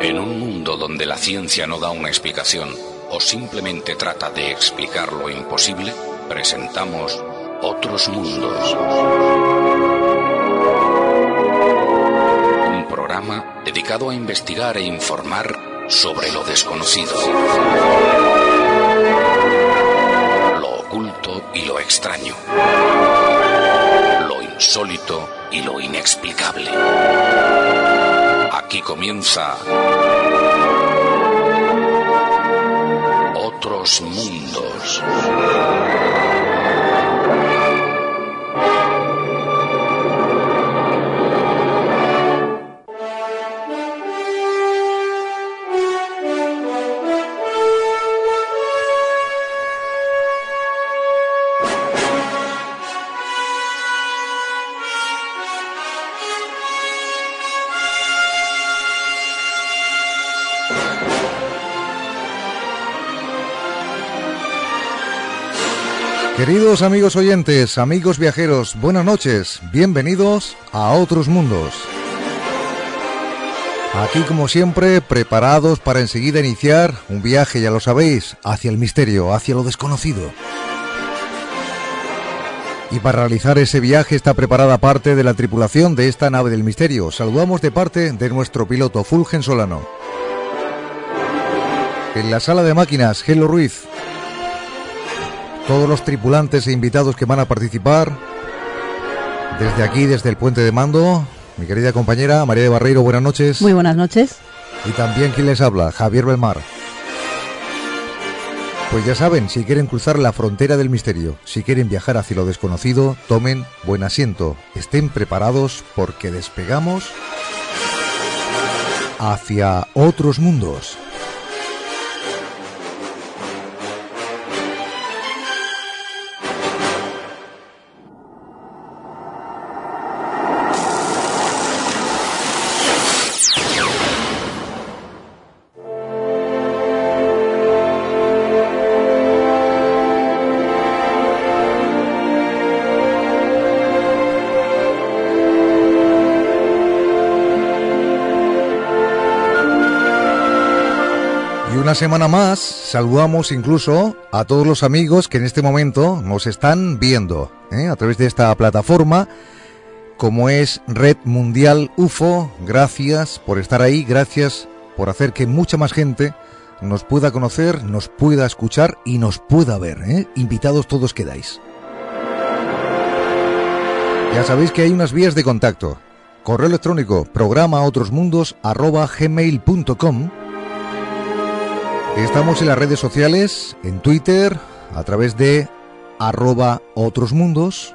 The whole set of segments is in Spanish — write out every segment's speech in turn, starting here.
En un mundo donde la ciencia no da una explicación o simplemente trata de explicar lo imposible, presentamos Otros Mundos. Un programa dedicado a investigar e informar sobre lo desconocido. Lo oculto y lo extraño. Lo insólito y lo inexplicable. Aquí comienza Otros Mundos. Amigos oyentes, amigos viajeros, buenas noches, bienvenidos a Otros Mundos. Aquí como siempre, preparados para enseguida iniciar un viaje, ya lo sabéis, hacia el misterio, hacia lo desconocido. Y para realizar ese viaje está preparada parte de la tripulación de esta nave del misterio. Saludamos de parte de nuestro piloto Fulgen Solano. En la sala de máquinas, Gelo Ruiz todos los tripulantes e invitados que van a participar. Desde aquí, desde el puente de mando, mi querida compañera María de Barreiro, buenas noches. Muy buenas noches. Y también quien les habla, Javier Belmar. Pues ya saben, si quieren cruzar la frontera del misterio, si quieren viajar hacia lo desconocido, tomen buen asiento, estén preparados porque despegamos hacia otros mundos. Una semana más saludamos incluso a todos los amigos que en este momento nos están viendo ¿eh? a través de esta plataforma como es Red Mundial UFO. Gracias por estar ahí, gracias por hacer que mucha más gente nos pueda conocer, nos pueda escuchar y nos pueda ver. ¿eh? Invitados todos quedáis. Ya sabéis que hay unas vías de contacto. Correo electrónico programa otrosmundos arroba gmail.com Estamos en las redes sociales, en Twitter, a través de arroba otros mundos.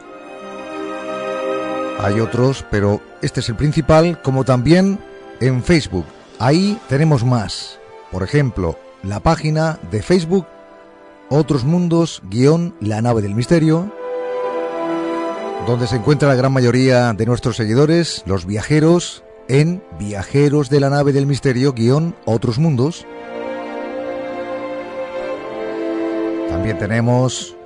Hay otros, pero este es el principal, como también en Facebook. Ahí tenemos más. Por ejemplo, la página de Facebook Otros Mundos, guion La Nave del Misterio, donde se encuentra la gran mayoría de nuestros seguidores, los viajeros, en Viajeros de la Nave del Misterio, guion Otros Mundos. También tenemos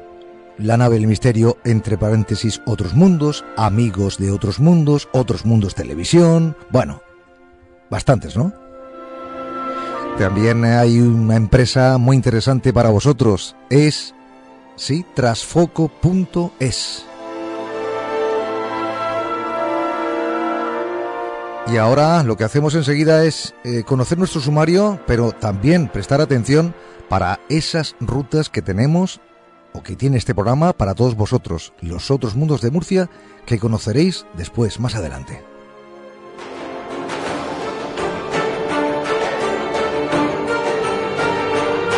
la nave del misterio, entre paréntesis, otros mundos, amigos de otros mundos, otros mundos televisión, bueno, bastantes, ¿no? También hay una empresa muy interesante para vosotros, es, sí, trasfoco.es. Y ahora lo que hacemos enseguida es eh, conocer nuestro sumario, pero también prestar atención para esas rutas que tenemos o que tiene este programa para todos vosotros, los otros mundos de Murcia que conoceréis después, más adelante.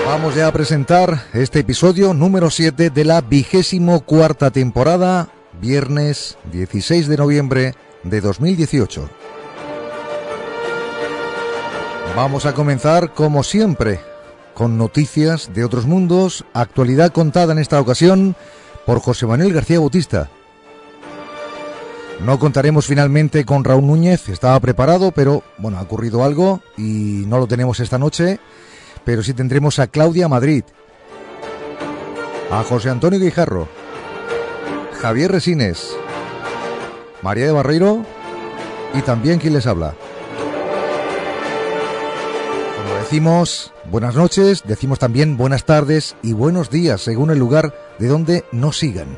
Vamos ya a presentar este episodio número 7 de la vigésimo cuarta temporada, viernes 16 de noviembre de 2018. Vamos a comenzar como siempre con noticias de otros mundos, actualidad contada en esta ocasión por José Manuel García Bautista. No contaremos finalmente con Raúl Núñez, estaba preparado, pero bueno, ha ocurrido algo y no lo tenemos esta noche, pero sí tendremos a Claudia Madrid, a José Antonio Guijarro, Javier Resines, María de Barreiro y también quien les habla. Decimos buenas noches, decimos también buenas tardes y buenos días según el lugar de donde nos sigan.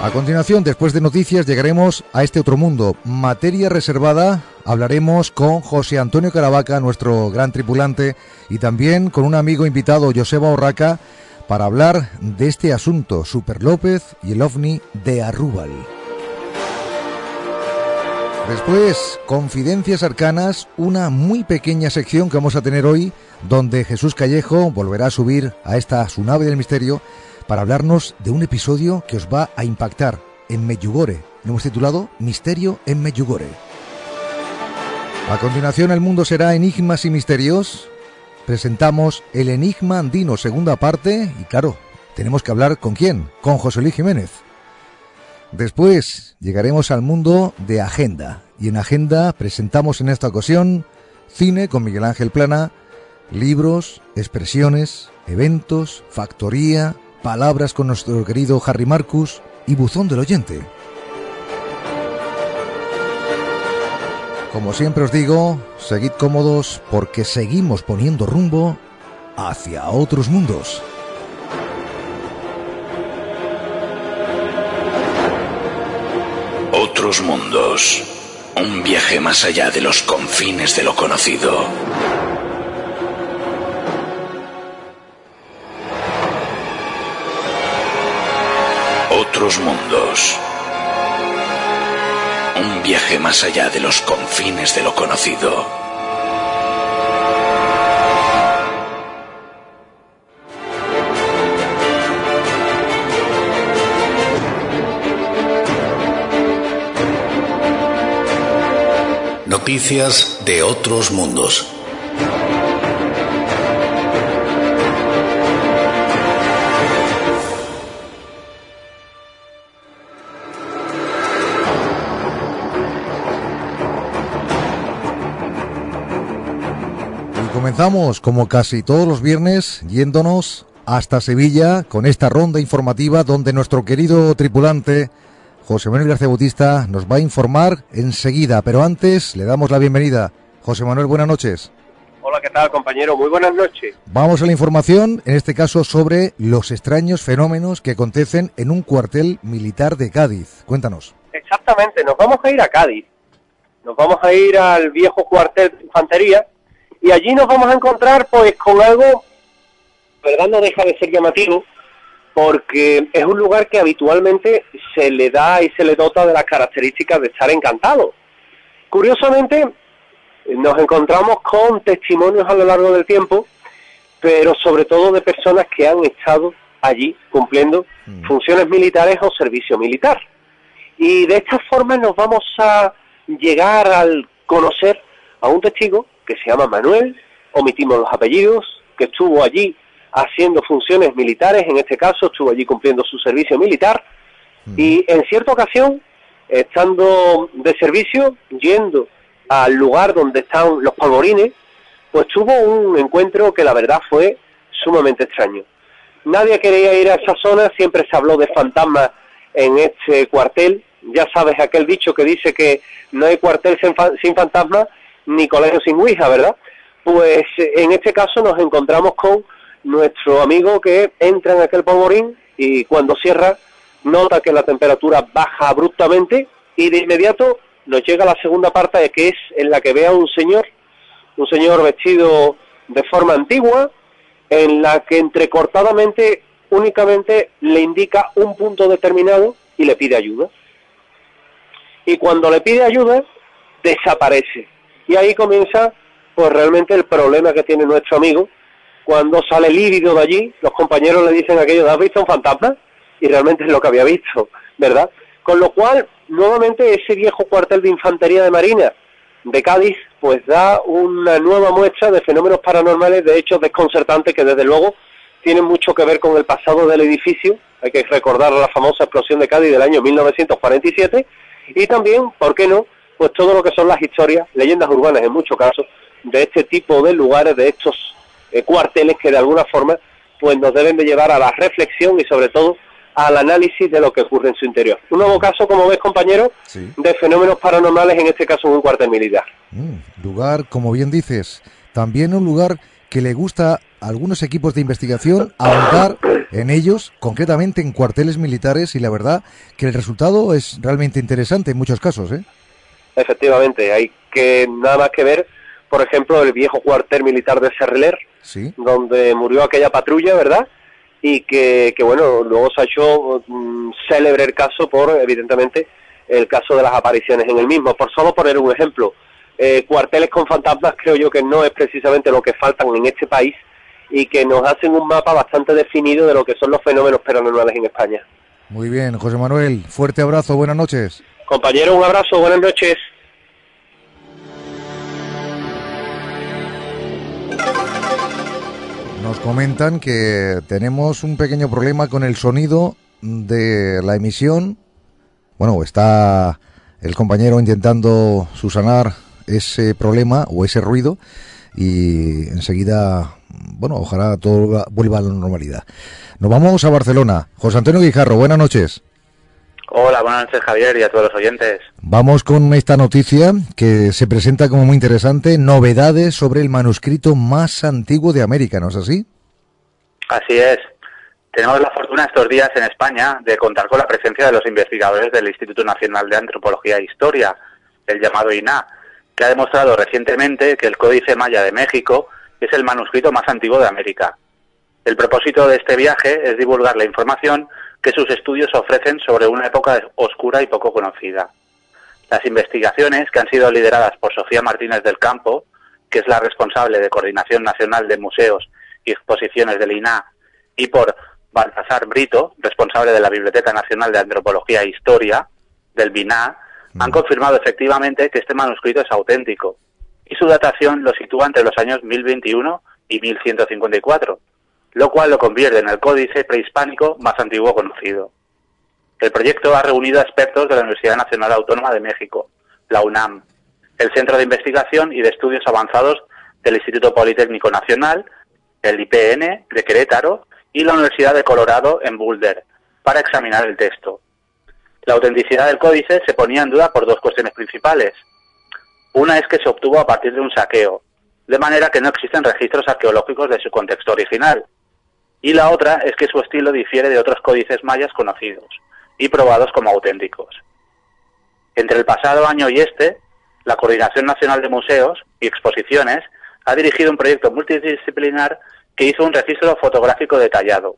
A continuación, después de noticias, llegaremos a este otro mundo. Materia reservada, hablaremos con José Antonio Caravaca, nuestro gran tripulante, y también con un amigo invitado, Joseba Orraca, para hablar de este asunto, Super López y el ovni de Arrúbal. Después, Confidencias Arcanas, una muy pequeña sección que vamos a tener hoy, donde Jesús Callejo volverá a subir a esta su nave del misterio para hablarnos de un episodio que os va a impactar en Meyugore. Lo hemos titulado Misterio en Meyugore. A continuación, el mundo será Enigmas y Misterios. Presentamos El Enigma Andino, segunda parte, y claro, tenemos que hablar con quién, con José Luis Jiménez. Después llegaremos al mundo de Agenda, y en Agenda presentamos en esta ocasión cine con Miguel Ángel Plana, libros, expresiones, eventos, factoría, palabras con nuestro querido Harry Marcus y buzón del oyente. Como siempre os digo, seguid cómodos porque seguimos poniendo rumbo hacia otros mundos. Otros mundos. Un viaje más allá de los confines de lo conocido. Otros mundos. Un viaje más allá de los confines de lo conocido. Noticias de otros mundos. Comenzamos, como casi todos los viernes, yéndonos hasta Sevilla con esta ronda informativa donde nuestro querido tripulante José Manuel García Bautista nos va a informar enseguida, pero antes le damos la bienvenida. José Manuel, buenas noches. Hola, ¿qué tal, compañero? Muy buenas noches. Vamos a la información, en este caso sobre los extraños fenómenos que acontecen en un cuartel militar de Cádiz. Cuéntanos. Exactamente, nos vamos a ir a Cádiz. Nos vamos a ir al viejo cuartel de infantería y allí nos vamos a encontrar pues con algo, verdad no deja de ser llamativo, porque es un lugar que habitualmente se le da y se le dota de las características de estar encantado. Curiosamente, nos encontramos con testimonios a lo largo del tiempo, pero sobre todo de personas que han estado allí cumpliendo mm. funciones militares o servicio militar. Y de esta forma nos vamos a llegar al conocer a un testigo que se llama Manuel, omitimos los apellidos, que estuvo allí haciendo funciones militares, en este caso estuvo allí cumpliendo su servicio militar, y en cierta ocasión, estando de servicio, yendo al lugar donde están los polvorines, pues tuvo un encuentro que la verdad fue sumamente extraño. Nadie quería ir a esa zona, siempre se habló de fantasmas en este cuartel. Ya sabes aquel dicho que dice que no hay cuartel sin, sin fantasmas, ni colegio sin Ouija, ¿verdad? Pues en este caso nos encontramos con nuestro amigo que entra en aquel polvorín y cuando cierra nota que la temperatura baja abruptamente y de inmediato nos llega la segunda parte que es en la que ve a un señor, un señor vestido de forma antigua, en la que entrecortadamente únicamente le indica un punto determinado y le pide ayuda. Y cuando le pide ayuda, desaparece. Y ahí comienza pues realmente el problema que tiene nuestro amigo cuando sale lívido de allí, los compañeros le dicen aquello, ¿has visto un fantasma? Y realmente es lo que había visto, ¿verdad? Con lo cual, nuevamente ese viejo cuartel de infantería de marina de Cádiz, pues da una nueva muestra de fenómenos paranormales, de hechos desconcertantes que desde luego tienen mucho que ver con el pasado del edificio. Hay que recordar la famosa explosión de Cádiz del año 1947 y también, ¿por qué no?, pues todo lo que son las historias, leyendas urbanas en muchos casos, de este tipo de lugares, de estos eh, cuarteles que de alguna forma pues nos deben de llevar a la reflexión y sobre todo al análisis de lo que ocurre en su interior. Un nuevo caso, como ves, compañero, de fenómenos paranormales, en este caso en un cuartel militar. Mm, lugar, como bien dices, también un lugar que le gusta a algunos equipos de investigación ahondar en ellos, concretamente en cuarteles militares, y la verdad que el resultado es realmente interesante en muchos casos. ¿eh? Efectivamente, hay que nada más que ver, por ejemplo, el viejo cuartel militar de Serreler, donde murió aquella patrulla, ¿verdad? Y que, que bueno, luego se ha hecho mm, célebre el caso por, evidentemente, el caso de las apariciones en el mismo. Por solo poner un ejemplo, eh, cuarteles con fantasmas creo yo que no es precisamente lo que faltan en este país y que nos hacen un mapa bastante definido de lo que son los fenómenos paranormales en España. Muy bien, José Manuel, fuerte abrazo, buenas noches. Compañero, un abrazo, buenas noches. Nos comentan que tenemos un pequeño problema con el sonido de la emisión. Bueno, está el compañero intentando susanar ese problema o ese ruido y enseguida, bueno, ojalá todo vuelva a la normalidad. Nos vamos a Barcelona. José Antonio Guijarro, buenas noches. Hola, buenas noches Javier y a todos los oyentes. Vamos con esta noticia que se presenta como muy interesante, novedades sobre el manuscrito más antiguo de América, ¿no es así? Así es. Tenemos la fortuna estos días en España de contar con la presencia de los investigadores del Instituto Nacional de Antropología e Historia, el llamado INA, que ha demostrado recientemente que el Códice Maya de México es el manuscrito más antiguo de América. El propósito de este viaje es divulgar la información que sus estudios ofrecen sobre una época oscura y poco conocida. Las investigaciones, que han sido lideradas por Sofía Martínez del Campo, que es la responsable de Coordinación Nacional de Museos y Exposiciones del INA, y por Baltasar Brito, responsable de la Biblioteca Nacional de Antropología e Historia, del BINA, han confirmado efectivamente que este manuscrito es auténtico y su datación lo sitúa entre los años 1021 y 1154, lo cual lo convierte en el códice prehispánico más antiguo conocido. El proyecto ha reunido a expertos de la Universidad Nacional Autónoma de México, la UNAM, el Centro de Investigación y de Estudios Avanzados del Instituto Politécnico Nacional, el IPN de Querétaro y la Universidad de Colorado en Boulder, para examinar el texto. La autenticidad del códice se ponía en duda por dos cuestiones principales. Una es que se obtuvo a partir de un saqueo, de manera que no existen registros arqueológicos de su contexto original. Y la otra es que su estilo difiere de otros códices mayas conocidos y probados como auténticos. Entre el pasado año y este, la Coordinación Nacional de Museos y Exposiciones ha dirigido un proyecto multidisciplinar que hizo un registro fotográfico detallado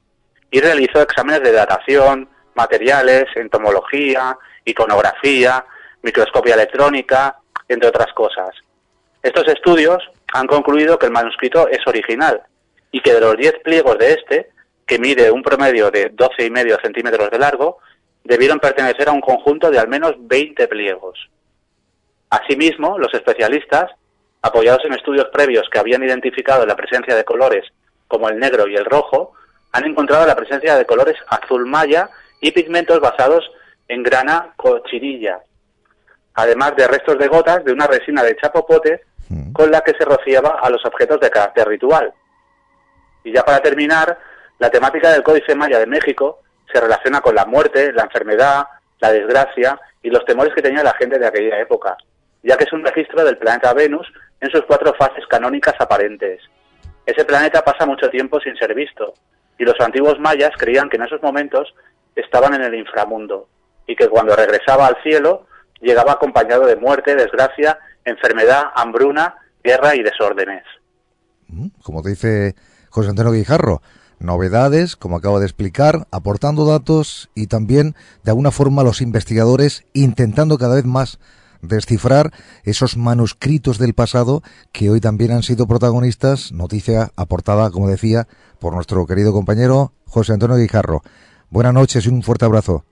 y realizó exámenes de datación, materiales, entomología, iconografía, microscopía electrónica, entre otras cosas. Estos estudios han concluido que el manuscrito es original y que de los 10 pliegos de este, que mide un promedio de 12,5 centímetros de largo, debieron pertenecer a un conjunto de al menos 20 pliegos. Asimismo, los especialistas, apoyados en estudios previos que habían identificado la presencia de colores como el negro y el rojo, han encontrado la presencia de colores azul maya y pigmentos basados en grana cochinilla, además de restos de gotas de una resina de chapopote mm. con la que se rociaba a los objetos de carácter ritual. Y ya para terminar, la temática del Códice Maya de México se relaciona con la muerte, la enfermedad, la desgracia y los temores que tenía la gente de aquella época, ya que es un registro del planeta Venus en sus cuatro fases canónicas aparentes. Ese planeta pasa mucho tiempo sin ser visto, y los antiguos mayas creían que en esos momentos estaban en el inframundo y que cuando regresaba al cielo llegaba acompañado de muerte, desgracia, enfermedad, hambruna, guerra y desórdenes. Mm, como dice José Antonio Guijarro, novedades, como acabo de explicar, aportando datos y también, de alguna forma, los investigadores intentando cada vez más descifrar esos manuscritos del pasado que hoy también han sido protagonistas, noticia aportada, como decía, por nuestro querido compañero José Antonio Guijarro. Buenas noches y un fuerte abrazo.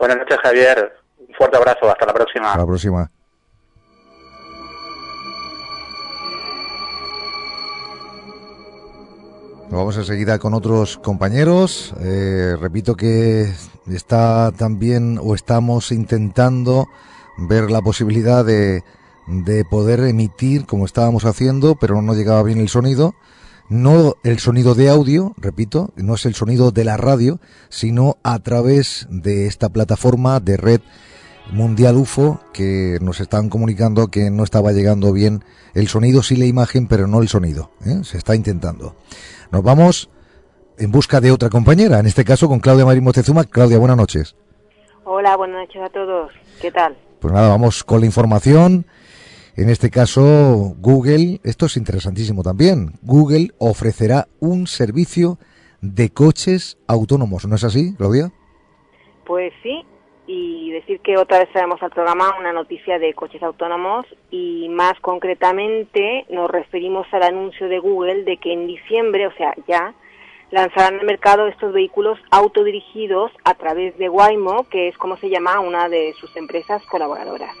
Buenas noches, Javier. Un fuerte abrazo. Hasta la próxima. Hasta la próxima. Vamos enseguida con otros compañeros. Eh, repito que está también o estamos intentando ver la posibilidad de, de poder emitir como estábamos haciendo, pero no llegaba bien el sonido no el sonido de audio, repito, no es el sonido de la radio, sino a través de esta plataforma de red mundial UFO que nos están comunicando que no estaba llegando bien el sonido, sí la imagen, pero no el sonido. ¿eh? Se está intentando. Nos vamos en busca de otra compañera, en este caso con Claudia Marín Moctezuma. Claudia, buenas noches. Hola, buenas noches a todos. ¿Qué tal? Pues nada, vamos con la información. En este caso, Google, esto es interesantísimo también, Google ofrecerá un servicio de coches autónomos, ¿no es así, Claudia? Pues sí, y decir que otra vez traemos al programa una noticia de coches autónomos y más concretamente nos referimos al anuncio de Google de que en diciembre, o sea, ya, lanzarán al mercado estos vehículos autodirigidos a través de Waymo, que es como se llama una de sus empresas colaboradoras.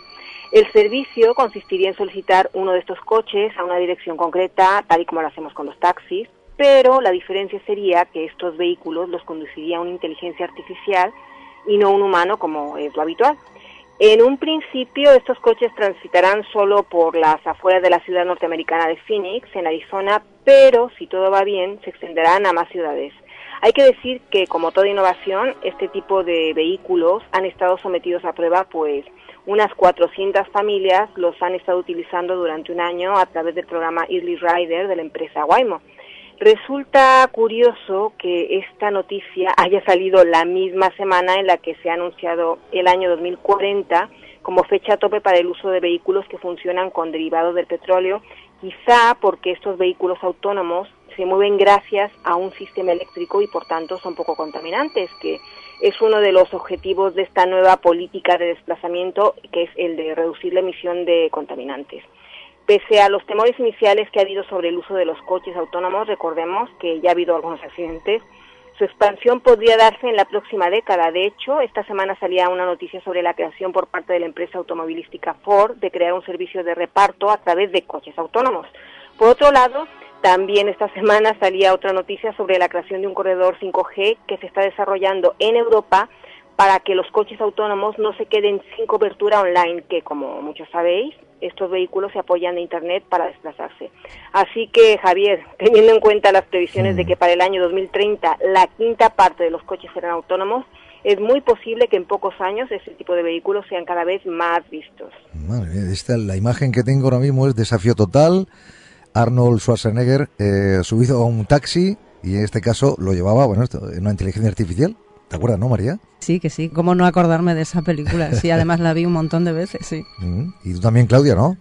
El servicio consistiría en solicitar uno de estos coches a una dirección concreta, tal y como lo hacemos con los taxis, pero la diferencia sería que estos vehículos los conduciría una inteligencia artificial y no un humano como es lo habitual. En un principio estos coches transitarán solo por las afueras de la ciudad norteamericana de Phoenix, en Arizona, pero si todo va bien se extenderán a más ciudades. Hay que decir que como toda innovación, este tipo de vehículos han estado sometidos a prueba pues unas 400 familias los han estado utilizando durante un año a través del programa Early Rider de la empresa Waymo. Resulta curioso que esta noticia haya salido la misma semana en la que se ha anunciado el año 2040 como fecha tope para el uso de vehículos que funcionan con derivados del petróleo, quizá porque estos vehículos autónomos se mueven gracias a un sistema eléctrico y por tanto son poco contaminantes, que es uno de los objetivos de esta nueva política de desplazamiento, que es el de reducir la emisión de contaminantes. Pese a los temores iniciales que ha habido sobre el uso de los coches autónomos, recordemos que ya ha habido algunos accidentes, su expansión podría darse en la próxima década. De hecho, esta semana salía una noticia sobre la creación por parte de la empresa automovilística Ford de crear un servicio de reparto a través de coches autónomos. Por otro lado, también esta semana salía otra noticia sobre la creación de un corredor 5G que se está desarrollando en Europa para que los coches autónomos no se queden sin cobertura online, que como muchos sabéis, estos vehículos se apoyan de Internet para desplazarse. Así que, Javier, teniendo en cuenta las previsiones de que para el año 2030 la quinta parte de los coches serán autónomos, es muy posible que en pocos años ese tipo de vehículos sean cada vez más vistos. esta, la imagen que tengo ahora mismo es desafío total Arnold Schwarzenegger eh, subido a un taxi y en este caso lo llevaba, bueno, en una inteligencia artificial. ¿Te acuerdas, no, María? Sí, que sí. ¿Cómo no acordarme de esa película? Sí, además la vi un montón de veces, sí. Mm, y tú también, Claudia, ¿no?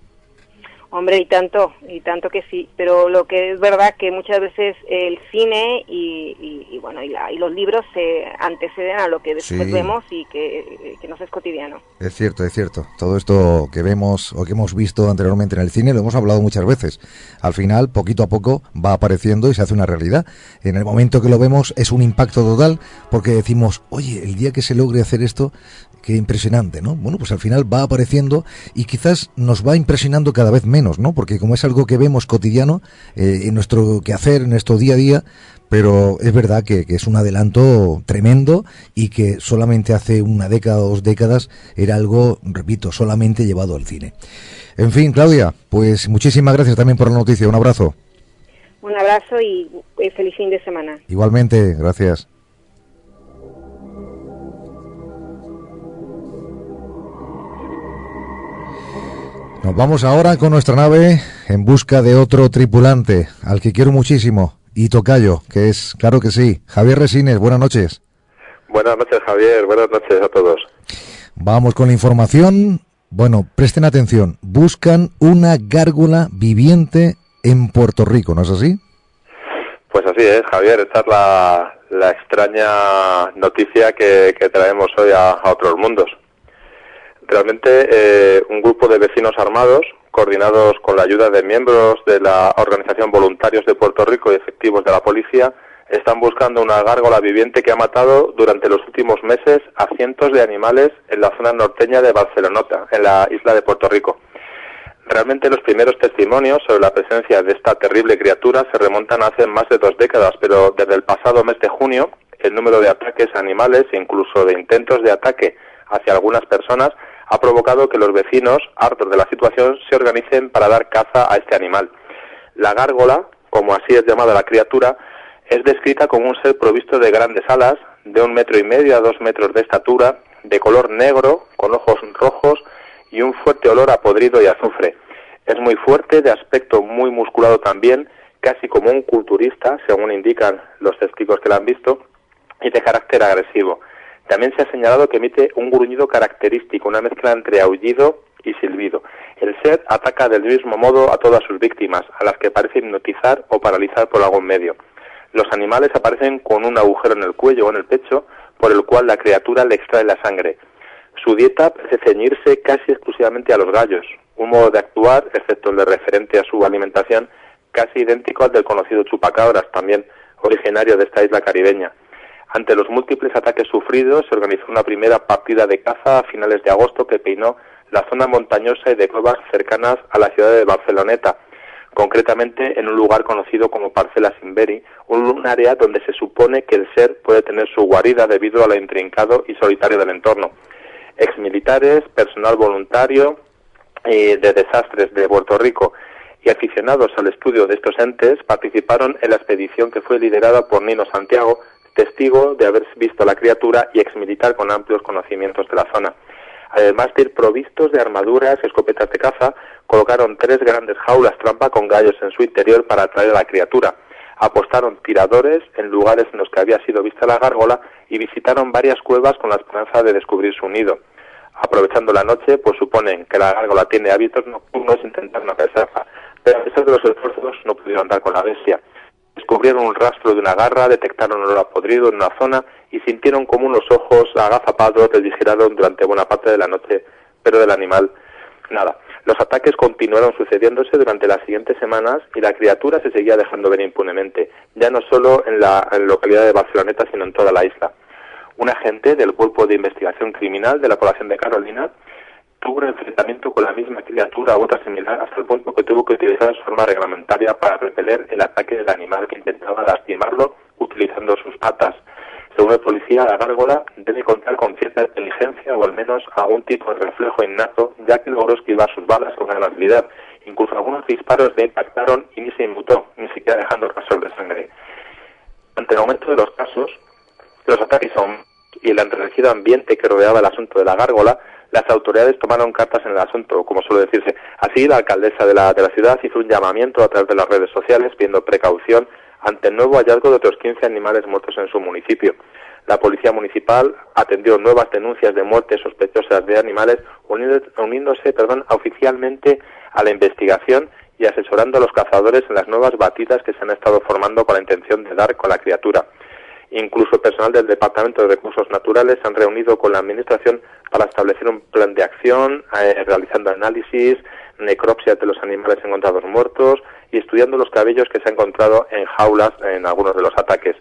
Hombre, y tanto, y tanto que sí, pero lo que es verdad que muchas veces el cine y, bueno y, los libros se anteceden a lo que después vemos y que, que no es cotidiano. Es cierto, es cierto. Todo esto que vemos o que hemos visto anteriormente en el cine lo hemos hablado muchas veces. Al final, poquito a poco va apareciendo y se hace una realidad. En el momento que lo vemos es un impacto total porque decimos, oye, el día que se logre hacer esto, qué impresionante, ¿no? Bueno, pues al final va apareciendo y quizás nos va impresionando cada vez menos, ¿no? Porque como es algo que vemos cotidiano eh, en nuestro quehacer, en nuestro día a día, pero es verdad que, es un adelanto tremendo y que solamente hace una década o dos décadas era algo, repito, solamente llevado al cine. En fin, Claudia, pues muchísimas gracias también por la noticia. Un abrazo. Un abrazo y eh, feliz fin de semana. Igualmente, gracias. Nos vamos ahora con nuestra nave en busca de otro tripulante, al que quiero muchísimo, y Tocayo, que es, claro que sí, Javier Resines, buenas noches. Buenas noches, Javier, buenas noches a todos. Vamos con la información. Bueno, presten atención, buscan una gárgola viviente en Puerto Rico, ¿no es así? Pues así es, Javier, esta es la, extraña noticia que, traemos hoy a otros mundos. Realmente eh, un grupo de vecinos armados, coordinados con la ayuda de miembros de la Organización Voluntarios de Puerto Rico y efectivos de la policía, están buscando una gárgola viviente que ha matado durante los últimos meses a cientos de animales en la zona norteña de Barcelonota, en la isla de Puerto Rico. Realmente los primeros testimonios sobre la presencia de esta terrible criatura se remontan hace más de dos décadas, pero desde el pasado mes de junio el número de ataques a animales e incluso de intentos de ataque hacia algunas personas ha provocado que los vecinos, hartos de la situación, se organicen para dar caza a este animal. La gárgola como así es llamada la criatura, es descrita como un ser provisto de grandes alas, de un metro y medio a dos metros de estatura, de color negro, con ojos rojos y un fuerte olor a podrido y azufre. Es muy fuerte, de aspecto muy musculado también, casi como un culturista, según indican los testigos que la han visto, y de carácter agresivo. También se ha señalado que emite un gruñido característico, una mezcla entre aullido y silbido. El ser ataca del mismo modo a todas sus víctimas, a las que parece hipnotizar o paralizar por algún medio. Los animales aparecen con un agujero en el cuello o en el pecho, por el cual la criatura le extrae la sangre. Su dieta parece ceñirse casi exclusivamente a los gallos, un modo de actuar, excepto el de referente a su alimentación, casi idéntico al del conocido chupacabras, también originario de esta isla caribeña. Ante los múltiples ataques sufridos, se organizó una primera partida de caza a finales de agosto que peinó la zona montañosa y de cuevas cercanas a la ciudad de Barceloneta, concretamente en un lugar conocido como Parcela Simberi, un área donde se supone que el ser puede tener su guarida debido a lo intrincado y solitario del entorno. Exmilitares, personal voluntario eh, de desastres de Puerto Rico y aficionados al estudio de estos entes participaron en la expedición que fue liderada por Nino Santiago, testigo de haber visto la criatura y exmilitar con amplios conocimientos de la zona. Además de ir provistos de armaduras y escopetas de caza, colocaron tres grandes jaulas trampa con gallos en su interior para atraer a la criatura. Apostaron tiradores en lugares en los que había sido vista la gárgola y visitaron varias cuevas con la esperanza de descubrir su nido. Aprovechando la noche, pues suponen que la gárgola tiene hábitos nocturnos e pesarla, pero a pesar de los esfuerzos no pudieron dar con la bestia descubrieron un rastro de una garra, detectaron olor a podrido en una zona y sintieron como unos ojos agazapados les vigilaron durante buena parte de la noche, pero del animal nada. Los ataques continuaron sucediéndose durante las siguientes semanas y la criatura se seguía dejando ver impunemente, ya no solo en la, localidad de Barceloneta, sino en toda la isla. Un agente del Cuerpo de Investigación Criminal de la población de Carolina tuvo un enfrentamiento con la misma criatura o otra similar hasta el punto que tuvo que utilizar su forma reglamentaria para repeler el ataque del animal que intentaba lastimarlo utilizando sus patas. Según el policía, la gárgola debe contar con cierta inteligencia o al menos algún tipo de reflejo innato, ya que logró esquivar sus balas con gran habilidad. Incluso algunos disparos le impactaron y ni se inmutó, ni siquiera dejando rastros de sangre. Ante el aumento de los casos, los ataques son y el enrarecido ambiente que rodeaba el asunto de la gárgola, las autoridades tomaron cartas en el asunto, como suele decirse. Así, la alcaldesa de la, de la ciudad hizo un llamamiento a través de las redes sociales pidiendo precaución ante el nuevo hallazgo de otros 15 animales muertos en su municipio. La policía municipal atendió nuevas denuncias de muertes sospechosas de animales, uniéndose perdón, oficialmente a la investigación y asesorando a los cazadores en las nuevas batidas que se han estado formando con la intención de dar con la criatura. Incluso personal del Departamento de Recursos Naturales se han reunido con la Administración para establecer un plan de acción, eh, realizando análisis, necropsia de los animales encontrados muertos y estudiando los cabellos que se han encontrado en jaulas en algunos de los ataques.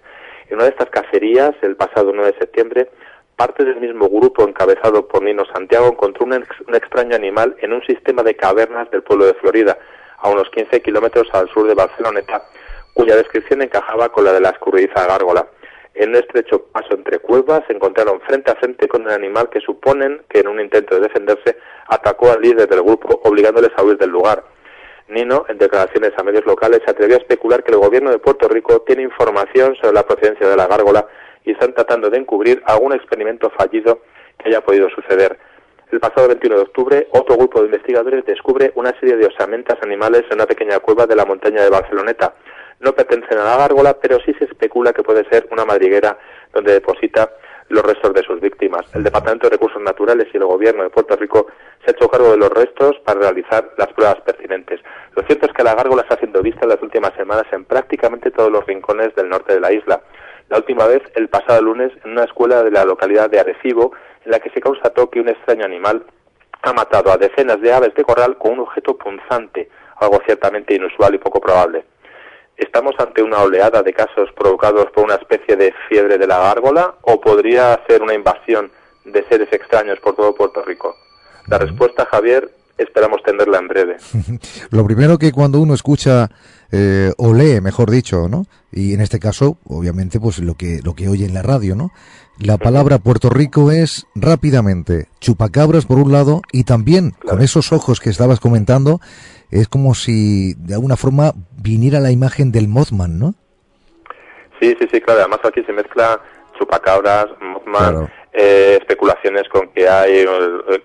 En una de estas cacerías, el pasado 9 de septiembre, parte del mismo grupo encabezado por Nino Santiago encontró un, un extraño animal en un sistema de cavernas del pueblo de Florida, a unos 15 kilómetros al sur de Barceloneta, cuya descripción encajaba con la de la escurridiza gárgola. En un estrecho paso entre cuevas se encontraron frente a frente con un animal que suponen que en un intento de defenderse atacó al líder del grupo obligándoles a huir del lugar. Nino, en declaraciones a medios locales, se atrevió a especular que el gobierno de Puerto Rico tiene información sobre la procedencia de la gárgola y están tratando de encubrir algún experimento fallido que haya podido suceder. El pasado 21 de octubre, otro grupo de investigadores descubre una serie de osamentas animales en una pequeña cueva de la montaña de Barceloneta, no pertenecen a la gárgola, pero sí se especula que puede ser una madriguera donde deposita los restos de sus víctimas. El Departamento de Recursos Naturales y el Gobierno de Puerto Rico se ha hecho cargo de los restos para realizar las pruebas pertinentes. Lo cierto es que la gárgola está siendo vista en las últimas semanas en prácticamente todos los rincones del norte de la isla. La última vez, el pasado lunes, en una escuela de la localidad de Arecibo, en la que se constató que un extraño animal ha matado a decenas de aves de corral con un objeto punzante, algo ciertamente inusual y poco probable. ¿Estamos ante una oleada de casos provocados por una especie de fiebre de la gárgola o podría ser una invasión de seres extraños por todo Puerto Rico? La respuesta, Javier, esperamos tenerla en breve. Lo primero que cuando uno escucha eh, o lee, mejor dicho, ¿no? Y en este caso, obviamente, pues lo que lo que oye en la radio, ¿no? La palabra Puerto Rico es rápidamente chupacabras por un lado y también con esos ojos que estabas comentando es como si de alguna forma viniera la imagen del Mothman, ¿no? Sí, sí, sí, claro. Además aquí se mezcla chupacabras, Mothman, eh, especulaciones con que hay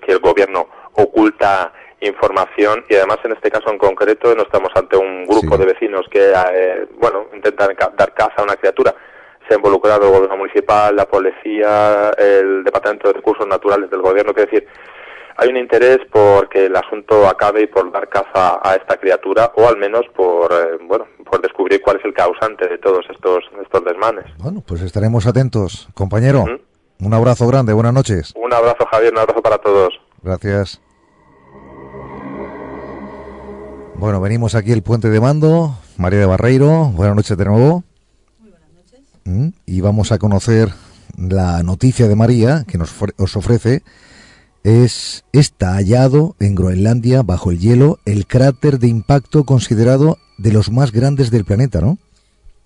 que el gobierno oculta información. Y además en este caso en concreto no estamos ante un grupo de vecinos que eh, bueno intentan dar caza a una criatura. Se ha involucrado el gobierno municipal la policía el departamento de recursos naturales del gobierno. Que decir hay un interés por que el asunto acabe y por dar caza a esta criatura o al menos por eh, bueno por descubrir cuál es el causante de todos estos estos desmanes bueno pues estaremos atentos compañero un abrazo grande buenas noches un abrazo Javier un abrazo para todos gracias Bueno, venimos aquí el puente de mando, María de Barreiro, buenas noches de nuevo. Muy buenas noches. Mm, y vamos a conocer la noticia de María que nos os ofrece. Es está hallado en Groenlandia, bajo el hielo, el cráter de impacto considerado de los más grandes del planeta, ¿no?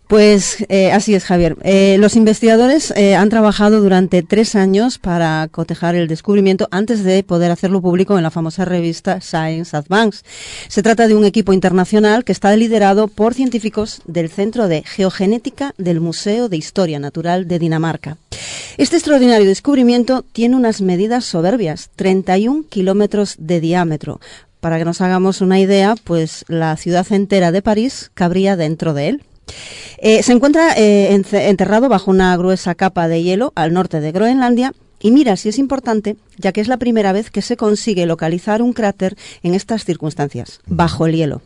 Pues eh, así es, Javier. Eh, los investigadores eh, han trabajado durante tres años para cotejar el descubrimiento antes de poder hacerlo público en la famosa revista Science Advance. Se trata de un equipo internacional que está liderado por científicos del Centro de Geogenética del Museo de Historia Natural de Dinamarca. Este extraordinario descubrimiento tiene unas medidas soberbias, 31 kilómetros de diámetro. Para que nos hagamos una idea, pues la ciudad entera de París cabría dentro de él. Eh, se encuentra eh, enterrado bajo una gruesa capa de hielo al norte de Groenlandia y mira si es importante, ya que es la primera vez que se consigue localizar un cráter en estas circunstancias, bajo el hielo.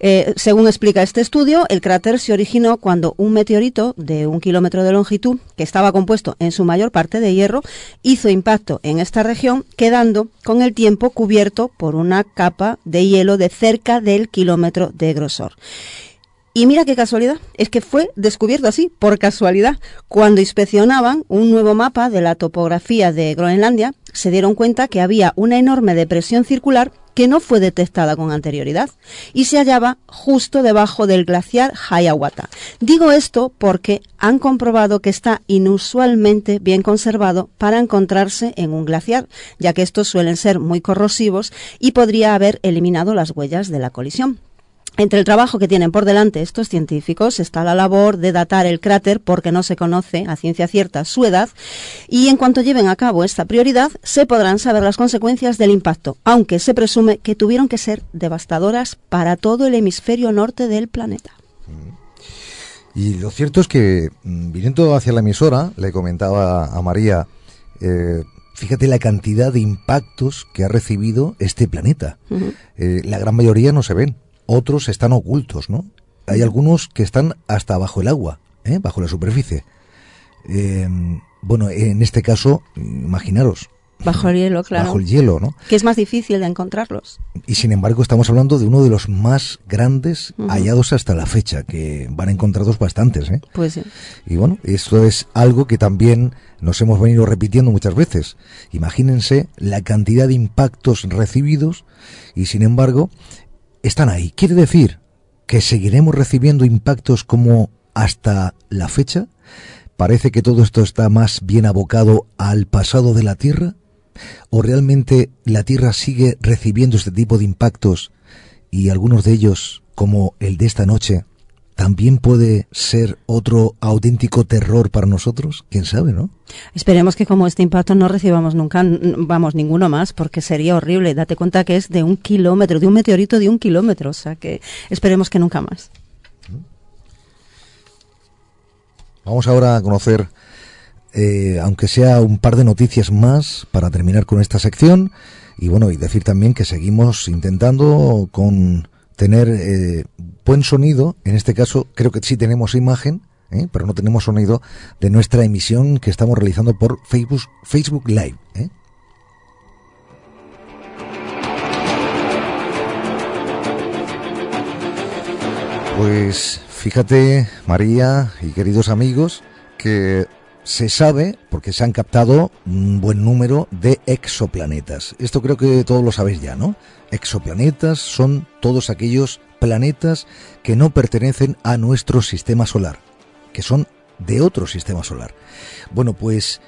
Eh, según explica este estudio, el cráter se originó cuando un meteorito de un kilómetro de longitud, que estaba compuesto en su mayor parte de hierro, hizo impacto en esta región, quedando con el tiempo cubierto por una capa de hielo de cerca del kilómetro de grosor. Y mira qué casualidad, es que fue descubierto así, por casualidad. Cuando inspeccionaban un nuevo mapa de la topografía de Groenlandia, se dieron cuenta que había una enorme depresión circular que no fue detectada con anterioridad y se hallaba justo debajo del glaciar Hiawatha. Digo esto porque han comprobado que está inusualmente bien conservado para encontrarse en un glaciar, ya que estos suelen ser muy corrosivos y podría haber eliminado las huellas de la colisión. Entre el trabajo que tienen por delante estos científicos está la labor de datar el cráter porque no se conoce a ciencia cierta su edad y en cuanto lleven a cabo esta prioridad se podrán saber las consecuencias del impacto, aunque se presume que tuvieron que ser devastadoras para todo el hemisferio norte del planeta. Y lo cierto es que, mm, viniendo hacia la emisora, le comentaba a María, eh, fíjate la cantidad de impactos que ha recibido este planeta. Eh, la gran mayoría no se ven otros están ocultos, ¿no? Hay algunos que están hasta bajo el agua, ¿eh? bajo la superficie. Eh, bueno, en este caso, imaginaros. Bajo el hielo, claro. Bajo el hielo, ¿no? Que es más difícil de encontrarlos. Y sin embargo, estamos hablando de uno de los más grandes hallados hasta la fecha, que van encontrados bastantes, ¿eh? Pues sí. Y bueno, esto es algo que también nos hemos venido repitiendo muchas veces. Imagínense la cantidad de impactos recibidos y sin embargo, están ahí. Quiere decir que seguiremos recibiendo impactos como hasta la fecha. Parece que todo esto está más bien abocado al pasado de la Tierra. ¿O realmente la Tierra sigue recibiendo este tipo de impactos y algunos de ellos, como el de esta noche, también puede ser otro auténtico terror para nosotros, quién sabe, ¿no? Esperemos que como este impacto no recibamos nunca, vamos, ninguno más, porque sería horrible. Date cuenta que es de un kilómetro, de un meteorito de un kilómetro, o sea que esperemos que nunca más. Vamos ahora a conocer, eh, aunque sea un par de noticias más, para terminar con esta sección, y bueno, y decir también que seguimos intentando con tener eh, buen sonido, en este caso creo que sí tenemos imagen, ¿eh? pero no tenemos sonido de nuestra emisión que estamos realizando por Facebook, Facebook Live. ¿eh? Pues fíjate, María y queridos amigos, que se sabe, porque se han captado un buen número de exoplanetas. Esto creo que todos lo sabéis ya, ¿no? Exoplanetas son todos aquellos planetas que no pertenecen a nuestro sistema solar, que son de otro sistema solar. Bueno, pues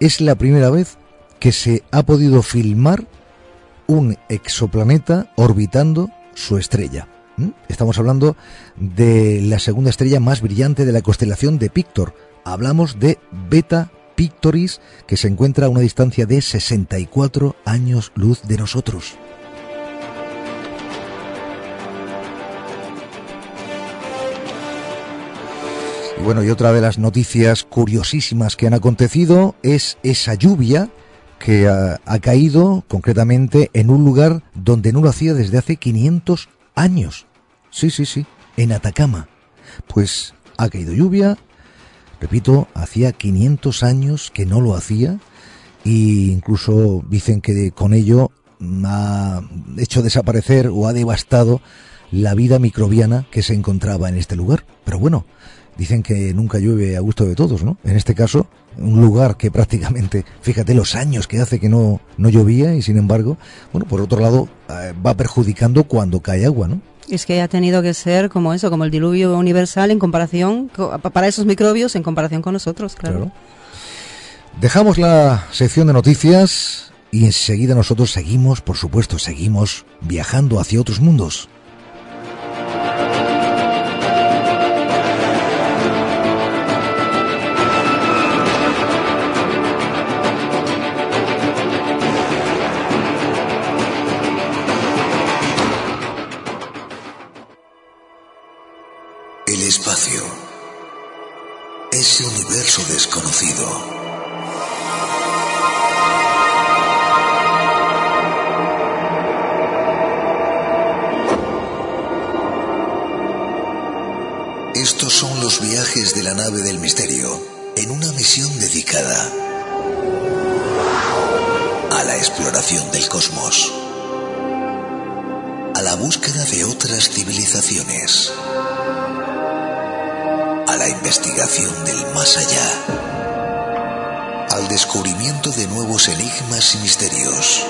es la primera vez que se ha podido filmar un exoplaneta orbitando su estrella. Estamos hablando de la segunda estrella más brillante de la constelación de Pictor. Hablamos de Beta Pictoris, que se encuentra a una distancia de 64 años luz de nosotros. Y bueno, y otra de las noticias curiosísimas que han acontecido es esa lluvia que ha, caído concretamente en un lugar donde no lo hacía desde hace 500 años. Sí, sí, sí, en Atacama. Pues ha caído lluvia, repito, hacía 500 años que no lo hacía e incluso dicen que con ello ha hecho desaparecer o ha devastado la vida microbiana que se encontraba en este lugar. Pero bueno, dicen que nunca llueve a gusto de todos, ¿no? En este caso, un lugar que prácticamente, fíjate los años que hace que no, no llovía y sin embargo, bueno, por otro lado, eh, va perjudicando cuando cae agua, ¿no? Es que ha tenido que ser como eso, como el diluvio universal en comparación, para esos microbios en comparación con nosotros, claro. Dejamos la sección de noticias y enseguida nosotros seguimos, por supuesto, seguimos viajando hacia otros mundos. Del más allá, al descubrimiento de nuevos enigmas y misterios,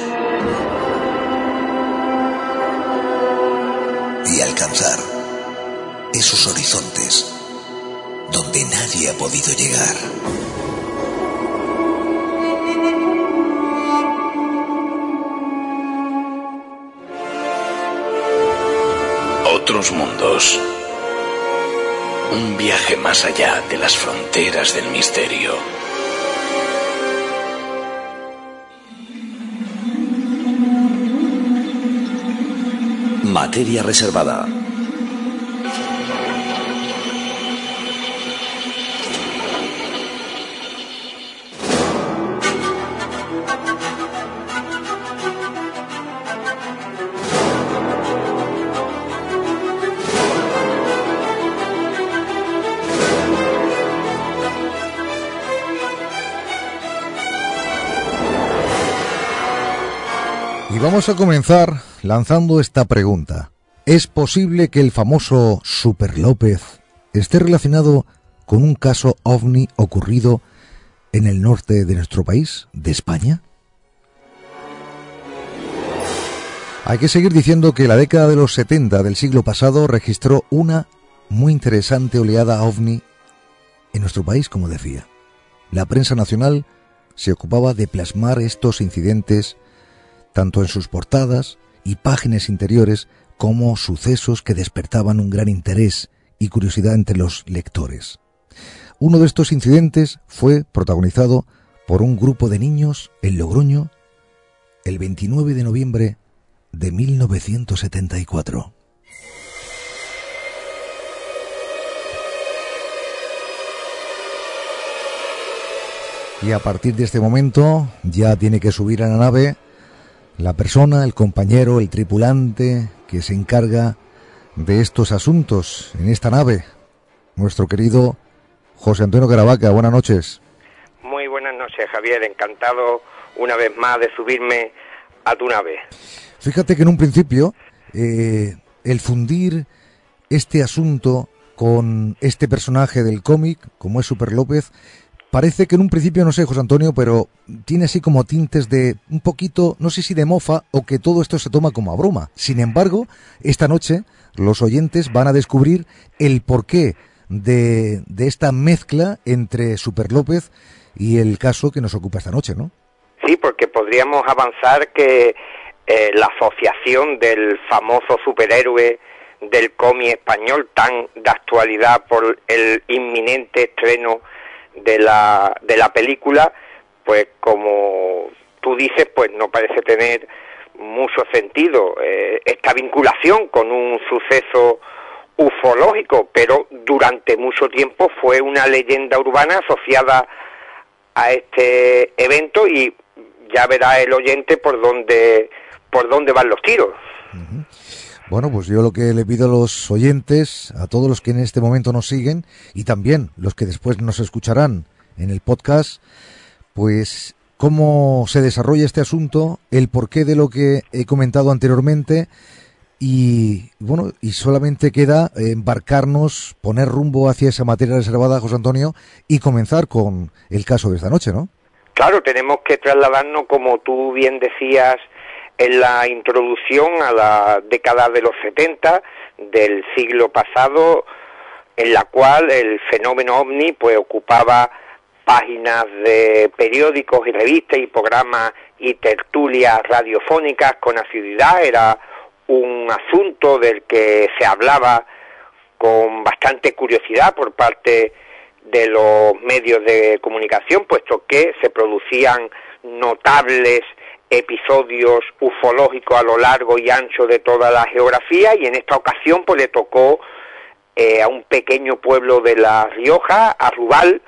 y alcanzar esos horizontes donde nadie ha podido llegar. Un viaje más allá de las fronteras del misterio. Materia reservada. Vamos a comenzar lanzando esta pregunta. ¿Es posible que el famoso Super López esté relacionado con un caso ovni ocurrido en el norte de nuestro país, de España? Hay que seguir diciendo que la década de los 70 del siglo pasado registró una muy interesante oleada ovni en nuestro país, como decía. La prensa nacional se ocupaba de plasmar estos incidentes tanto en sus portadas y páginas interiores como sucesos que despertaban un gran interés y curiosidad entre los lectores. Uno de estos incidentes fue protagonizado por un grupo de niños en Logroño el 29 de noviembre de 1974. Y a partir de este momento ya tiene que subir a la nave la persona, el compañero, el tripulante que se encarga de estos asuntos en esta nave, nuestro querido José Antonio Caravaca. Buenas noches. Muy buenas noches, Javier. Encantado una vez más de subirme a tu nave. Fíjate que en un principio eh, el fundir este asunto con este personaje del cómic, como es Super López, Parece que en un principio, no sé, José Antonio, pero tiene así como tintes de un poquito, no sé si de mofa o que todo esto se toma como a broma. Sin embargo, esta noche los oyentes van a descubrir el porqué de, de esta mezcla entre Super López y el caso que nos ocupa esta noche, ¿no? Sí, porque podríamos avanzar que eh, la asociación del famoso superhéroe del cómic español tan de actualidad por el inminente estreno de la, de la película, pues como tú dices, pues no parece tener mucho sentido eh, esta vinculación con un suceso ufológico, pero durante mucho tiempo fue una leyenda urbana asociada a este evento y ya verá el oyente por dónde por dónde van los tiros. Bueno, pues yo lo que le pido a los oyentes, a todos los que en este momento nos siguen y también los que después nos escucharán en el podcast, pues cómo se desarrolla este asunto, el porqué de lo que he comentado anteriormente y bueno, y solamente queda embarcarnos, poner rumbo hacia esa materia reservada, José Antonio, y comenzar con el caso de esta noche, ¿no? Claro, tenemos que trasladarnos, como tú bien decías en la introducción a la década de los 70 del siglo pasado, en la cual el fenómeno ovni pues ocupaba páginas de periódicos y revistas y programas y tertulias radiofónicas con asiduidad, era un asunto del que se hablaba con bastante curiosidad por parte de los medios de comunicación, puesto que se producían notables episodios ufológicos a lo largo y ancho de toda la geografía y en esta ocasión pues le tocó eh, a un pequeño pueblo de La Rioja, a Rubal,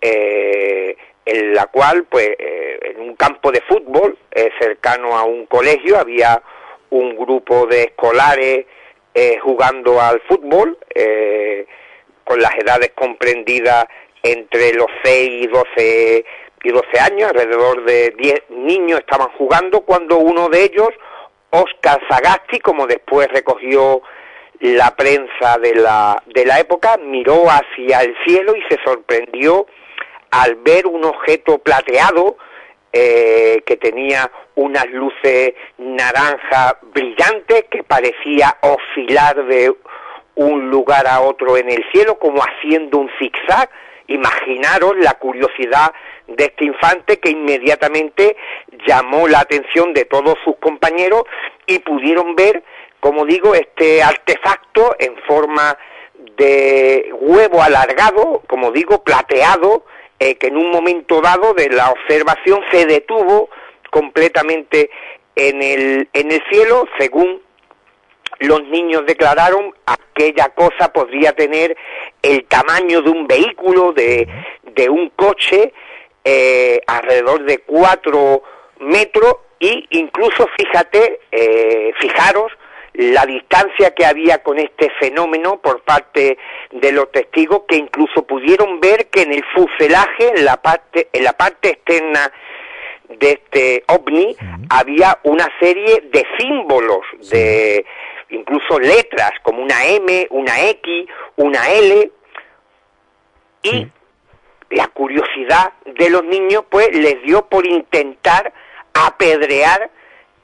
eh, en la cual pues eh, en un campo de fútbol cercano a un colegio había un grupo de escolares jugando al fútbol con las edades comprendidas entre los 6 y 12 y 12 años, alrededor de 10 niños estaban jugando cuando uno de ellos, Oscar Sagasti, como después recogió la prensa de la, de la época, miró hacia el cielo y se sorprendió al ver un objeto plateado eh, que tenía unas luces naranja brillantes que parecía oscilar de un lugar a otro en el cielo como haciendo un zigzag. Imaginaros la curiosidad de este infante que inmediatamente llamó la atención de todos sus compañeros y pudieron ver, como digo, este artefacto en forma de huevo alargado, como digo, plateado, eh, que en un momento dado de la observación se detuvo completamente en el, en el cielo, según los niños declararon, aquella cosa podría tener el tamaño de un vehículo, de, de un coche, eh, alrededor de cuatro metros y incluso fíjate, eh, fijaros la distancia que había con este fenómeno por parte de los testigos que incluso pudieron ver que en el fuselaje, en la parte, en la parte externa de este ovni, había una serie de símbolos, de incluso letras como una M, una X, una L, y la curiosidad de los niños pues les dio por intentar apedrear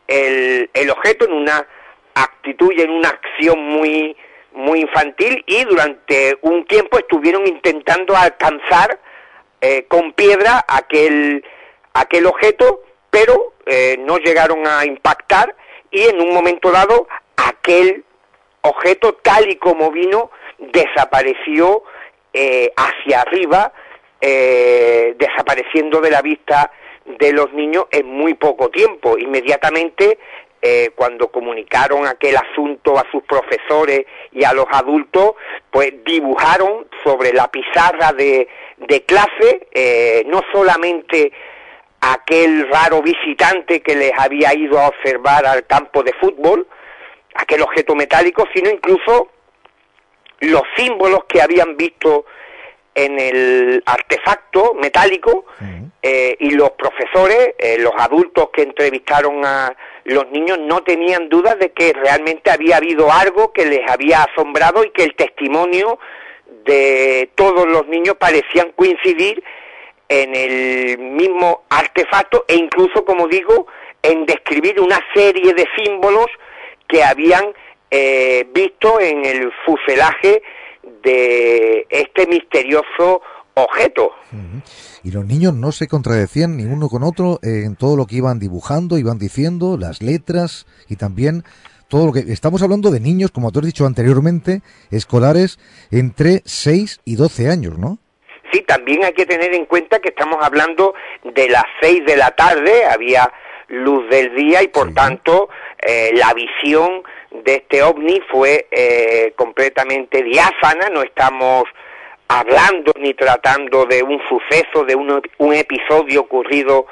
el, el objeto en una actitud y en una acción muy muy infantil y durante un tiempo estuvieron intentando alcanzar eh, con piedra aquel aquel objeto pero eh, no llegaron a impactar y en un momento dado aquel objeto tal y como vino desapareció eh, hacia arriba eh, desapareciendo de la vista de los niños en muy poco tiempo. Inmediatamente, eh, cuando comunicaron aquel asunto a sus profesores y a los adultos, pues dibujaron sobre la pizarra de, de clase eh, no solamente aquel raro visitante que les había ido a observar al campo de fútbol, aquel objeto metálico, sino incluso los símbolos que habían visto en el artefacto metálico eh, y los profesores, eh, los adultos que entrevistaron a los niños no tenían dudas de que realmente había habido algo que les había asombrado y que el testimonio de todos los niños parecían coincidir en el mismo artefacto e incluso, como digo, en describir una serie de símbolos que habían eh, visto en el fuselaje de este misterioso objetos. Y los niños no se contradecían ni uno con otro en todo lo que iban dibujando, iban diciendo, las letras y también todo lo que... Estamos hablando de niños, como tú has dicho anteriormente, escolares entre 6 y 12 años, ¿no? Sí, también hay que tener en cuenta que estamos hablando de las 6 de la tarde, había luz del día y por tanto eh, la visión de este ovni fue eh, completamente diáfana, no estamos hablando ni tratando de un suceso, de un, un episodio ocurrido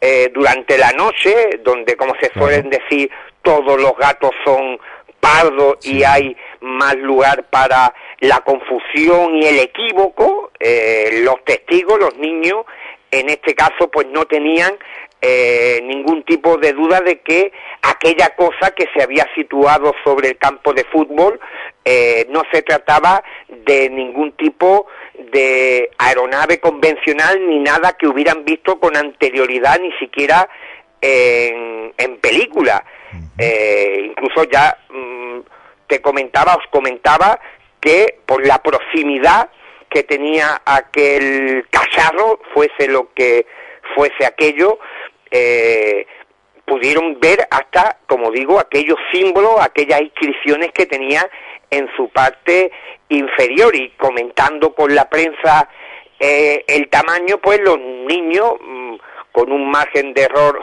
eh, durante la noche, donde, como se suelen decir, todos los gatos son pardos y hay más lugar para la confusión y el equívoco. Eh, los testigos, los niños, en este caso, pues no tenían eh, ningún tipo de duda de que aquella cosa que se había situado sobre el campo de fútbol eh, no se trataba de ningún tipo de aeronave convencional ni nada que hubieran visto con anterioridad ni siquiera en, en película. Eh, incluso ya mm, te comentaba, os comentaba que por la proximidad que tenía aquel cacharro, fuese lo que fuese aquello, eh, pudieron ver hasta, como digo, aquellos símbolos, aquellas inscripciones que tenía en su parte inferior. Y comentando con la prensa eh, el tamaño, pues los niños, mm, con un margen de error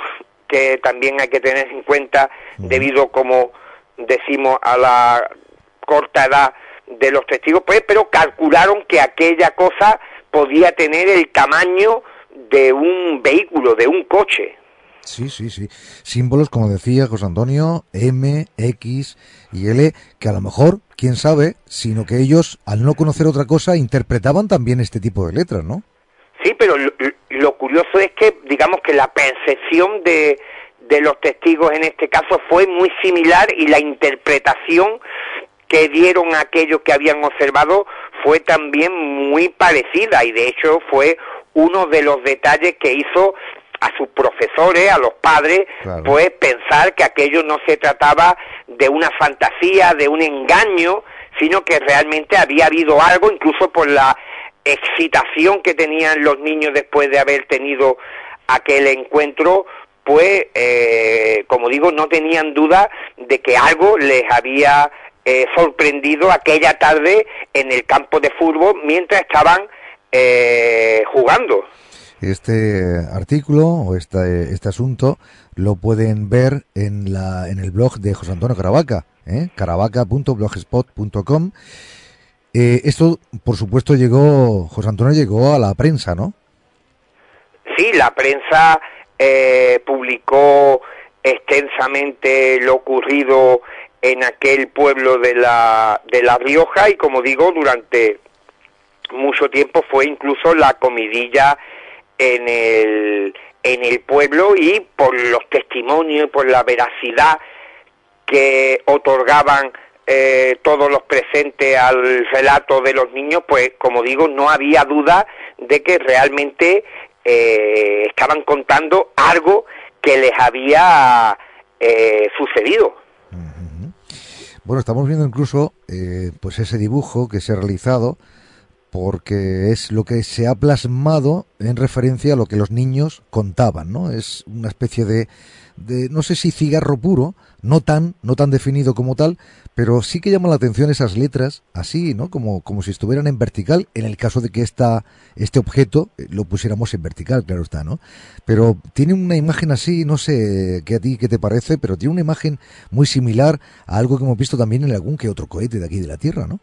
que también hay que tener en cuenta debido, como decimos, a la corta edad de los testigos, pues, pero calcularon que aquella cosa podía tener el tamaño de un vehículo, de un coche. Sí, sí, sí. Símbolos, como decía José Antonio, M, X y L, que a lo mejor, quién sabe, sino que ellos, al no conocer otra cosa, interpretaban también este tipo de letras, ¿no? Sí, pero lo, curioso es que, digamos que la percepción de, de los testigos en este caso fue muy similar y la interpretación que dieron a aquellos que habían observado fue también muy parecida y de hecho fue uno de los detalles que hizo a sus profesores, a los padres, pues pensar que aquello no se trataba de una fantasía, de un engaño, sino que realmente había habido algo, incluso por la excitación que tenían los niños después de haber tenido aquel encuentro, pues, eh, como digo, no tenían duda de que algo les había eh, sorprendido aquella tarde en el campo de fútbol mientras estaban eh, jugando. Este artículo o este, este asunto lo pueden ver en, la, en el blog de José Antonio Caravaca, ¿eh? caravaca.blogspot.com. Eh, esto, por supuesto, llegó, José Antonio llegó a la prensa, ¿no? Sí, la prensa eh, publicó extensamente lo ocurrido en aquel pueblo de la, de la Rioja y, como digo, durante mucho tiempo fue incluso la comidilla en el, en el pueblo y por los testimonios y por la veracidad que otorgaban eh, todos los presentes al relato de los niños, pues como digo, no había duda de que realmente eh, estaban contando algo que les había eh, sucedido. Bueno, estamos viendo incluso pues ese dibujo que se ha realizado porque es lo que se ha plasmado en referencia a lo que los niños contaban, ¿no? Es una especie de, de, no sé si cigarro puro, no tan, no tan definido como tal, pero sí que llama la atención esas letras así, ¿no? Como, como si estuvieran en vertical, en el caso de que esta, este objeto eh, lo pusiéramos en vertical, claro está, ¿no? Pero tiene una imagen así, no sé qué a ti qué te parece, pero tiene una imagen muy similar a algo que hemos visto también en algún que otro cohete de aquí de la Tierra, ¿no?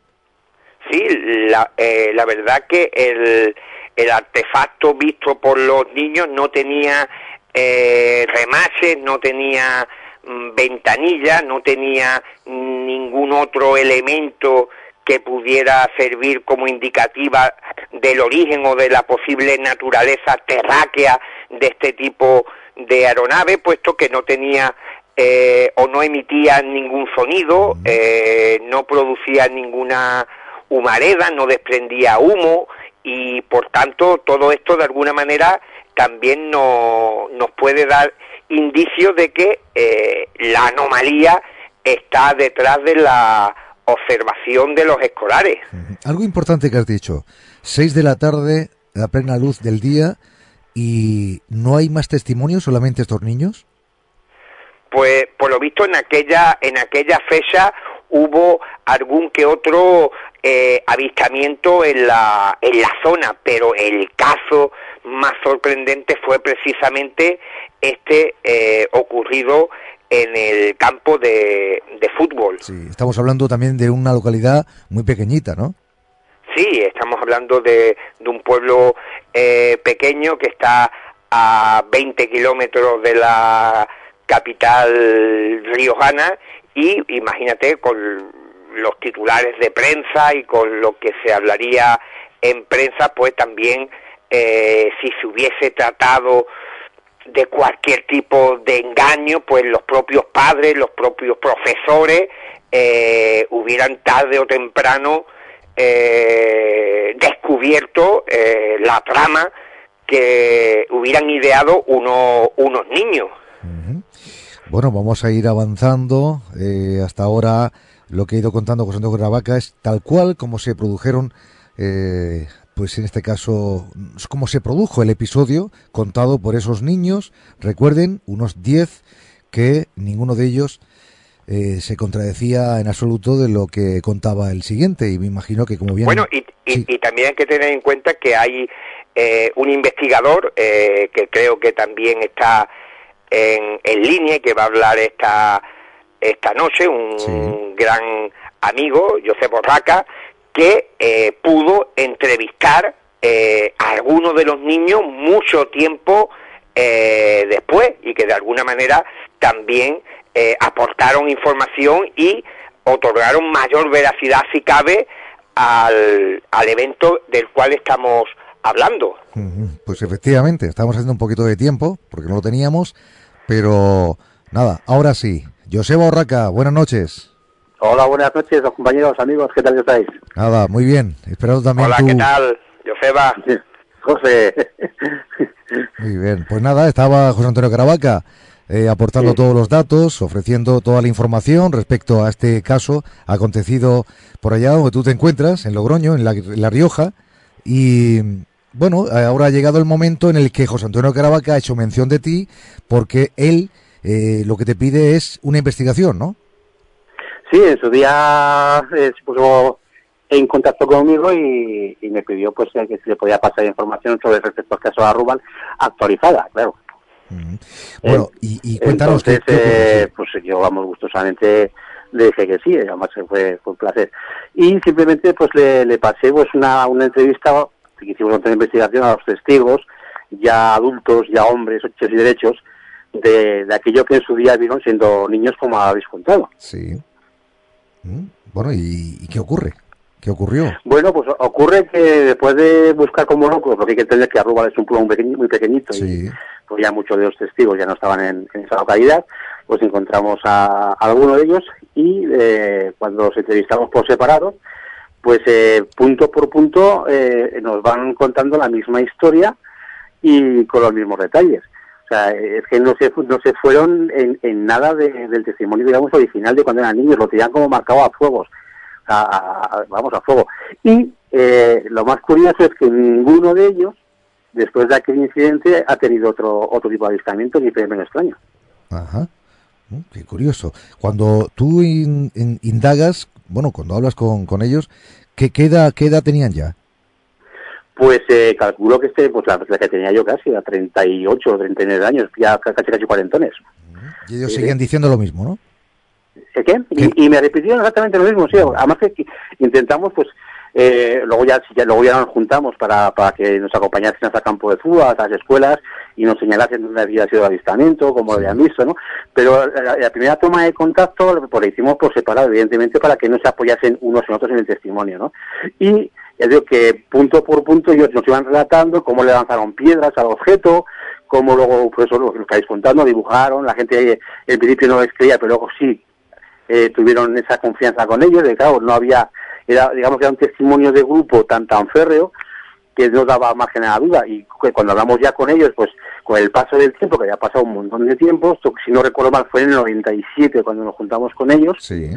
Sí, la, eh, la verdad que el, el artefacto visto por los niños no tenía eh, remaches, no tenía mm, ventanilla, no tenía ningún otro elemento que pudiera servir como indicativa del origen o de la posible naturaleza terráquea de este tipo de aeronave, puesto que no tenía eh, o no emitía ningún sonido, eh, no producía ninguna humareda, no desprendía humo y por tanto todo esto de alguna manera también no, nos puede dar indicios de que eh, la anomalía está detrás de la observación de los escolares. Algo importante que has dicho, 6 de la tarde, a plena luz del día y no hay más testimonios, solamente estos niños. Pues por lo visto en aquella en aquella fecha hubo algún que otro eh, avistamiento en la en la zona, pero el caso más sorprendente fue precisamente este eh, ocurrido en el campo de, de fútbol. Sí, estamos hablando también de una localidad muy pequeñita, ¿no? Sí, estamos hablando de, de un pueblo eh, pequeño que está a 20 kilómetros de la capital riojana y imagínate con los titulares de prensa y con lo que se hablaría en prensa, pues también eh, si se hubiese tratado de cualquier tipo de engaño, pues los propios padres, los propios profesores eh, hubieran tarde o temprano eh, descubierto eh, la trama que hubieran ideado uno, unos niños. Bueno, vamos a ir avanzando. Eh, hasta ahora lo que he ido contando José Antonio Gravaca es tal cual como se produjeron, eh, pues en este caso, como se produjo el episodio contado por esos niños. Recuerden, unos 10 que ninguno de ellos eh, se contradecía en absoluto de lo que contaba el siguiente y me imagino que como bien... Bueno, y, y, y también hay que tener en cuenta que hay eh, un investigador eh, que creo que también está en, en, línea y que va a hablar esta, esta noche, un sí. gran amigo, José Borraca, que eh, pudo entrevistar eh, a algunos de los niños mucho tiempo eh, después y que de alguna manera también eh, aportaron información y otorgaron mayor veracidad, si cabe, al, al evento del cual estamos hablando. Pues efectivamente, estamos haciendo un poquito de tiempo, porque no lo teníamos, pero nada, ahora sí. Joseba Borraca, buenas noches. Hola, buenas noches, compañeros, amigos, ¿qué tal estáis? Nada, muy bien, esperando también Hola. ¿qué tal? Joseba. José. Muy bien, pues nada, estaba José Antonio Caravaca eh, aportando sí. todos los datos, ofreciendo toda la información respecto a este caso acontecido por allá donde tú te encuentras, en Logroño, en La, en la Rioja, y bueno, ahora ha llegado el momento en el que José Antonio Caravaca ha hecho mención de ti porque él eh, lo que te pide es una investigación, ¿no? Sí, en su día eh, se puso en contacto conmigo y, y me pidió pues que se le podía pasar información sobre respecto al caso de Arrubal actualizada, claro. Mm. Bueno, eh, y, y, cuéntanos entonces, qué, eh, pues yo vamos gustosamente le dije que sí, además fue, fue un placer. Y simplemente pues le, le pasé pues una, una entrevista que hicimos una investigación a los testigos, ya adultos, ya hombres, hechos y derechos, de, de aquello que en su día vieron siendo niños como habéis contado. Sí. Mm. Bueno, ¿y, ¿y qué ocurre? ¿Qué ocurrió? Bueno, pues ocurre que después de buscar como locos, porque hay que entender que Arrubal es un pueblo muy, pequeño, muy pequeñito sí. y pues ya muchos de los testigos ya no estaban en, en esa localidad, pues encontramos a, a alguno de ellos y eh, cuando los entrevistamos por separado, pues eh, punto por punto eh, nos van contando la misma historia y con los mismos detalles. Sea, es que no se, no se fueron en, en nada de, del testimonio, digamos, original de cuando eran niños, lo tenían como marcado a fuegos, a, vamos, a fuego. Y eh, lo más curioso es que ninguno de ellos, después de aquel incidente, ha tenido otro, otro tipo de avistamiento ni menos extraño. Ajá. Mm, qué curioso. Cuando tú in, in, indagas, bueno, cuando hablas con, con ellos, ¿qué, qué, ¿qué edad tenían ya? Pues eh, calculo que este, pues la, la, que tenía yo casi, a 38 o 39 años, ya casi casi cuarentones. Y ellos seguían diciendo lo mismo, ¿no? ¿Qué? ¿Qué? Y, y, me repitieron exactamente lo mismo, sí. Además que intentamos, pues, eh, luego ya, ya luego ya nos juntamos para, para que nos acompañasen hasta el campo de fútbol, a las escuelas, y nos señalasen dónde había sido el avistamiento, como lo habían visto, ¿no? Pero la, la, primera toma de contacto, pues la hicimos por separado, evidentemente, para que no se apoyasen unos en otros en el testimonio, ¿no? Y ya digo que punto por punto ellos nos iban relatando cómo le lanzaron piedras al objeto, cómo luego, pues eso, lo que estáis contando, dibujaron, la gente en principio no les creía, pero luego sí eh, tuvieron esa confianza con ellos, de claro, no había, era, digamos que era un testimonio de grupo tan tan férreo que no daba margen a la duda y cuando hablamos ya con ellos, pues con el paso del tiempo, que ya ha pasado un montón de tiempo, esto, si no recuerdo mal fue en el 97 cuando nos juntamos con ellos, sí.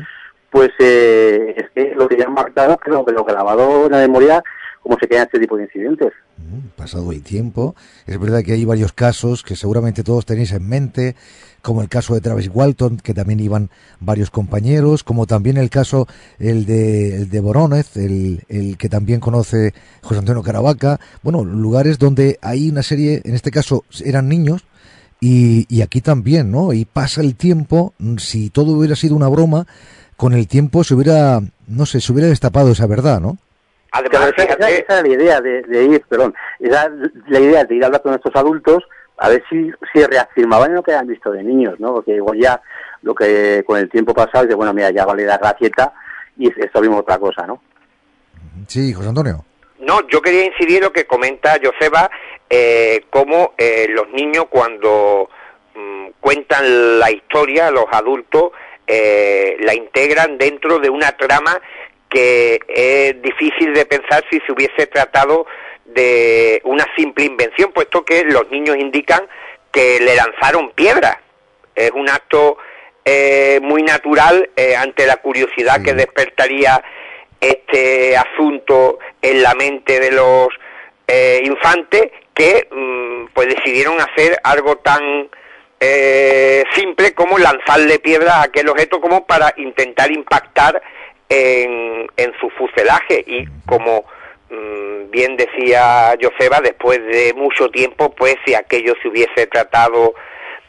Pues eh, es que lo tenían marcado, pero que lo grabado en la memoria cómo se quedan este tipo de incidentes. Mm, pasado el tiempo, es verdad que hay varios casos que seguramente todos tenéis en mente, como el caso de Travis Walton, que también iban varios compañeros, como también el caso el de, el de Boronez, el, el que también conoce José Antonio Caravaca, bueno, lugares donde hay una serie, en este caso eran niños, y, y aquí también, ¿no? Y pasa el tiempo, si todo hubiera sido una broma, con el tiempo se hubiera, no sé, se hubiera destapado esa verdad, ¿no? Además, esa, esa, esa, era la idea de, de, ir, perdón, esa la idea de ir a hablar con estos adultos a ver si, si reafirmaban lo que habían visto de niños, ¿no? Porque igual ya lo que con el tiempo pasado dice, bueno, mira, ya vale la gracieta y esto vimos otra cosa, ¿no? Sí, José Antonio. No, yo quería incidir en lo que comenta Joseba, eh, cómo eh, los niños cuando mmm, cuentan la historia, los adultos, eh, la integran dentro de una trama que es difícil de pensar si se hubiese tratado de una simple invención, puesto que los niños indican que le lanzaron piedras. Es un acto eh, muy natural eh, ante la curiosidad que despertaría este asunto en la mente de los eh, infantes que mm, pues decidieron hacer algo tan eh, simple como lanzarle piedras a aquel objeto como para intentar impactar en, en su fuselaje. Y como mmm, bien decía Joseba después de mucho tiempo pues si aquello se hubiese tratado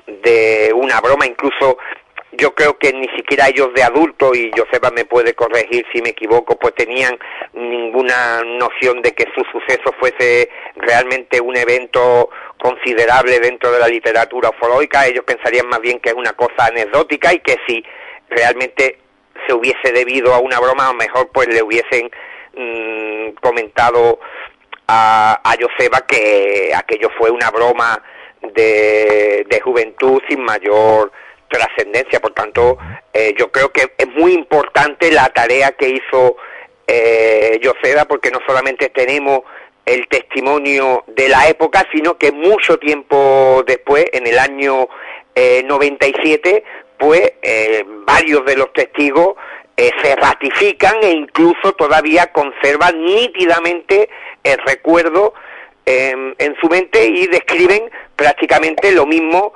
de una broma incluso yo creo que ni siquiera ellos de adultos, y Joseba me puede corregir si me equivoco, pues tenían ninguna noción de que su suceso fuese realmente un evento considerable dentro de la literatura ufológica, ellos pensarían más bien que es una cosa anecdótica y que si realmente se hubiese debido a una broma, a lo mejor pues le hubiesen mmm, comentado a, a Joseba que aquello fue una broma de, de juventud sin mayor trascendencia. Por tanto, eh, yo creo que es muy importante la tarea que hizo eh, Yoseda, porque no solamente tenemos el testimonio de la época, sino que mucho tiempo después, en el año eh, 97, pues eh, varios de los testigos eh, se ratifican e incluso todavía conservan nítidamente el recuerdo en su mente y describen prácticamente lo mismo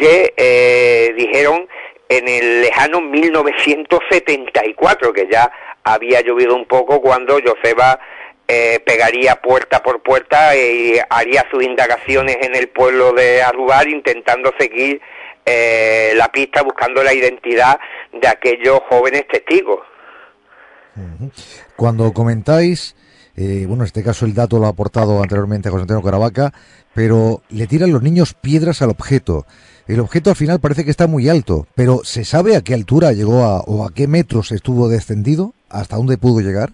que eh, dijeron en el lejano 1974, que ya había llovido un poco cuando Joseba eh, pegaría puerta por puerta y haría sus indagaciones en el pueblo de Arubar intentando seguir eh, la pista buscando la identidad de aquellos jóvenes testigos. Cuando comentáis, eh, bueno, en este caso el dato lo ha aportado anteriormente José Antonio Caravaca, pero le tiran los niños piedras al objeto. El objeto al final parece que está muy alto, pero ¿se sabe a qué altura llegó a, o a qué metros estuvo descendido? ¿Hasta dónde pudo llegar?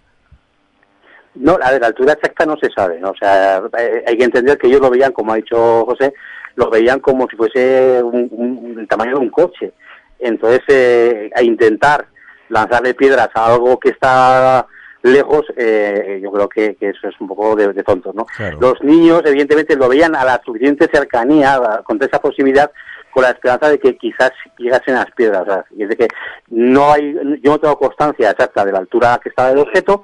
No, la de la altura exacta no se sabe. ¿no? O sea, hay que entender que ellos lo veían, como ha dicho José, lo veían como si fuese un, un, el tamaño de un coche. Entonces, eh, a intentar lanzarle piedras a algo que está lejos, eh, yo creo que, que, eso es un poco de, de tontos, ¿no? Claro. Los niños, evidentemente, lo veían a la suficiente cercanía, con esa proximidad, con la esperanza de que quizás llegasen a las piedras. Y es de que no hay, yo no tengo constancia exacta de la altura que estaba el objeto,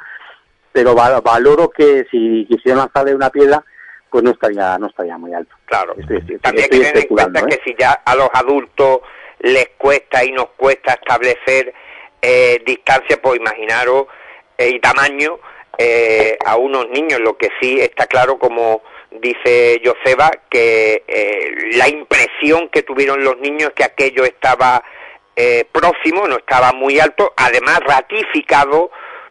pero valoro que si quisieran lanzarle una piedra, pues no estaría, no estaría muy alto. Claro. Estoy, estoy, También estoy hay que tener en cuenta ¿eh? que si ya a los adultos les cuesta y nos cuesta establecer eh, distancia, pues imaginaros eh, y tamaño eh, a unos niños, lo que sí está claro como dice Joseba que eh, la impresión que tuvieron los niños es que aquello estaba eh, próximo, no estaba muy alto, además ratificado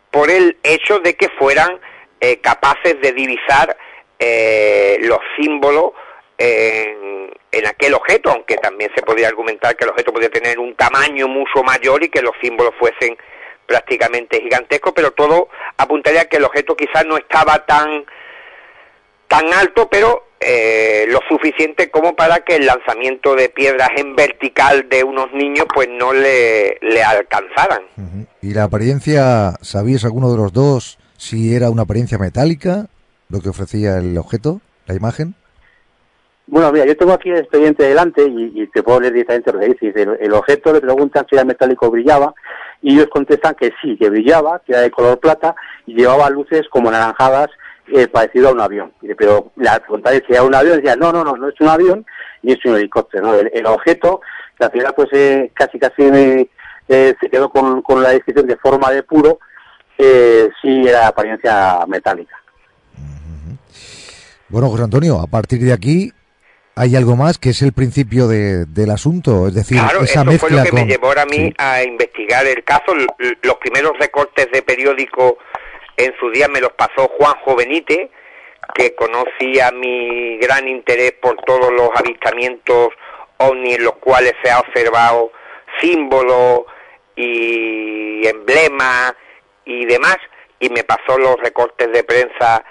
por el hecho de que fueran eh, capaces de divisar eh, los símbolos en, en, aquel objeto, aunque también se podría argumentar que el objeto podía tener un tamaño mucho mayor y que los símbolos fuesen prácticamente gigantescos, pero todo apuntaría a que el objeto quizás no estaba tan tan alto, pero eh, lo suficiente como para que el lanzamiento de piedras en vertical de unos niños pues no le, le alcanzaran. Uh -huh. ¿Y la apariencia, sabías alguno de los dos si era una apariencia metálica lo que ofrecía el objeto, la imagen? Bueno, mira, yo tengo aquí el expediente delante y, y te puedo leer directamente lo que dice. El, el, objeto le preguntan si era metálico o brillaba y ellos contestan que sí, que brillaba, que era de color plata y llevaba luces como naranjadas eh, parecido a un avión. Pero la pregunta si era un avión, decía, no, no, no, no es un avión ni es un helicóptero. ¿no? El, objeto, que al final pues eh, casi casi eh, se quedó con, con, la descripción de forma de puro, eh, sí era apariencia metálica. Bueno, José Antonio, a partir de aquí hay algo más que es el principio de, del asunto, es decir, claro, esa eso fue lo que me llevó a mí a investigar el caso. Los primeros recortes de periódico en su día me los pasó Juan Jovenite, que conocía mi gran interés por todos los avistamientos ovni en los cuales se ha observado símbolos y emblemas y demás, y me pasó los recortes de prensa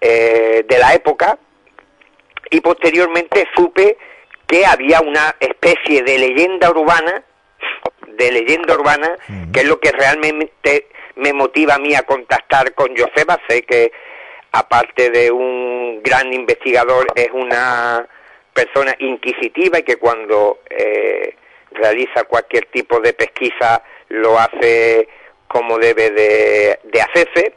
eh, de la época, y posteriormente supe que había una especie de leyenda urbana, de leyenda urbana, que es lo que realmente me motiva a mí a contactar con Joseba. Sé que aparte de un gran investigador es una persona inquisitiva y que cuando eh, realiza cualquier tipo de pesquisa lo hace como debe de, hacerse.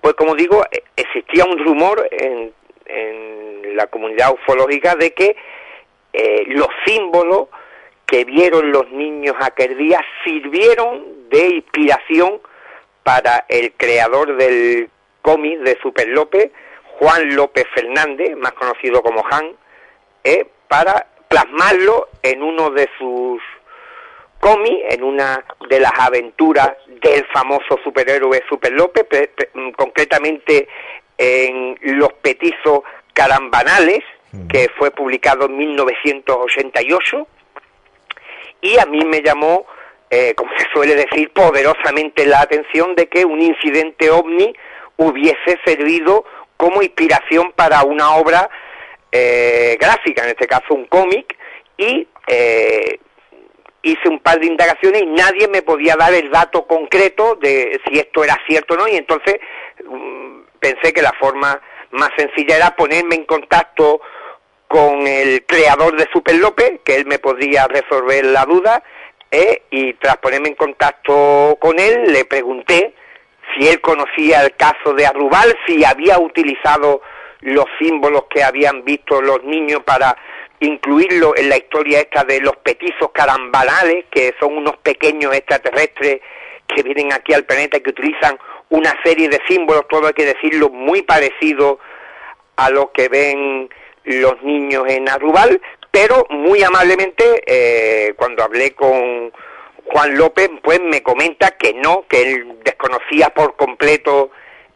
Pues como digo, existía un rumor en, en la comunidad ufológica de que eh, los símbolos que vieron los niños aquel día sirvieron de inspiración para el creador del cómic de Super López, Juan López Fernández, más conocido como Han, eh, para plasmarlo en uno de sus cómics, en una de las aventuras del famoso superhéroe Super López, mm, concretamente en Los Petizos Carambanales, que fue publicado en 1988, y a mí me llamó, eh, como se suele decir, poderosamente la atención de que un incidente ovni hubiese servido como inspiración para una obra eh, gráfica, en este caso un cómic, y eh, hice un par de indagaciones y nadie me podía dar el dato concreto de si esto era cierto o no, y entonces mm, pensé que la forma más sencilla era ponerme en contacto con el creador de Super López, que él me podía resolver la duda, eh, y tras ponerme en contacto con él, le pregunté si él conocía el caso de Arrubal, si había utilizado los símbolos que habían visto los niños para incluirlo en la historia esta de los petizos carambanales, que son unos pequeños extraterrestres que vienen aquí al planeta y que utilizan una serie de símbolos, todo hay que decirlo, muy parecido a lo que ven los niños en Arrubal, pero muy amablemente eh, cuando hablé con Juan López, pues me comenta que no, que él desconocía por completo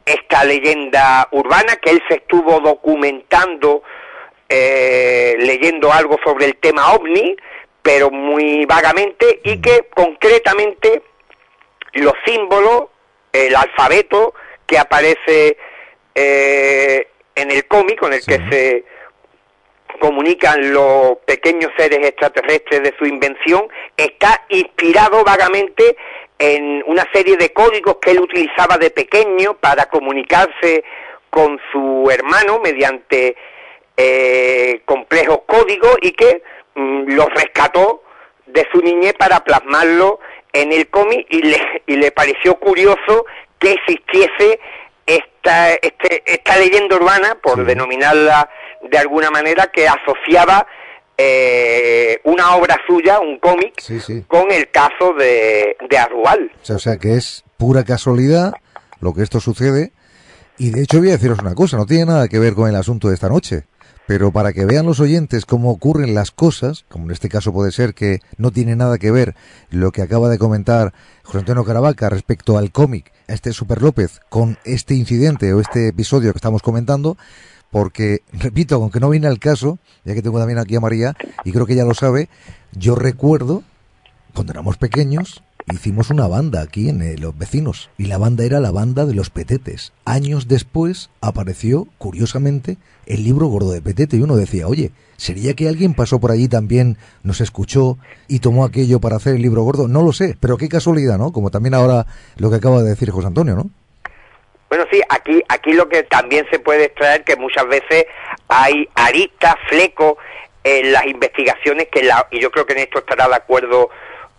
esta leyenda urbana, que él se estuvo documentando, eh, leyendo algo sobre el tema ovni, pero muy vagamente, y que concretamente los símbolos el alfabeto que aparece eh, en el cómic con el que se comunican los pequeños seres extraterrestres de su invención, está inspirado vagamente en una serie de códigos que él utilizaba de pequeño para comunicarse con su hermano mediante eh, complejos códigos y que mm, los rescató de su niñez para plasmarlo en el cómic y le, y le pareció curioso que existiese esta, este, esta leyenda urbana, por denominarla de alguna manera, que asociaba eh, una obra suya, un cómic, con el caso de, de Arrual. O sea, que es pura casualidad lo que esto sucede. Y de hecho voy a deciros una cosa, no tiene nada que ver con el asunto de esta noche. Pero para que vean los oyentes cómo ocurren las cosas, como en este caso puede ser que no tiene nada que ver lo que acaba de comentar José Antonio Caravaca respecto al cómic, a este Super López, con este incidente o este episodio que estamos comentando, porque, repito, aunque no viene al caso, ya que tengo también aquí a María, y creo que ella lo sabe, yo recuerdo, cuando éramos pequeños, hicimos una banda aquí en eh, Los Vecinos y la banda era la banda de los Petetes. Años después apareció, curiosamente, el libro gordo de Petete y uno decía, oye, ¿sería que alguien pasó por allí también, nos escuchó y tomó aquello para hacer el libro gordo? No lo sé, pero qué casualidad, ¿no? Como también ahora lo que acaba de decir José Antonio, ¿no? Bueno, sí, aquí, aquí lo que también se puede extraer que muchas veces hay aristas, flecos en las investigaciones que la, y yo creo que en esto estará de acuerdo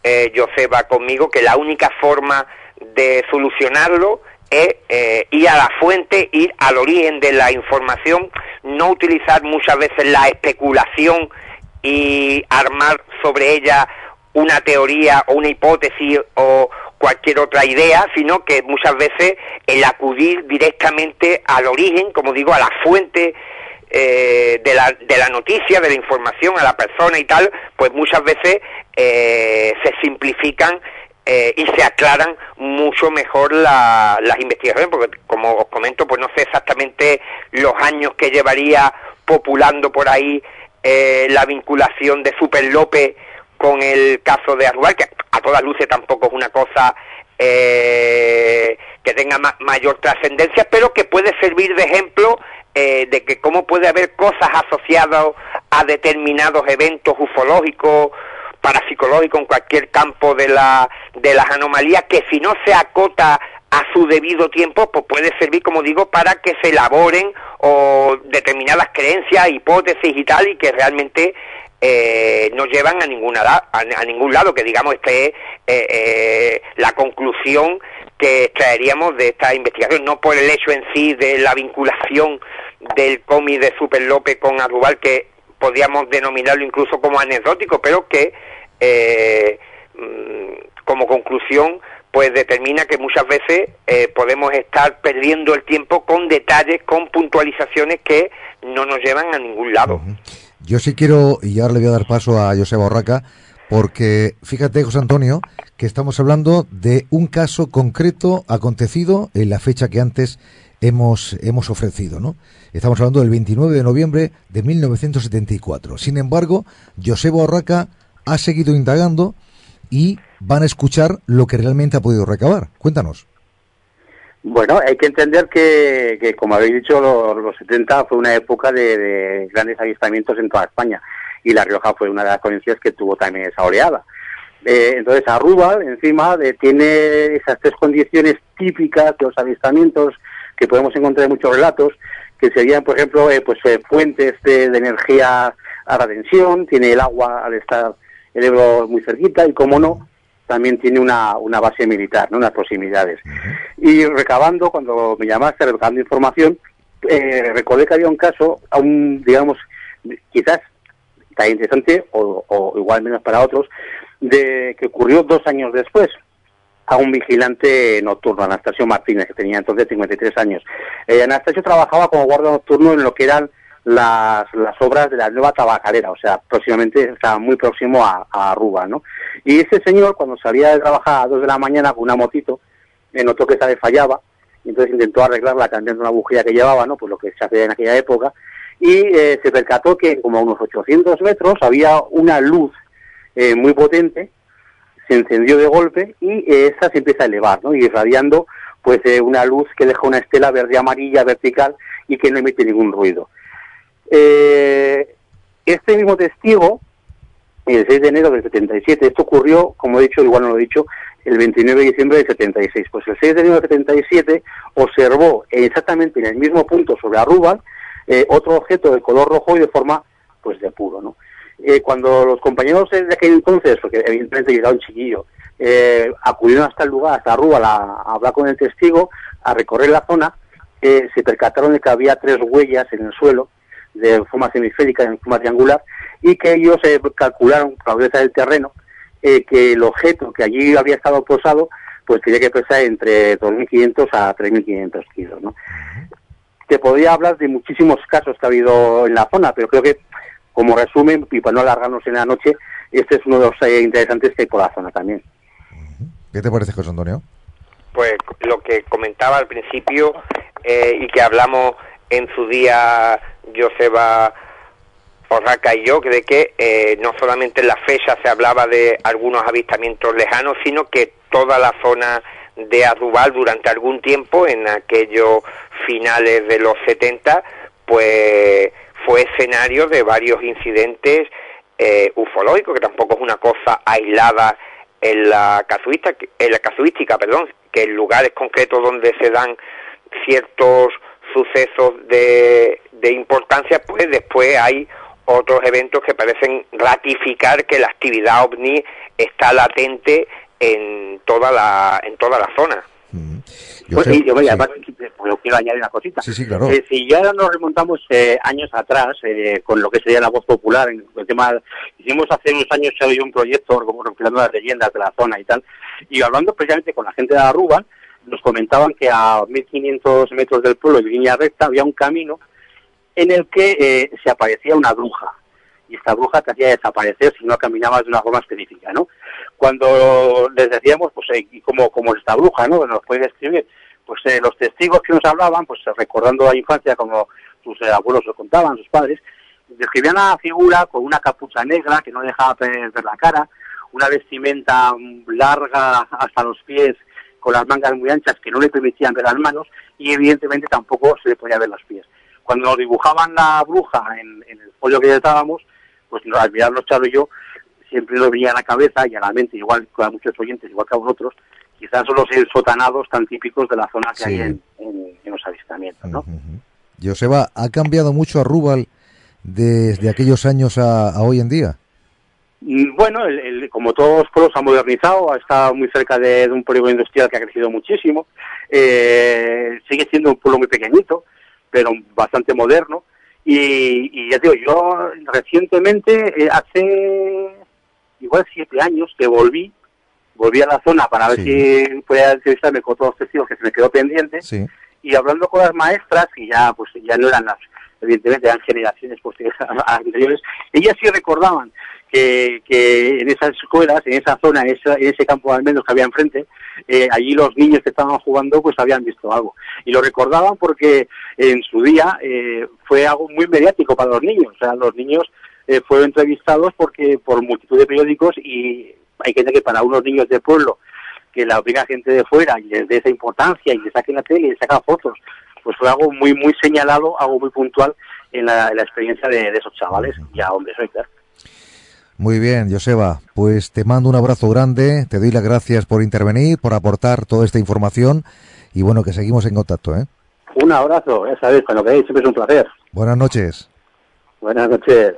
eh, José va conmigo, que la única forma de solucionarlo es eh, ir a la fuente, ir al origen de la información, no utilizar muchas veces la especulación y armar sobre ella una teoría o una hipótesis o cualquier otra idea, sino que muchas veces el acudir directamente al origen, como digo, a la fuente eh, de, la, de la noticia, de la información, a la persona y tal, pues muchas veces eh, se simplifican eh, y se aclaran mucho mejor las investigaciones, porque como os comento, pues no sé exactamente los años que llevaría populando por ahí la vinculación de Super López con el caso de Arrubal, que a todas luces tampoco es una cosa eh, que tenga mayor trascendencia, pero que puede servir de ejemplo eh, de que cómo puede haber cosas asociadas a determinados eventos ufológicos, parapsicológicos en cualquier campo de, la, de las anomalías, que si no se acota a su debido tiempo, pues puede servir, como digo, para que se elaboren o determinadas creencias, hipótesis y tal, y que realmente eh, no llevan a ninguna a, ningún lado que digamos este es eh, eh, la conclusión que traeríamos de esta investigación no por el hecho en sí de la vinculación del cómic de Super López con Arrubal que podríamos denominarlo incluso como anecdótico pero que eh, mm, como conclusión pues determina que muchas veces podemos estar perdiendo el tiempo con detalles, con puntualizaciones que no nos llevan a ningún lado. Yo sí quiero, y ahora le voy a dar paso a José Borraca, porque fíjate, José Antonio, que estamos hablando de un caso concreto acontecido en la fecha que antes hemos, hemos ofrecido, ¿no? Estamos hablando del 29 de noviembre de 1974. Sin embargo, José Borraca ha seguido indagando y van a escuchar lo que realmente ha podido recabar. Cuéntanos. Bueno, hay que entender que, como habéis dicho, los, 70 fue una época de, grandes avistamientos en toda España y La Rioja fue una de las provincias que tuvo también esa oleada. Eh, entonces, Aruba, encima, tiene esas tres condiciones típicas de los avistamientos que podemos encontrar en muchos relatos, que serían, por ejemplo, eh, pues eh, fuentes de, energía a la tensión, tiene el agua al estar el Ebro muy cerquita y, como no, también tiene una, una base militar, ¿no? unas proximidades. Y recabando, cuando me llamaste, recabando información, eh, recordé que había un caso, aún, digamos, quizás tan interesante o, igual menos para otros, de que ocurrió dos años después a un vigilante nocturno, Anastasio Martínez, que tenía entonces 53 años. Eh, Anastasio trabajaba como guardia nocturno en lo que eran las, las obras de la nueva tabacalera, o sea, próximamente estaba muy próximo a, a ¿no? Y ese señor, cuando salía de trabajar a dos de la mañana con una motito, notó que esa vez fallaba, entonces intentó arreglarla cambiando una bujía que llevaba, ¿no? Pues lo que se hacía en aquella época, y eh, se percató que como a unos 800 metros había una luz eh, muy potente, se encendió de golpe y eh, esa se empieza a elevar, ¿no? Y irradiando pues una luz que deja una estela verde amarilla vertical y que no emite ningún ruido. Eh, este mismo testigo, el 6 de enero del 77, esto ocurrió, como he dicho, igual no lo he dicho, el 29 de diciembre del 76. Pues el 6 de enero del 77 observó exactamente en el mismo punto sobre Aruba eh, otro objeto de color rojo y de forma pues de puro, ¿no? Eh, cuando los compañeros de aquel entonces, porque evidentemente llegaba un chiquillo, eh, acudieron hasta el lugar, hasta Aruba, a, hablar con el testigo, a recorrer la zona, se percataron de que había tres huellas en el suelo de forma semiférica, en forma triangular, y que ellos eh, calcularon, por la dureza del terreno, eh, que el objeto que allí había estado posado, pues tenía que pesar entre 2.500 a 3.500 kilos, ¿no? Te podría hablar de muchísimos casos que ha habido en la zona, pero creo que, como resumen, y para no alargarnos en la noche, este es uno de los eh, interesantes que hay por la zona también. ¿Qué te parece, José Antonio? Pues lo que comentaba al principio y que hablamos en su día Joseba Orraca y yo, de que eh, no solamente en la fecha se hablaba de algunos avistamientos lejanos, sino que toda la zona de Adubal durante algún tiempo, en aquellos finales de los 70, pues fue escenario de varios incidentes eh, ufológicos, que tampoco es una cosa aislada en la casuística, en la casuística, perdón, que en lugares concretos donde se dan ciertos sucesos de, de importancia, pues después hay otros eventos que parecen ratificar que la actividad ovni está latente en toda la, en toda la zona. Pues, y, yo, quiero añadir una cosita. Sí, sí, claro. Eh, si ya nos remontamos eh, años atrás eh, con lo que sería la voz popular, en el tema, hicimos hace unos años un proyecto como recopilando las leyendas de la zona y tal, y hablando precisamente con la gente de Aruba, nos comentaban que a 1500 metros del pueblo, en línea recta, había un camino en el que se aparecía una bruja y esta bruja te hacía desaparecer si no caminabas de una forma específica, ¿no? Cuando les decíamos, pues, eh, ¿y cómo, cómo es esta bruja, no? Nos puede describir. Pues eh, los testigos que nos hablaban, pues recordando la infancia como sus eh, abuelos lo contaban, sus padres, describían a la figura con una capucha negra que no dejaba ver la cara, una vestimenta larga hasta los pies con las mangas muy anchas que no le permitían ver las manos y evidentemente tampoco se le podía ver los pies. Cuando nos dibujaban la bruja en, en el folio que estábamos, pues al mirarnos Charo y yo, siempre nos venía a la cabeza y a la mente, igual que a muchos oyentes, igual que a vosotros, quizás son los sotanados tan típicos de la zona que hay en, los avistamientos, ¿no? Joseba, ¿ha cambiado mucho a Rubal desde aquellos años a, hoy en día? Mm, bueno, como todos los pueblos ha modernizado, ha estado muy cerca de, un polígono industrial que ha crecido muchísimo, eh, sigue siendo un pueblo muy pequeñito, pero bastante moderno, y, ya digo, yo recientemente, eh, hace igual siete años que volví, volví a la zona para ver si podía entrevistarme con todos los testigos que se me quedó pendiente. Y hablando con las maestras, que ya pues ya no eran las, evidentemente eran generaciones posteriores anteriores, ellas sí recordaban que, que en esas escuelas, en esa zona, en, ese campo al menos que había enfrente, eh, allí los niños que estaban jugando pues habían visto algo. Y lo recordaban porque en su día eh, fue algo muy mediático para los niños. O sea, los niños eh, fueron entrevistados porque por multitud de periódicos y hay que que para unos niños de pueblo que la obliga gente de fuera y les dé esa importancia y les saquen la tele y les sacan fotos, pues fue algo muy muy señalado, algo muy puntual en la, experiencia de, esos chavales. Ya, hombre, soy claro. Muy bien, Joseba. Pues te mando un abrazo grande, te doy las gracias por intervenir, por aportar toda esta información y bueno, que seguimos en contacto, ¿eh? Un abrazo, ya sabéis, cuando queráis siempre es un placer. Buenas noches. Buenas noches.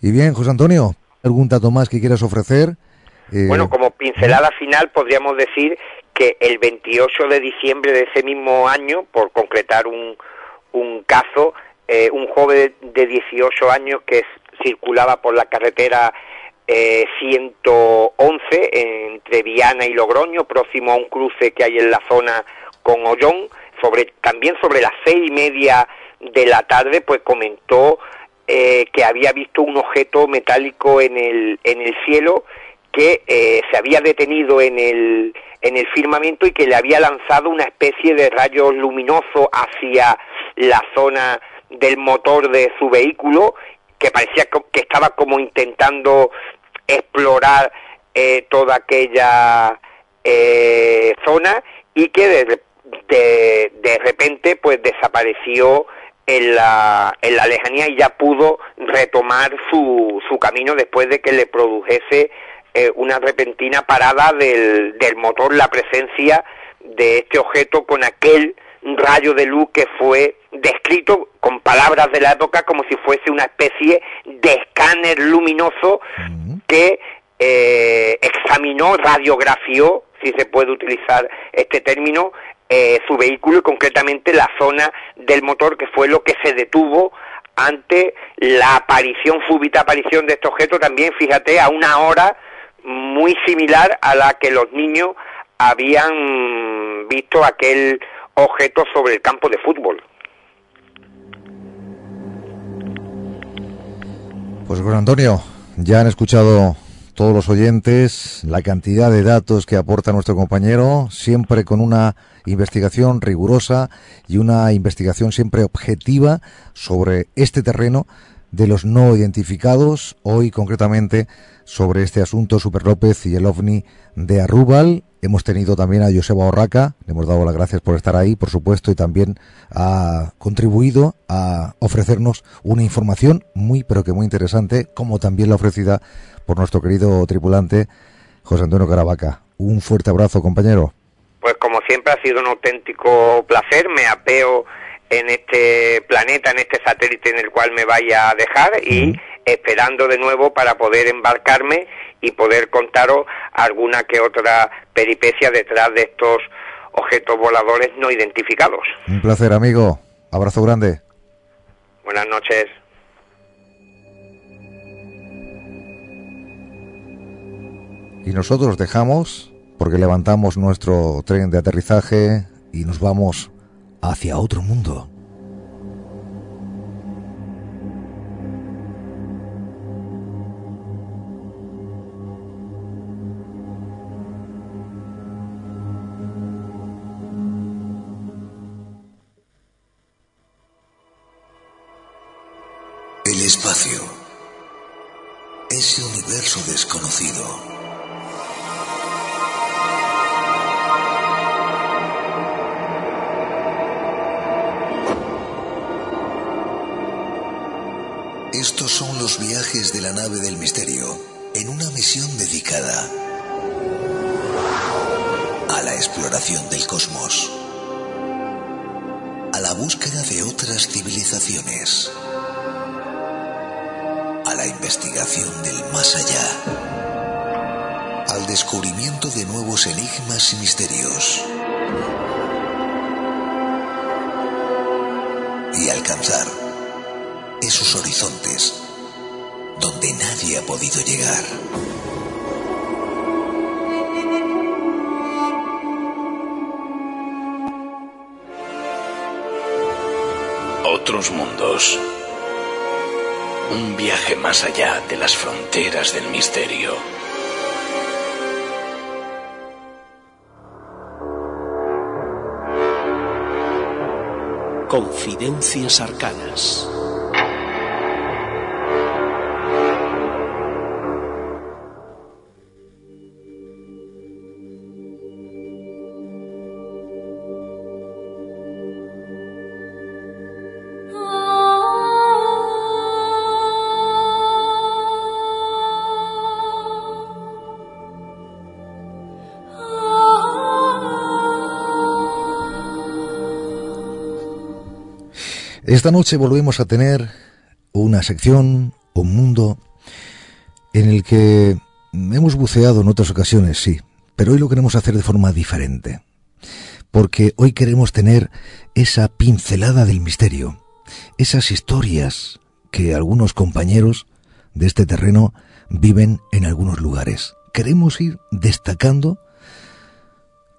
Y bien, José Antonio, ¿algún dato más que quieras ofrecer? Eh, bueno, como pincelada final podríamos decir que el 28 de diciembre de ese mismo año, por concretar un, un caso, eh, un joven de 18 años que circulaba por la carretera eh, 111 entre Viana y Logroño, próximo a un cruce que hay en la zona con Ollón, sobre, también sobre las seis y media de la tarde, pues comentó eh, que había visto un objeto metálico en el, en el cielo que eh, se había detenido en el, en el firmamento y que le había lanzado una especie de rayo luminoso hacia la zona del motor de su vehículo, que parecía que estaba como intentando explorar eh, toda aquella zona y que de, de, de repente pues desapareció en la, en la lejanía y ya pudo retomar su, su camino después de que le produjese eh, una repentina parada del, del motor, la presencia de este objeto con aquel rayo de luz que fue descrito con palabras de la época como si fuese una especie de escáner luminoso que eh, examinó, radiografió, si se puede utilizar este término, eh, su vehículo y concretamente la zona del motor que fue lo que se detuvo ante la aparición, súbita aparición de este objeto también, fíjate, a una hora muy similar a la que los niños habían visto aquel objeto sobre el campo de fútbol. Pues Juan Antonio, ya han escuchado todos los oyentes la cantidad de datos que aporta nuestro compañero, siempre con una investigación rigurosa y una investigación siempre objetiva sobre este terreno de los no identificados, hoy concretamente sobre este asunto Super López y el ovni de Arrubal. Hemos tenido también a Joseba Orraca, le hemos dado las gracias por estar ahí, por supuesto, y también ha contribuido a ofrecernos una información muy, pero que muy interesante, como también la ofrecida por nuestro querido tripulante José Antonio Caravaca. Un fuerte abrazo, compañero. Pues como siempre ha sido un auténtico placer, me apeo en este planeta, en este satélite en el cual me vaya a dejar y esperando de nuevo para poder embarcarme y poder contaros alguna que otra peripecia detrás de estos objetos voladores no identificados. Un placer, amigo. Abrazo grande. Buenas noches. Y nosotros dejamos, porque levantamos nuestro tren de aterrizaje y nos vamos hacia otro mundo. Y misterios y alcanzar esos horizontes donde nadie ha podido llegar. Otros mundos. Un viaje más allá de las fronteras del misterio. Confidencias arcanas. Esta noche volvemos a tener una sección, un mundo, en el que hemos buceado en otras ocasiones, sí, pero hoy lo queremos hacer de forma diferente. Porque hoy queremos tener esa pincelada del misterio, esas historias que algunos compañeros de este terreno viven en algunos lugares. Queremos ir destacando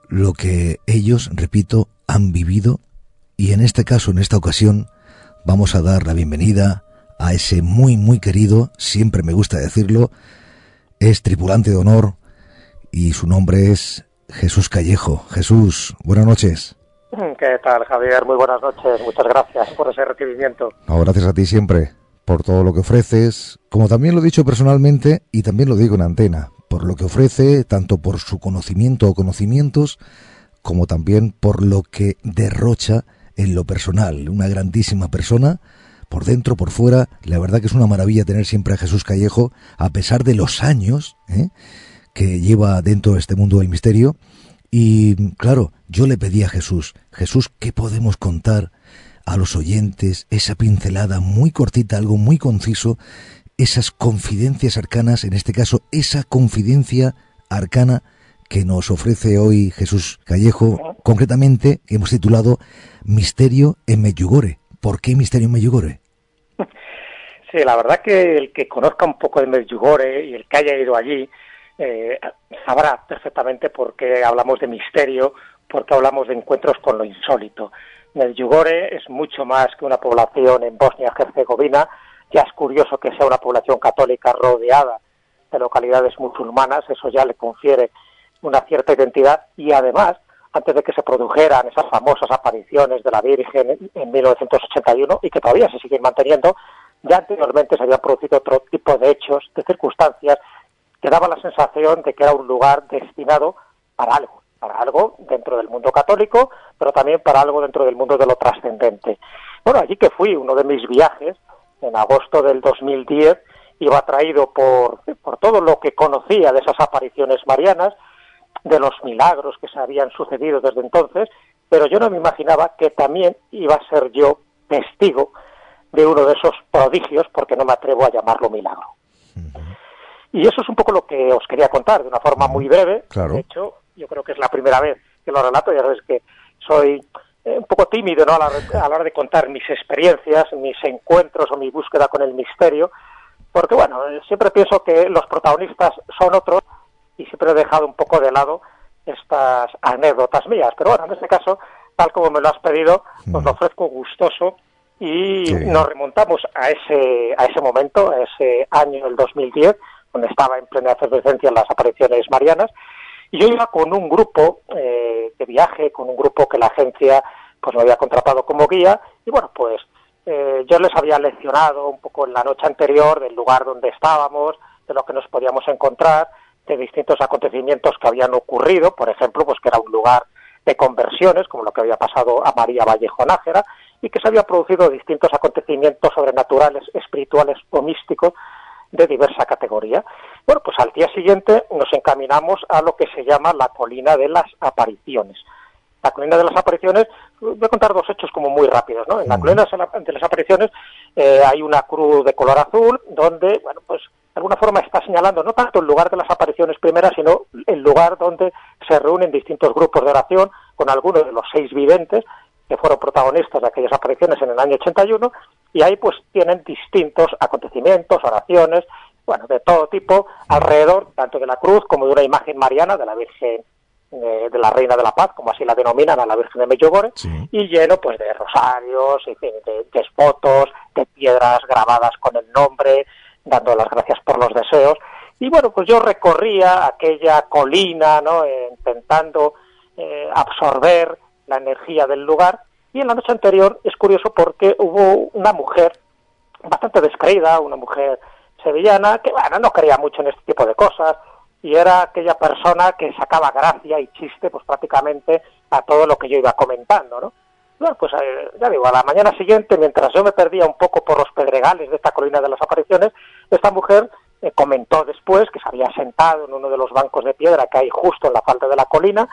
lo que ellos, repito, han vivido y en este caso, en esta ocasión, vamos a dar la bienvenida a ese muy, muy querido, siempre me gusta decirlo, es tripulante de honor y su nombre es Jesús Callejo. Jesús, buenas noches. ¿Qué tal, Javier? Muy buenas noches. Muchas gracias por ese recibimiento. No, gracias a ti siempre por todo lo que ofreces, como también lo he dicho personalmente y también lo digo en antena, por lo que ofrece, tanto por su conocimiento o conocimientos, como también por lo que derrocha en lo personal, una grandísima persona, por dentro, por fuera. La verdad que es una maravilla tener siempre a Jesús Callejo, a pesar de los años ¿eh? que lleva dentro de este mundo del misterio. Y claro, yo le pedí a Jesús, Jesús, ¿qué podemos contar a los oyentes? Esa pincelada muy cortita, algo muy conciso, esas confidencias arcanas, en este caso, esa confidencia arcana que nos ofrece hoy Jesús Callejo, concretamente hemos titulado Misterio en Medjugorje. ¿Por qué Misterio en Medjugorje? Sí, la verdad que el que conozca un poco de Medjugorje y el que haya ido allí eh, sabrá perfectamente por qué hablamos de misterio, por qué hablamos de encuentros con lo insólito. Medjugorje es mucho más que una población en Bosnia-Herzegovina. Ya es curioso que sea una población católica rodeada de localidades musulmanas, eso ya le confiere una cierta identidad y además, antes de que se produjeran esas famosas apariciones de la Virgen en 1981 y que todavía se siguen manteniendo, ya anteriormente se habían producido otro tipo de hechos, de circunstancias, que daban la sensación de que era un lugar destinado para algo, para algo dentro del mundo católico, pero también para algo dentro del mundo de lo trascendente. Bueno, allí que fui, uno de mis viajes, en agosto del 2010, iba atraído por, por todo lo que conocía de esas apariciones marianas, de los milagros que se habían sucedido desde entonces, pero yo no me imaginaba que también iba a ser yo testigo de uno de esos prodigios, porque no me atrevo a llamarlo milagro. Y eso es un poco lo que os quería contar de una forma muy breve. Claro. De hecho, yo creo que es la primera vez que lo relato, ya sabes que soy eh, un poco tímido ¿no? a, la, a la hora de contar mis experiencias, mis encuentros o mi búsqueda con el misterio, porque bueno, siempre pienso que los protagonistas son otros y siempre he dejado un poco de lado estas anécdotas mías. Pero bueno, en este caso, tal como me lo has pedido, os lo ofrezco gustoso y nos remontamos a ese, a ese momento, a ese año, el 2010, donde estaba en plena efervescencia en las apariciones marianas. Y yo iba con un grupo eh, de viaje, con un grupo que la agencia pues me había contratado como guía. Y bueno, pues eh, yo les había leccionado un poco en la noche anterior del lugar donde estábamos, de lo que nos podíamos encontrar, de distintos acontecimientos que habían ocurrido, por ejemplo, pues que era un lugar de conversiones, como lo que había pasado a María Vallejo Nájera, y que se habían producido distintos acontecimientos sobrenaturales, espirituales o místicos de diversa categoría. Bueno, pues al día siguiente nos encaminamos a lo que se llama la colina de las apariciones. La colina de las apariciones, voy a contar dos hechos como muy rápidos, ¿no? En la colina de las apariciones eh, hay una cruz de color azul donde, bueno, pues de alguna forma está señalando no tanto el lugar de las apariciones primeras, sino el lugar donde se reúnen distintos grupos de oración con algunos de los seis videntes que fueron protagonistas de aquellas apariciones en el año 81 y ahí pues tienen distintos acontecimientos, oraciones, bueno, de todo tipo alrededor tanto de la cruz como de una imagen mariana de la Virgen eh, de la Reina de la Paz, como así la denominan a la Virgen de Medjugorje, y lleno pues de rosarios, fin, de, de fotos, de piedras grabadas con el nombre, dando las gracias por los deseos. Y bueno, pues yo recorría aquella colina, ¿no? Intentando eh, absorber la energía del lugar. Y en la noche anterior es curioso porque hubo una mujer bastante descreída, una mujer sevillana, que bueno, no creía mucho en este tipo de cosas, y era aquella persona que sacaba gracia y chiste, pues prácticamente a todo lo que yo iba comentando, ¿no? Bueno, pues eh, ya digo, a la mañana siguiente, mientras yo me perdía un poco por los pedregales de esta colina de las apariciones, esta mujer eh, comentó después que se había sentado en uno de los bancos de piedra que hay justo en la falda de la colina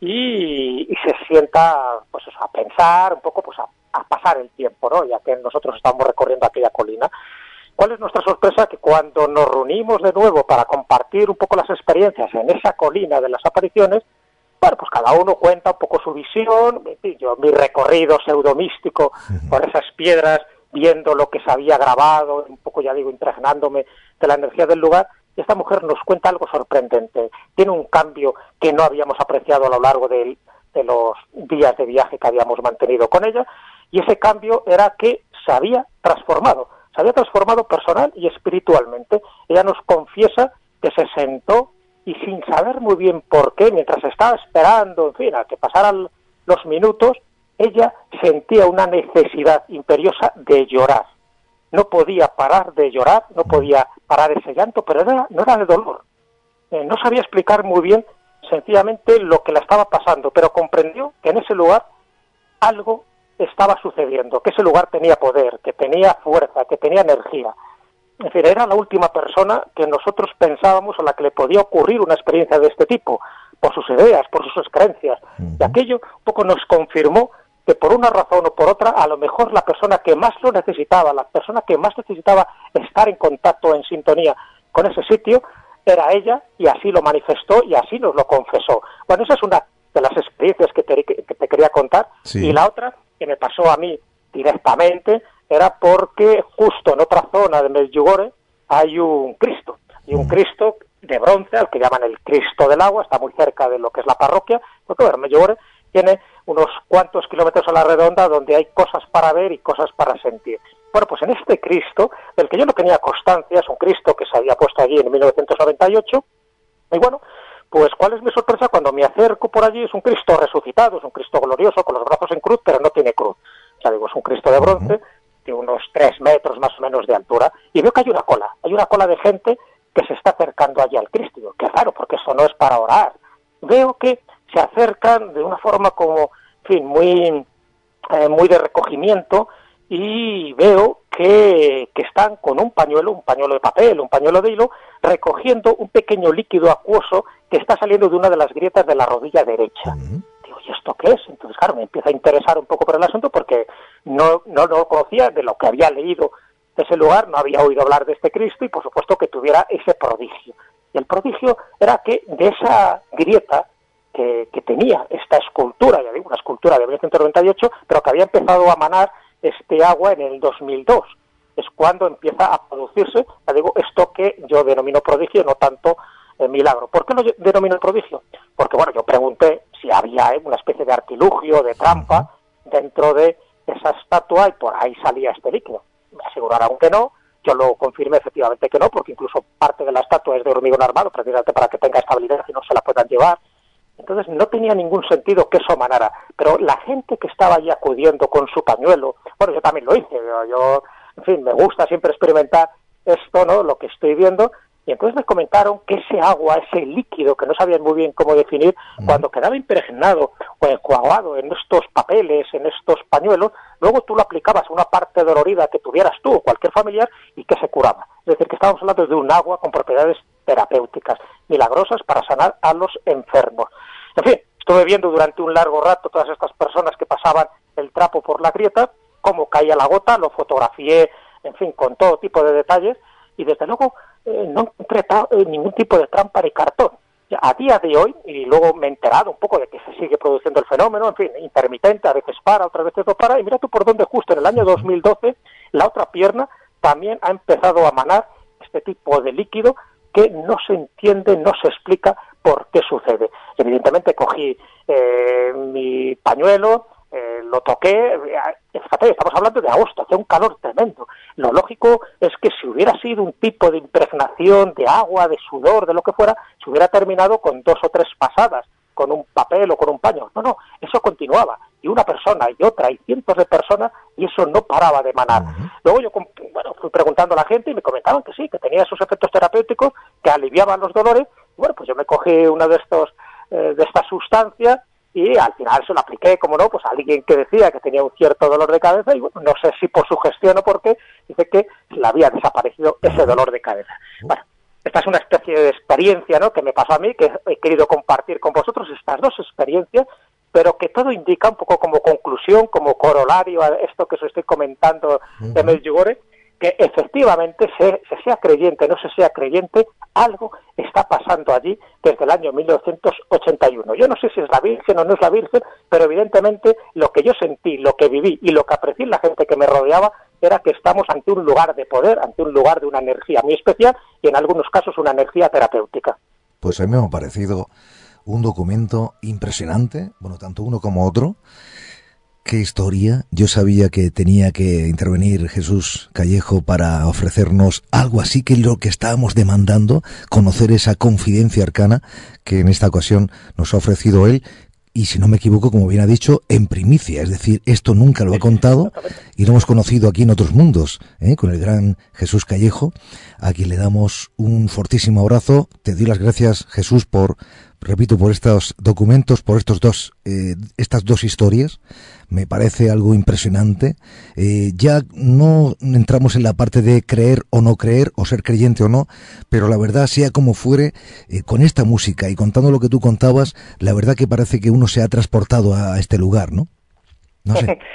y, y se sienta pues eso, a pensar un poco pues a, a pasar el tiempo, ¿no? Ya que nosotros estamos recorriendo aquella colina. ¿Cuál es nuestra sorpresa? Que cuando nos reunimos de nuevo para compartir un poco las experiencias en esa colina de las apariciones, bueno, pues cada uno cuenta un poco su visión, en fin, yo mi recorrido pseudomístico por esas piedras, viendo lo que se había grabado, un poco ya digo, impregnándome de la energía del lugar, y esta mujer nos cuenta algo sorprendente. Tiene un cambio que no habíamos apreciado a lo largo de, de los días de viaje que habíamos mantenido con ella, y ese cambio era que se había transformado, se había transformado personal y espiritualmente. Ella nos confiesa que se sentó y sin saber muy bien por qué, mientras estaba esperando, en fin, a que pasaran los minutos, ella sentía una necesidad imperiosa de llorar. No podía parar de llorar, no podía parar ese llanto, pero era, no era de dolor. Eh, no sabía explicar muy bien sencillamente lo que la estaba pasando, pero comprendió que en ese lugar algo estaba sucediendo, que ese lugar tenía poder, que tenía fuerza, que tenía energía. En fin, era la última persona que nosotros pensábamos a la que le podía ocurrir una experiencia de este tipo, por sus ideas, por sus creencias. Y aquello un poco nos confirmó que por una razón o por otra, a lo mejor la persona que más lo necesitaba, la persona que más necesitaba estar en contacto, en sintonía con ese sitio, era ella y así lo manifestó y así nos lo confesó. Bueno, esa es una de las experiencias que te, que te quería contar. Sí. Y la otra, que me pasó a mí directamente, era porque justo en otra zona de Medjugorje hay un Cristo, y un Cristo de bronce, al que llaman el Cristo del agua, está muy cerca de lo que es la parroquia, porque bueno, Medjugorje tiene unos cuantos kilómetros a la redonda donde hay cosas para ver y cosas para sentir. Bueno, pues en este Cristo, del que yo no tenía constancia, es un Cristo que se había puesto allí en 1998, y bueno, pues cuál es mi sorpresa cuando me acerco por allí, es un Cristo resucitado, es un Cristo glorioso, con los brazos en cruz, pero no tiene cruz. Sea, digo, es un Cristo de bronce, de unos tres metros más o menos de altura, y veo que hay una cola, hay una cola de gente que se está acercando allí al Cristo. Digo, qué raro, porque eso no es para orar. Veo que se acercan de una forma como, en fin, muy, eh, muy de recogimiento, y veo que, que, están con un pañuelo, un pañuelo de papel, un pañuelo de hilo, recogiendo un pequeño líquido acuoso que está saliendo de una de las grietas de la rodilla derecha. ¿Y esto qué es? Entonces, claro, me empieza a interesar un poco por el asunto porque no, no, no conocía de lo que había leído de ese lugar no había oído hablar de este Cristo y por supuesto que tuviera ese prodigio. Y el prodigio era que de esa grieta que, tenía esta escultura, ya digo, una escultura de 1998, pero que había empezado a manar este agua en el 2002. Es cuando empieza a producirse, ya digo, esto que yo denomino prodigio, no tanto eh, milagro. ¿Por qué lo denomino prodigio? Porque, bueno, yo pregunté si había una especie de artilugio, de trampa, dentro de esa estatua y por ahí salía este líquido. Me aseguraron que no, yo lo confirmé efectivamente que no, porque incluso parte de la estatua es de hormigón armado, precisamente para que tenga estabilidad y no se la puedan llevar. Entonces no tenía ningún sentido que eso manara. Pero la gente que estaba allí acudiendo con su pañuelo, bueno, yo también lo hice, yo, yo en fin, me gusta siempre experimentar esto, ¿no? Lo que estoy viendo, y entonces me comentaron que ese agua, ese líquido que no sabían muy bien cómo definir, cuando quedaba impregnado o enjuagado en estos papeles, en estos pañuelos, luego tú lo aplicabas a una parte dolorida que tuvieras tú o cualquier familiar y que se curaba. Es decir, que estábamos hablando de un agua con propiedades terapéuticas, milagrosas para sanar a los enfermos. En fin, estuve viendo durante un largo rato todas estas personas que pasaban el trapo por la grieta, cómo caía la gota, lo fotografié, en fin, con todo tipo de detalles, y desde luego eh, no encontré eh, ningún tipo de trampa de cartón. A día de hoy, y luego me he enterado un poco de que se sigue produciendo el fenómeno, en fin, intermitente, a veces para, otras veces no para, y mira tú por dónde justo en el año 2012 la otra pierna también ha empezado a manar este tipo de líquido que no se entiende, no se explica por qué sucede. Evidentemente cogí eh, mi pañuelo, eh, lo toqué, eh, fíjate, estamos hablando de agosto, hace un calor tremendo. Lo lógico es que si hubiera sido un tipo de impregnación de agua, de sudor, de lo que fuera, se hubiera terminado con dos o tres pasadas, con un papel o con un paño. No, no, eso continuaba. Y una persona y otra y cientos de personas y eso no paraba de manar. Luego yo bueno, fui preguntando a la gente y me comentaban que sí, que tenía esos efectos terapéuticos que aliviaban los dolores. bueno, pues yo me cogí una de estos eh, de estas sustancias y al final se lo apliqué, como no, pues a alguien que decía que tenía un cierto dolor de cabeza y bueno, no sé si por su gestión o por qué, dice que le había desaparecido ese dolor de cabeza. Bueno, esta es una especie de experiencia ¿no? que me pasó a mí, que he querido compartir con vosotros estas dos experiencias, pero que todo indica un poco como conclusión, como corolario a esto que os estoy comentando de Medjugorje, que efectivamente, se, sea creyente no se sea creyente, algo está pasando allí desde el año 1981. Yo no sé si es la Virgen o no es la Virgen, pero evidentemente lo que yo sentí, lo que viví y lo que aprecié en la gente que me rodeaba era que estamos ante un lugar de poder, ante un lugar de una energía muy especial y en algunos casos una energía terapéutica. Pues a mí me ha parecido un documento impresionante, bueno, tanto uno como otro, Qué historia. Yo sabía que tenía que intervenir Jesús Callejo para ofrecernos algo así que lo que estábamos demandando, conocer esa confidencia arcana que en esta ocasión nos ha ofrecido él y si no me equivoco, como bien ha dicho, en primicia. Es decir, esto nunca lo ha contado y lo hemos conocido aquí en otros mundos, ¿eh? con el gran Jesús Callejo, a quien le damos un fortísimo abrazo. Te doy las gracias, Jesús, por repito, por estos documentos, por estos dos, eh, estas dos historias. Me parece algo impresionante. Eh, ya no entramos en la parte de creer o no creer, o ser creyente o no, pero la verdad, sea como fuere, eh, con esta música y contando lo que tú contabas, la verdad que parece que uno se ha transportado a, este lugar, ¿no? No sé.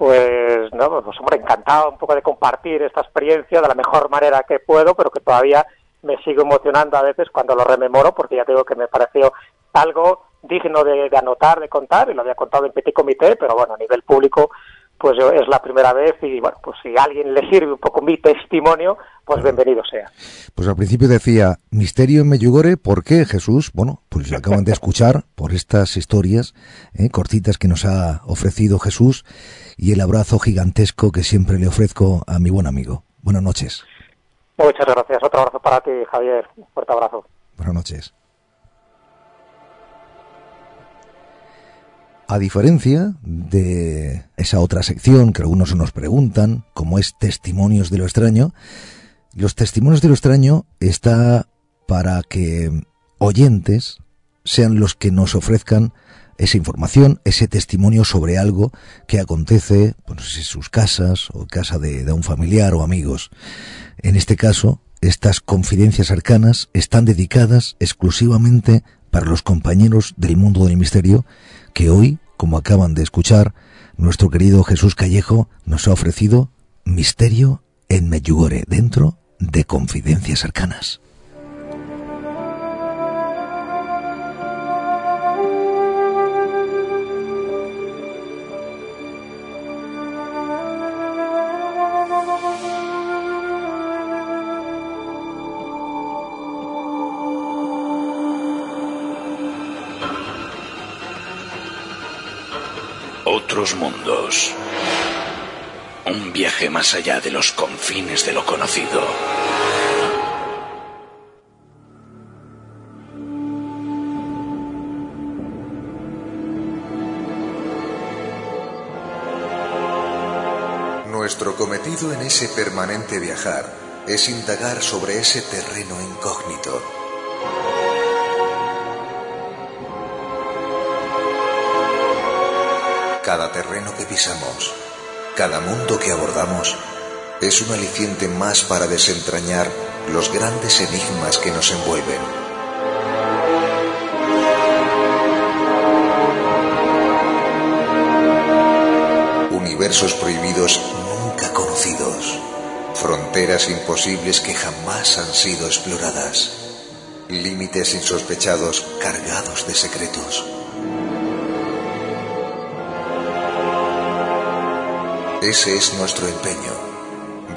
Pues, no, pues hombre, encantado un poco de compartir esta experiencia de la mejor manera que puedo, pero que todavía me sigo emocionando a veces cuando lo rememoro, porque ya tengo que me pareció algo digno de, anotar, de contar, y lo había contado en petit comité, pero bueno, a nivel público, pues es la primera vez y bueno, pues si a alguien le sirve un poco mi testimonio, pues bienvenido sea. Pues al principio decía, misterio en Meyugore, ¿por qué Jesús? Bueno, pues lo acaban de escuchar por estas historias eh, cortitas que nos ha ofrecido Jesús y el abrazo gigantesco que siempre le ofrezco a mi buen amigo. Buenas noches. Muchas gracias. Otro abrazo para ti, Javier. Un fuerte abrazo. Buenas noches. A diferencia de esa otra sección que algunos nos preguntan, como es Testimonios de lo extraño, los Testimonios de lo extraño está para que oyentes sean los que nos ofrezcan esa información, ese testimonio sobre algo que acontece pues, en sus casas o casa de, de un familiar o amigos. En este caso, estas confidencias arcanas están dedicadas exclusivamente para los compañeros del mundo del misterio que hoy, como acaban de escuchar, nuestro querido Jesús Callejo nos ha ofrecido misterio en Medjugorje, dentro de Confidencias Arcanas. Otros mundos. Un viaje más allá de los confines de lo conocido. Nuestro cometido en ese permanente viajar es indagar sobre ese terreno incógnito. Cada terreno que pisamos, cada mundo que abordamos, es un aliciente más para desentrañar los grandes enigmas que nos envuelven. Universos prohibidos nunca conocidos, fronteras imposibles que jamás han sido exploradas, límites insospechados cargados de secretos. Ese es nuestro empeño,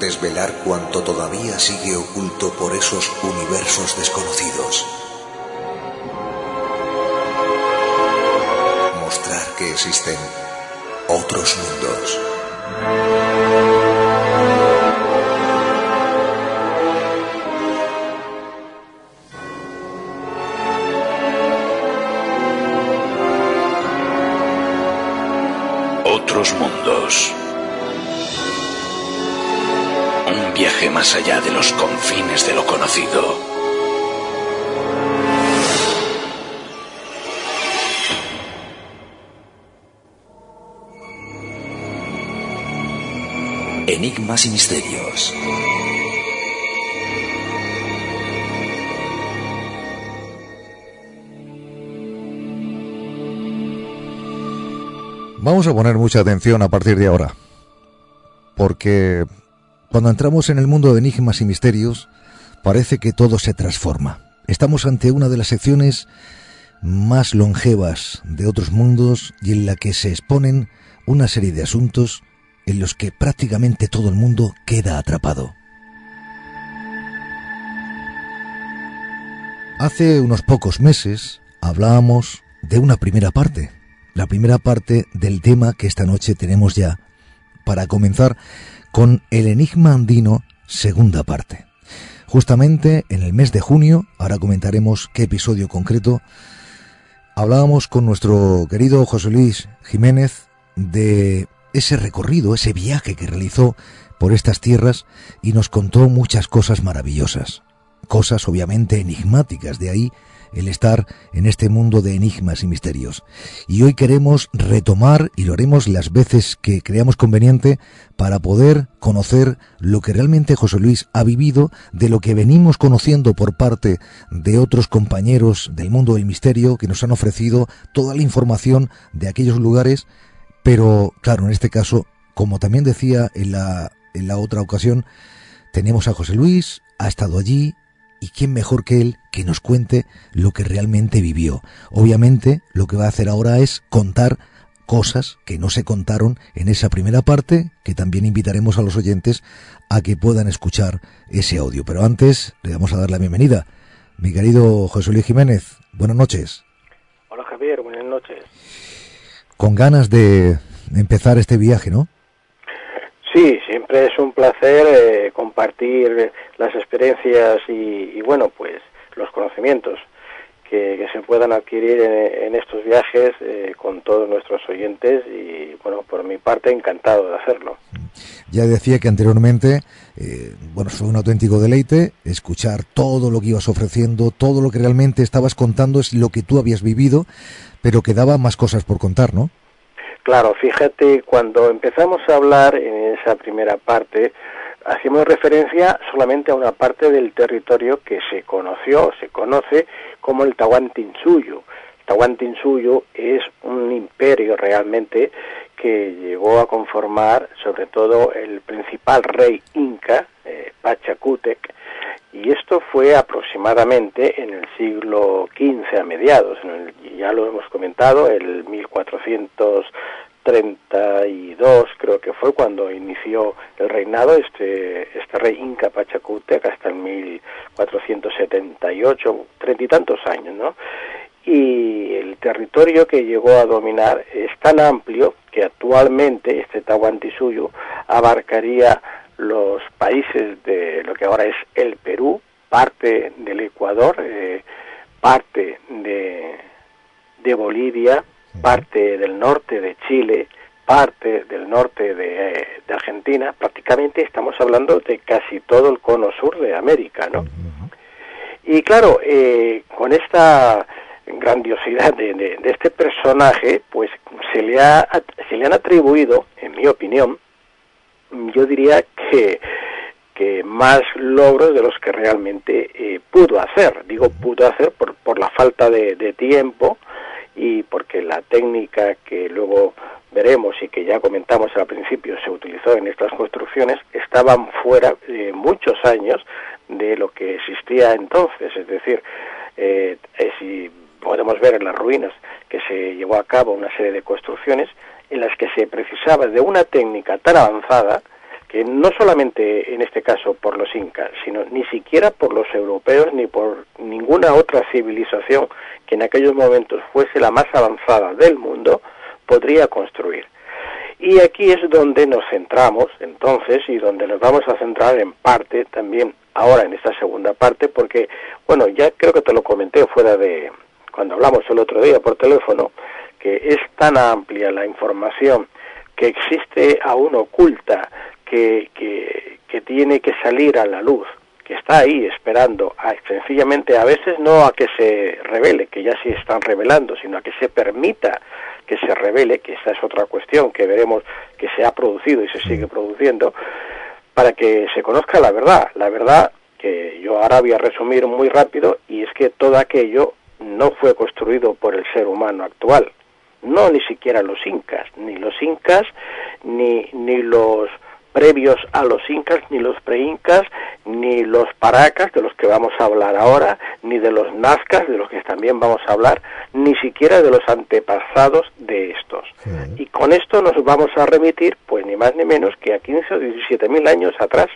desvelar cuanto todavía sigue oculto por esos universos desconocidos. Mostrar que existen otros mundos. Otros mundos. Más allá de los confines de lo conocido. Enigmas y misterios. Vamos a poner mucha atención a partir de ahora, porque cuando entramos en el mundo de enigmas y misterios, parece que todo se transforma. Estamos ante una de las secciones más longevas de otros mundos y en la que se exponen una serie de asuntos en los que prácticamente todo el mundo queda atrapado. Hace unos pocos meses hablábamos de una primera parte, la primera parte del tema que esta noche tenemos ya para comenzar con el Enigma Andino, segunda parte. Justamente en el mes de junio, ahora comentaremos qué episodio concreto, hablábamos con nuestro querido José Luis Jiménez de ese recorrido, ese viaje que realizó por estas tierras y nos contó muchas cosas maravillosas, cosas obviamente enigmáticas, de ahí el estar en este mundo de enigmas y misterios. Y hoy queremos retomar, y lo haremos las veces que creamos conveniente, para poder conocer lo que realmente José Luis ha vivido, de lo que venimos conociendo por parte de otros compañeros del mundo del misterio que nos han ofrecido toda la información de aquellos lugares, pero claro, en este caso, como también decía en la, en la otra ocasión, tenemos a José Luis, ha estado allí, y quién mejor que él que nos cuente lo que realmente vivió. Obviamente, lo que va a hacer ahora es contar cosas que no se contaron en esa primera parte, que también invitaremos a los oyentes a que puedan escuchar ese audio. Pero antes le vamos a dar la bienvenida. Mi querido José Luis Jiménez, buenas noches. Hola Javier, buenas noches. Con ganas de empezar este viaje, ¿no? Sí, siempre es un placer eh, compartir las experiencias y, y, bueno, pues los conocimientos que, se puedan adquirir en, en estos viajes eh, con todos nuestros oyentes y bueno, por mi parte encantado de hacerlo. Ya decía que anteriormente, eh, bueno, fue un auténtico deleite escuchar todo lo que ibas ofreciendo, todo lo que realmente estabas contando es lo que tú habías vivido, pero quedaba más cosas por contar, ¿no? Claro, fíjate, cuando empezamos a hablar en esa primera parte, hacíamos referencia solamente a una parte del territorio que se conoció, se conoce como el Tahuantinsuyo. Tahuantinsuyo es un imperio realmente que llegó a conformar sobre todo el principal rey inca, eh, y esto fue aproximadamente en el siglo XV a mediados, ya lo hemos comentado, el 1432 creo que fue cuando inició el reinado este, este rey Inca Pachacútec hasta el 1478, treinta y tantos años, ¿no? y el territorio que llegó a dominar es tan amplio que actualmente este Tahuantinsuyo abarcaría los países de lo que ahora es el Perú, parte del Ecuador, eh, parte de, de, Bolivia, parte del norte de Chile, parte del norte de, de, Argentina, prácticamente estamos hablando de casi todo el cono sur de América, ¿no? Y claro, eh, con esta grandiosidad de, de, este personaje, pues se le, ha, se le han atribuido, en mi opinión, yo diría que, que más logros de los que realmente eh, pudo hacer. Digo pudo hacer por, por la falta de, de tiempo y porque la técnica que luego veremos y que ya comentamos al principio se utilizó en estas construcciones estaban fuera de muchos años de lo que existía entonces. Es decir, eh, eh si podemos ver en las ruinas que se llevó a cabo una serie de construcciones en las que se precisaba de una técnica tan avanzada que no solamente en este caso por los incas, sino ni siquiera por los europeos ni por ninguna otra civilización que en aquellos momentos fuese la más avanzada del mundo, podría construir. Y aquí es donde nos centramos entonces y donde nos vamos a centrar en parte también ahora en esta segunda parte, porque, bueno, ya creo que te lo comenté fuera de, cuando hablamos el otro día por teléfono, que es tan amplia la información que existe aún oculta, que, que, que tiene que salir a la luz, que está ahí esperando a, sencillamente a veces no a que se revele, que ya sí están revelando, sino a que se permita que se revele, que esa es otra cuestión que veremos que se ha producido y se sigue produciendo, para que se conozca la verdad, la verdad que yo ahora voy a resumir muy rápido y es que todo aquello no fue construido por el ser humano actual, no ni siquiera los incas, ni los incas, ni, ni los previos a los incas, ni los preincas, ni los paracas, de los que vamos a hablar ahora, ni de los nazcas, de los que también vamos a hablar, ni siquiera de los antepasados de estos. Y con esto nos vamos a remitir, pues ni más ni menos que a 15 o 17 mil años atrás.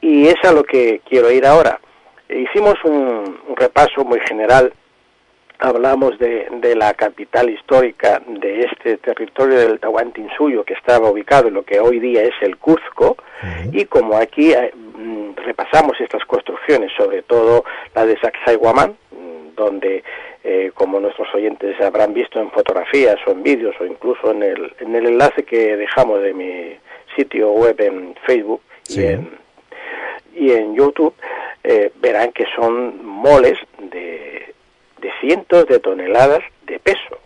Y es a lo que quiero ir ahora. Hicimos un, repaso muy general hablamos de, de, la capital histórica de este territorio del Tahuantinsuyo que estaba ubicado en lo que hoy día es el Cuzco y como aquí eh, mm, repasamos estas construcciones, sobre todo la de Sacsayhuamán, mm, donde eh, como nuestros oyentes habrán visto en fotografías o en vídeos o incluso en el, en el enlace que dejamos de mi sitio web en Facebook y, en, y en YouTube, eh, verán que son moles de, de, cientos de toneladas de peso.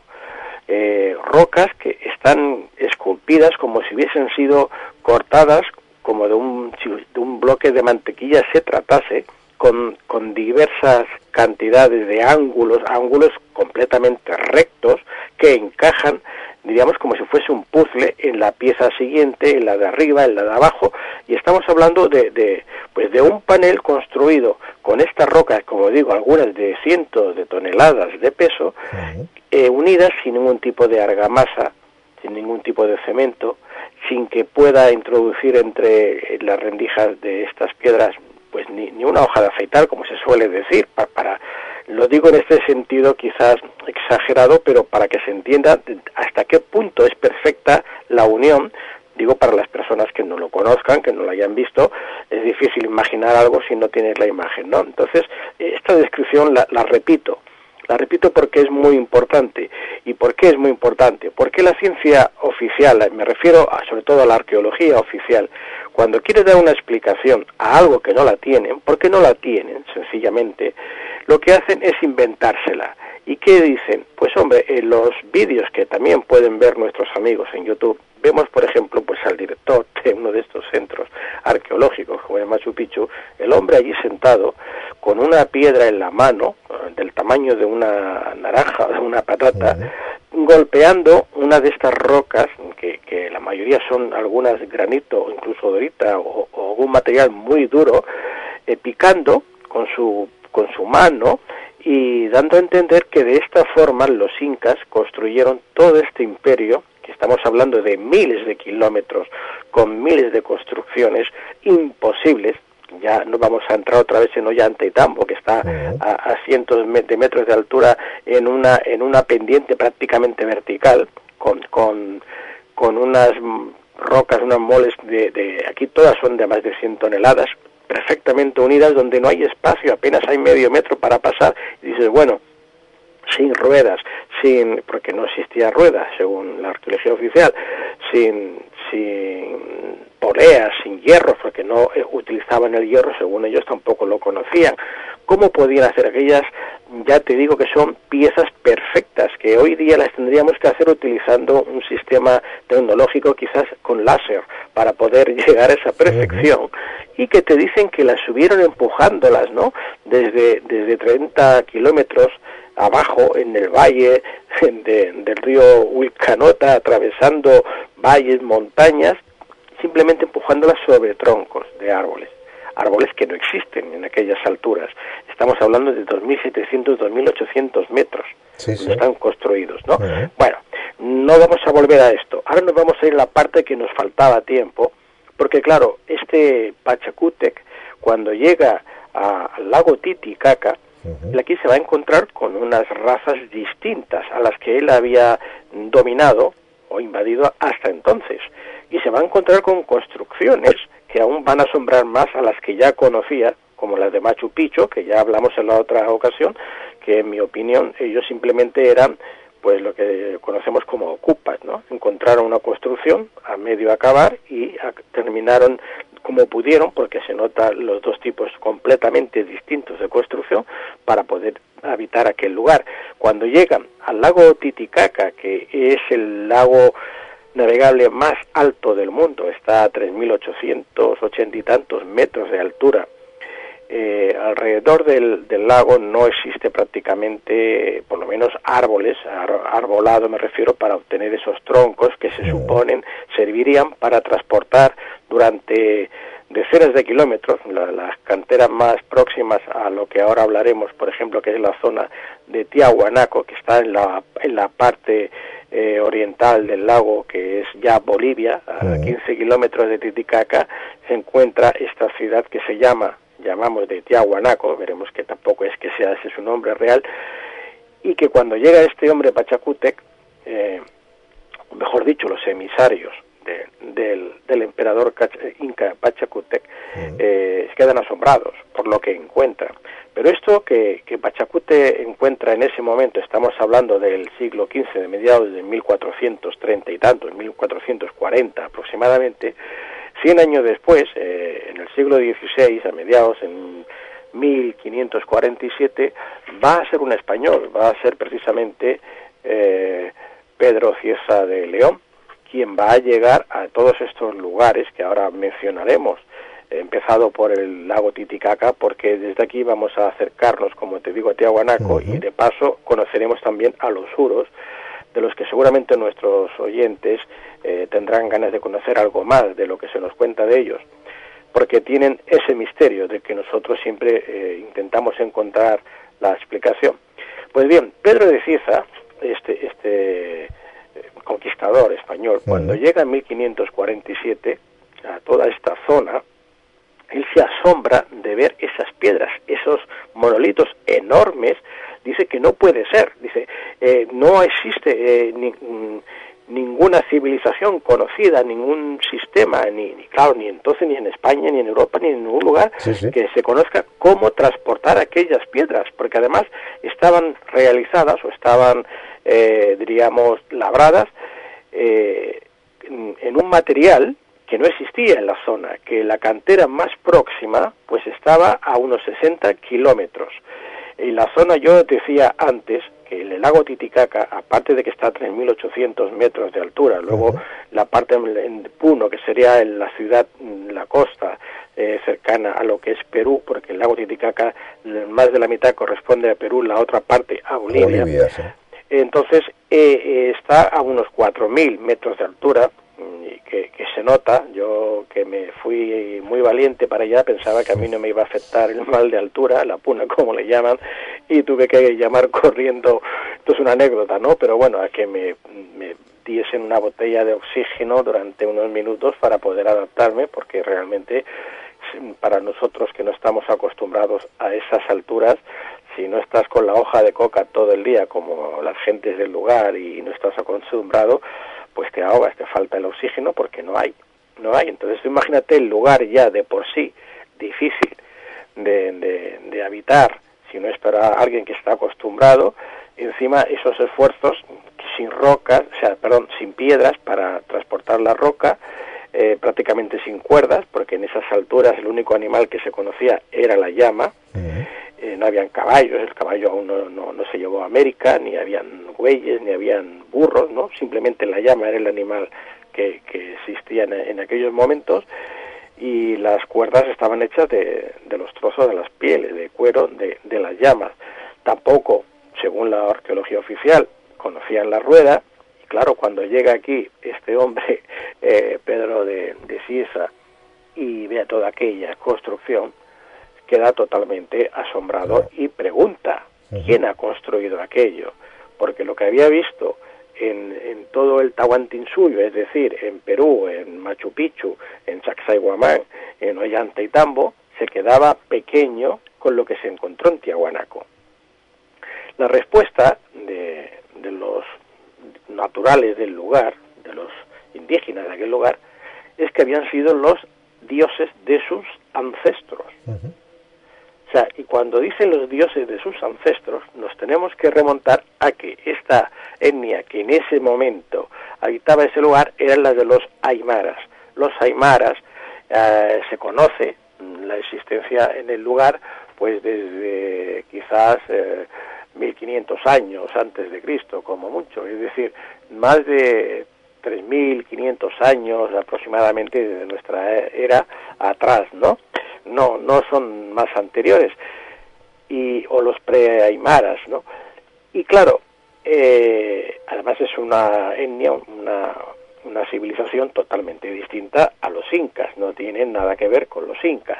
Eh, rocas que están esculpidas como si hubiesen sido cortadas como de un, de un bloque de mantequilla se tratase, con, con diversas cantidades de ángulos, ángulos completamente rectos que encajan diríamos como si fuese un puzzle en la pieza siguiente, en la de arriba, en la de abajo, y estamos hablando de, de pues de un panel construido con estas rocas, como digo, algunas de cientos de toneladas de peso, eh, unidas sin ningún tipo de argamasa, sin ningún tipo de cemento, sin que pueda introducir entre las rendijas de estas piedras pues ni, ni una hoja de afeitar, como se suele decir, para lo digo en este sentido quizás exagerado, pero para que se entienda hasta qué punto es perfecta la unión digo para las personas que no lo conozcan, que no lo hayan visto, es difícil imaginar algo si no tienes la imagen, ¿no? Entonces, esta descripción la, la, repito, la repito porque es muy importante. ¿Y por qué es muy importante? Porque la ciencia oficial, me refiero sobre todo a la arqueología oficial, cuando quiere dar una explicación a algo que no la tienen, porque no la tienen, sencillamente, lo que hacen es inventársela. ¿Y qué dicen? Pues hombre, en los vídeos que también pueden ver nuestros amigos en YouTube, vemos por ejemplo pues al director de uno de estos centros arqueológicos como el Machu Picchu, el hombre allí sentado con una piedra en la mano del tamaño de una naranja o de una patata, golpeando una de estas rocas, que, que la mayoría son algunas granito o incluso dorita o, o algún material muy duro, eh, picando con su, con su mano y dando a entender que de esta forma los incas construyeron todo este imperio, que estamos hablando de miles de kilómetros, con miles de construcciones imposibles, ya no vamos a entrar otra vez en Ollantaytambo, que está a, a, cientos de metros de altura en una, en una pendiente prácticamente vertical, con, con, con unas rocas, unas moles de, de, aquí todas son de más de 100 toneladas, perfectamente unidas, donde no hay espacio, apenas hay medio metro para pasar, y dices, bueno, sin ruedas, sin, porque no existía ruedas, según la arqueología oficial, sin, sin poleas, sin hierro, porque no eh, utilizaban el hierro, según ellos tampoco lo conocían. ¿Cómo podían hacer aquellas? Ya te digo que son piezas perfectas, que hoy día las tendríamos que hacer utilizando un sistema tecnológico, quizás con láser, para poder llegar a esa perfección. Y que te dicen que las subieron empujándolas, ¿no? Desde, desde 30 kilómetros abajo en el valle de, del río Huilcanota, atravesando valles, montañas, simplemente empujándolas sobre troncos de árboles, árboles que no existen en aquellas alturas. Estamos hablando de 2.700, 2.800 metros, sí, sí. están construidos, ¿no? Uh -huh. Bueno, no vamos a volver a esto. Ahora nos vamos a ir a la parte que nos faltaba tiempo, porque claro, este Pachacútec, cuando llega a, al lago Titicaca, -huh. aquí se va a encontrar con unas razas distintas a las que él había dominado o invadido hasta entonces. Y se va a encontrar con construcciones que aún van a asombrar más a las que ya conocía, como las de Machu Picchu, que ya hablamos en la otra ocasión, que en mi opinión ellos simplemente eran pues lo que conocemos como ocupas, ¿no? Encontraron una construcción a medio acabar y terminaron como pudieron, porque se nota los dos tipos completamente distintos de construcción para poder habitar aquel lugar. Cuando llegan al lago Titicaca, que es el lago navegable más alto del mundo, está a 3.880 y tantos metros de altura, eh, alrededor del, del, lago no existe prácticamente, por lo menos árboles, ar, arbolado me refiero, para obtener esos troncos que se suponen servirían para transportar durante decenas de kilómetros, la, las canteras más próximas a lo que ahora hablaremos, por ejemplo, que es la zona de Tiahuanaco, que está en la, en la parte eh, oriental del lago, que es ya Bolivia, a 15 kilómetros de Titicaca, se encuentra esta ciudad que se llama llamamos de Tiahuanaco, veremos que tampoco es que sea ese su nombre real, y que cuando llega este hombre Pachacútec, eh, mejor dicho, los emisarios de, del, del, emperador inca Pachacútec, eh, quedan asombrados por lo que encuentran. Pero esto que, que Pachacute encuentra en ese momento, estamos hablando del siglo XV, de mediados de 1430 y tantos, 1440 aproximadamente, Cien años después, eh, en el siglo XVI, a mediados, en 1547, va a ser un español, va a ser precisamente eh, Pedro Cieza de León, quien va a llegar a todos estos lugares que ahora mencionaremos, empezado por el lago Titicaca, porque desde aquí vamos a acercarnos, como te digo, a Tiahuanaco, uh -huh. y de paso conoceremos también a los suros, de los que seguramente nuestros oyentes eh, tendrán ganas de conocer algo más de lo que se nos cuenta de ellos, porque tienen ese misterio de que nosotros siempre eh, intentamos encontrar la explicación. Pues bien, Pedro de Cieza, este, este eh, conquistador español, cuando llega en 1547 a toda esta zona, él se asombra de ver esas piedras, esos monolitos enormes, dice que no puede ser, dice, eh, no existe eh, ni, ninguna civilización conocida, ningún sistema, ni, ni, claro, ni entonces, ni en España, ni en Europa, ni en ningún lugar sí, sí. que se conozca cómo transportar aquellas piedras, porque además estaban realizadas o estaban, eh, diríamos, labradas en, en un material que no existía en la zona, que la cantera más próxima pues estaba a unos 60 kilómetros. Y la zona, yo decía antes, que el lago Titicaca, aparte de que está a 3.800 metros de altura, luego uh -huh. la parte en Puno, que sería en la ciudad, la costa eh, cercana a lo que es Perú, porque el lago Titicaca, más de la mitad corresponde a Perú, la otra parte a Bolivia. Bolivia sí. Entonces, eh, está a unos 4.000 metros de altura, que, que, se nota. Yo que me fui muy valiente para allá, pensaba que a mí no me iba a afectar el mal de altura, la puna como le llaman, y tuve que llamar corriendo. Esto es una anécdota, ¿no? Pero bueno, a que me, me diesen una botella de oxígeno durante unos minutos para poder adaptarme, porque realmente para nosotros que no estamos acostumbrados a esas alturas, si no estás con la hoja de coca todo el día como las gentes del lugar y no estás acostumbrado, pues te ahogas, te falta el oxígeno porque no hay, no hay. Entonces imagínate el lugar ya de por sí difícil de, de, habitar, si no es para alguien que está acostumbrado, encima esos esfuerzos sin rocas, o sea, perdón, sin piedras para transportar la roca, eh, prácticamente sin cuerdas, porque en esas alturas el único animal que se conocía era la llama, eh, no habían caballos, el caballo aún no, no, se llevó a América, ni habían bueyes, ni habían burros, ¿no? Simplemente la llama era el animal que, que existía en, aquellos momentos y las cuerdas estaban hechas de, de, los trozos de las pieles, de cuero de, de las llamas. Tampoco, según la arqueología oficial, conocían la rueda, claro, cuando llega aquí este hombre, eh, Pedro de, de Ciesa, y vea toda aquella construcción, queda totalmente asombrado y pregunta quién ha construido aquello, porque lo que había visto en, en todo el Tahuantinsuyo, es decir, en Perú, en Machu Picchu, en Sacsayhuamán, en Ollantaytambo, se quedaba pequeño con lo que se encontró en Tiahuanaco. La respuesta de, de los naturales del lugar, de los indígenas de aquel lugar, es que habían sido los dioses de sus ancestros. O sea, y cuando dicen los dioses de sus ancestros, nos tenemos que remontar a que esta etnia que en ese momento habitaba ese lugar eran las de los aymaras. Los aymaras eh, se conoce la existencia en el lugar pues desde quizás 1500 eh, años antes de Cristo, como mucho, es decir, más de 3.500 años aproximadamente de nuestra era atrás, ¿no? no, no son más anteriores, y, o los pre-aymaras, ¿no? Y claro, eh, además es una etnia, una, una civilización totalmente distinta a los incas, no tienen nada que ver con los incas.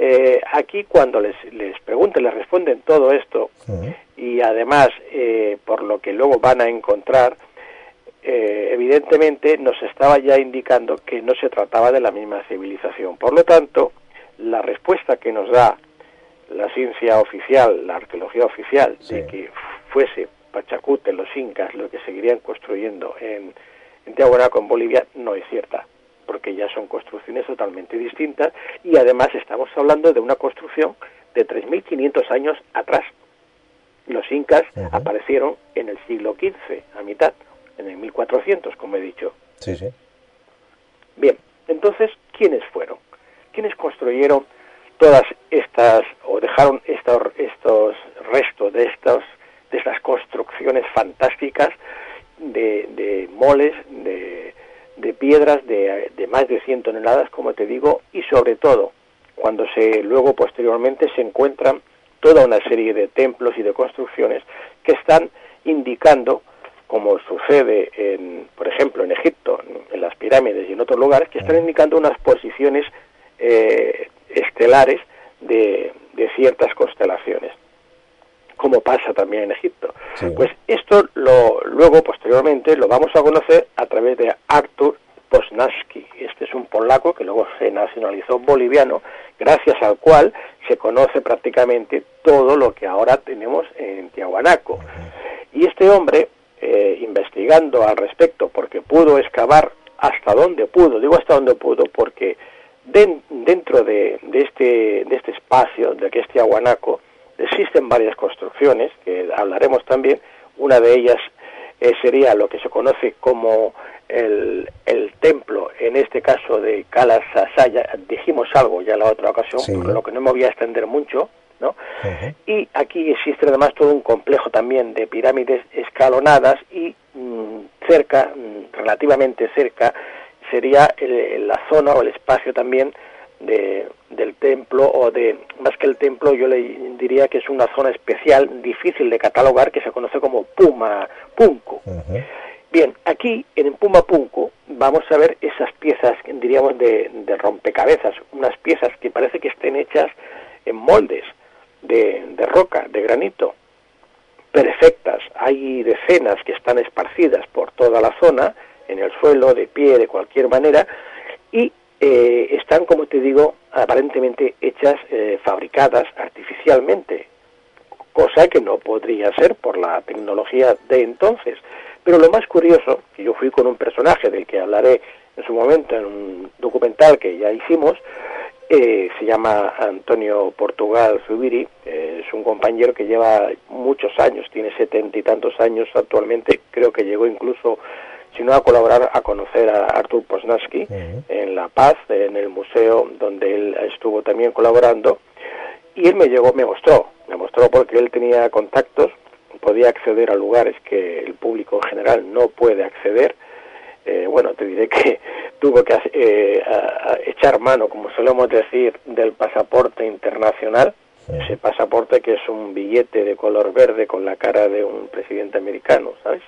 Eh, aquí cuando les, les pregunten, les responden todo esto, y además, eh, por lo que luego van a encontrar, evidentemente nos estaba ya indicando que no se trataba de la misma civilización. Por lo tanto, la respuesta que nos da la ciencia oficial, la arqueología oficial, de que fuese Pachacute, los incas, lo que seguirían construyendo en, en Tiahuanaco, en Bolivia, no es cierta, porque ya son construcciones totalmente distintas y además estamos hablando de una construcción de 3.500 años atrás. Los incas aparecieron en el siglo XV, a mitad, en el 1400, como he dicho. Sí, sí. Bien, entonces, ¿quiénes fueron? quienes construyeron todas estas o dejaron estos, estos restos de estos de estas construcciones fantásticas de, de moles de, de piedras de, de, más de 100 toneladas como te digo y sobre todo cuando se luego posteriormente se encuentran toda una serie de templos y de construcciones que están indicando como sucede en, por ejemplo en Egipto en las pirámides y en otros lugares que están indicando unas posiciones eh, estelares de, ciertas constelaciones, como pasa también en Egipto. Pues esto lo, luego, posteriormente, lo vamos a conocer a través de Artur Posnaski. Este es un polaco que luego se nacionalizó boliviano, gracias al cual se conoce prácticamente todo lo que ahora tenemos en Tiahuanaco. Y este hombre, eh, investigando al respecto, porque pudo excavar hasta donde pudo, digo hasta donde pudo, porque dentro de, este, de este espacio, de que este Aguanaco, existen varias construcciones, que hablaremos también. Una de ellas eh, sería lo que se conoce como el, el, templo, en este caso de Kala Sasaya, dijimos algo ya en la otra ocasión, por lo que no me voy a extender mucho, ¿no? Y aquí existe además todo un complejo también de pirámides escalonadas y mm, cerca, mm, relativamente cerca, sería la zona o el espacio también de, del templo o de más que el templo yo le diría que es una zona especial difícil de catalogar que se conoce como Puma Pumapunku. Bien, aquí en Pumapunku vamos a ver esas piezas, diríamos, de, de, rompecabezas, unas piezas que parece que estén hechas en moldes de, de roca, de granito, perfectas. Hay decenas que están esparcidas por toda la zona, en el suelo, de pie, de cualquier manera, y eh, están, como te digo, aparentemente hechas, eh, fabricadas artificialmente, cosa que no podría ser por la tecnología de entonces. Pero lo más curioso, que yo fui con un personaje del que hablaré en su momento en un documental que ya hicimos, eh, se llama Antonio Portugal Zubiri, es un compañero que lleva muchos años, tiene setenta y tantos años actualmente, creo que llegó incluso, si no a colaborar, a conocer a Artur Posnansky en La Paz, en el museo donde él estuvo también colaborando, y él me llegó, me mostró, me mostró porque él tenía contactos, podía acceder a lugares que el público en general no puede acceder, eh, bueno, te diré que tuvo que eh, echar mano, como solemos decir, del pasaporte internacional, ese pasaporte que es un billete de color verde con la cara de un presidente americano, ¿sabes?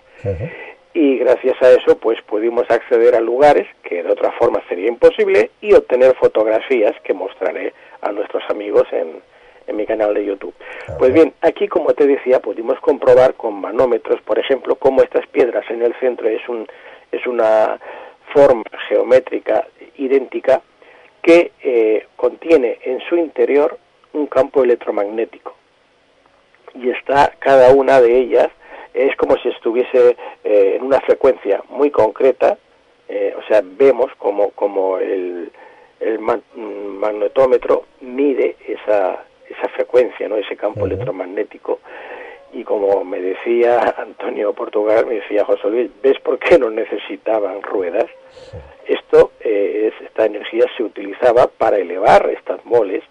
Y gracias a eso, pues pudimos acceder a lugares que de otra forma sería imposible y obtener fotografías que mostraré a nuestros amigos en, en mi canal de YouTube. Pues bien, aquí como te decía, pudimos comprobar con manómetros, por ejemplo, cómo estas piedras en el centro es un es una forma geométrica idéntica que eh, contiene en su interior un campo electromagnético. Y está cada una de ellas, es como si estuviese eh, en una frecuencia muy concreta, eh, o sea, vemos como, como el, el magnetómetro mide esa, esa frecuencia, ¿no? ese campo electromagnético y como me decía Antonio Portugal, me decía José Luis, ¿ves por qué no necesitaban ruedas? Esto, eh, es, esta energía se utilizaba para elevar estas moles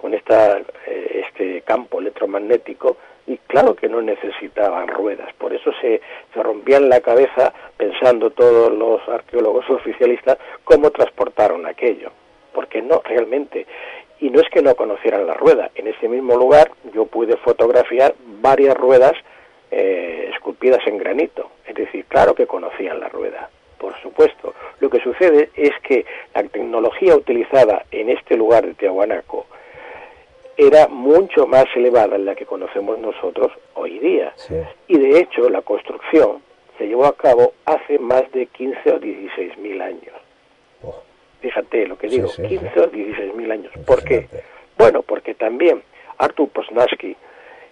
con esta, eh, este campo electromagnético y claro que no necesitaban ruedas, por eso se, se rompían la cabeza pensando todos los arqueólogos oficialistas cómo transportaron aquello, porque no, realmente. Y no es que no conocieran la rueda, en ese mismo lugar yo pude fotografiar varias ruedas eh, esculpidas en granito, es decir, claro que conocían la rueda, por supuesto. Lo que sucede es que la tecnología utilizada en este lugar de Tiahuanaco era mucho más elevada en la que conocemos nosotros hoy día. Y de hecho la construcción se llevó a cabo hace más de 15 o 16 mil años. Fíjate lo que digo, 15 o 16 mil años. ¿Por qué? Bueno, porque también Artur Posnansky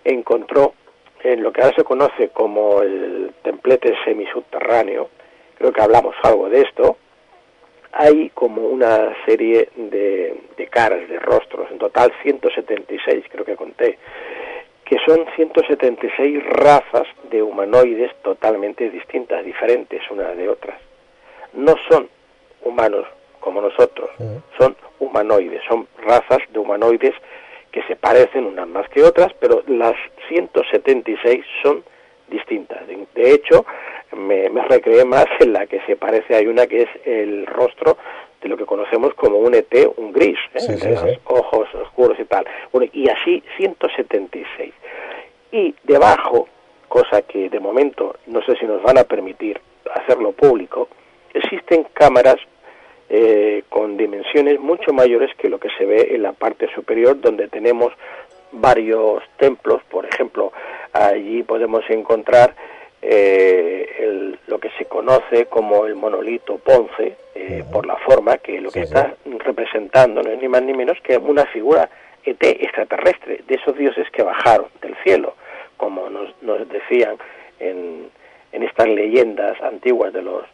encontró en lo que ahora se conoce como el templete semisubterráneo, creo que hablamos algo de esto, hay como una serie de, de, caras, de rostros, en total 176 creo que conté, que son 176 razas de humanoides totalmente distintas, diferentes unas de otras. No son humanos como nosotros, son humanoides, son razas de humanoides que se parecen unas más que otras, pero las 176 son distintas. De hecho, me, recreé más en la que se parece, hay una que es el rostro de lo que conocemos como un ET, un gris, ¿eh? ojos oscuros y tal. y así 176. Y debajo, cosa que de momento no sé si nos van a permitir hacerlo público, existen cámaras eh, con dimensiones mucho mayores que lo que se ve en la parte superior donde tenemos varios templos, por ejemplo, allí podemos encontrar eh, lo que se conoce como el monolito Ponce, eh, por la forma que lo que está representando no es ni más ni menos que una figura ET extraterrestre, de esos dioses que bajaron del cielo, como nos, nos decían en, en estas leyendas antiguas de los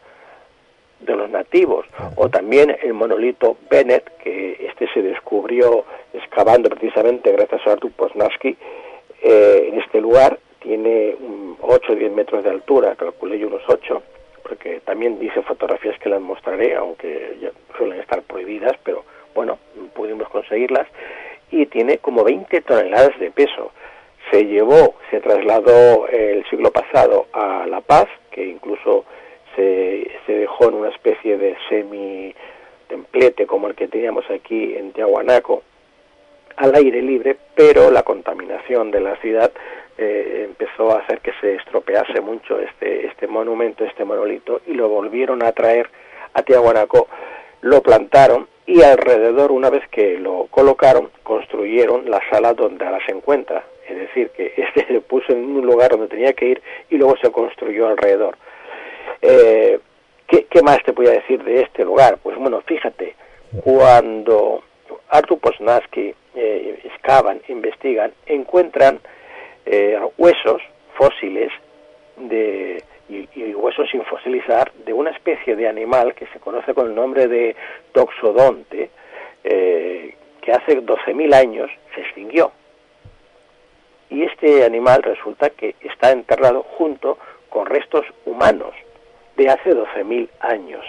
de los nativos, o también el monolito Bennett, que este se descubrió excavando precisamente gracias a Artur Posnansky eh, en este lugar, tiene 8 o 10 metros de altura, calculé yo unos 8, porque también dice fotografías que las mostraré, aunque suelen estar prohibidas, pero bueno, pudimos conseguirlas, y tiene como 20 toneladas de peso. Se llevó, se trasladó el siglo pasado a La Paz, que incluso se, dejó en una especie de semi-templete como el que teníamos aquí en Tiahuanaco, al aire libre, pero la contaminación de la ciudad eh, empezó a hacer que se estropease mucho este, este monumento, este monolito, y lo volvieron a traer a Tiahuanaco, lo plantaron y alrededor, una vez que lo colocaron, construyeron la sala donde ahora se encuentra. Es decir, que este se puso en un lugar donde tenía que ir y luego se construyó alrededor. Eh, ¿qué, ¿Qué más te voy a decir de este lugar? Pues bueno, fíjate, cuando Artur Posnansky eh, excavan, investigan, encuentran eh, huesos fósiles de, y, y, huesos sin fosilizar de una especie de animal que se conoce con el nombre de toxodonte, eh, que hace 12.000 años se extinguió. Y este animal resulta que está enterrado junto con restos humanos de hace 12.000 años.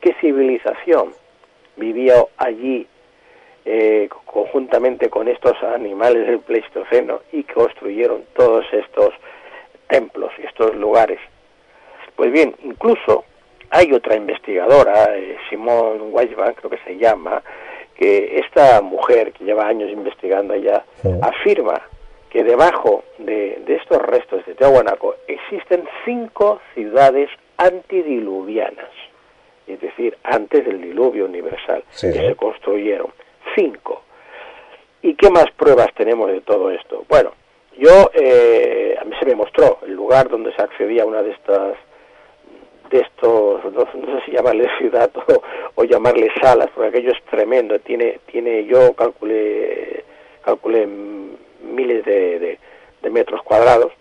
¿Qué civilización vivió allí eh, conjuntamente con estos animales del Pleistoceno y construyeron todos estos templos y estos lugares. Pues bien, incluso hay otra investigadora, eh, Simone Weisman, creo que se llama, que esta mujer que lleva años investigando allá afirma que debajo de, de estos restos de Tiahuanaco existen cinco ciudades antidiluvianas, es decir, antes del diluvio universal, Sí. que se construyeron. Cinco. ¿Y qué más pruebas tenemos de todo esto? Bueno, yo, eh, a mí se me mostró el lugar donde se accedía a una de estas, de estos, no, no sé si llamarle ciudad o, o llamarle salas, porque aquello es tremendo, tiene, tiene yo calculé, calculé miles de, de, de metros cuadrados,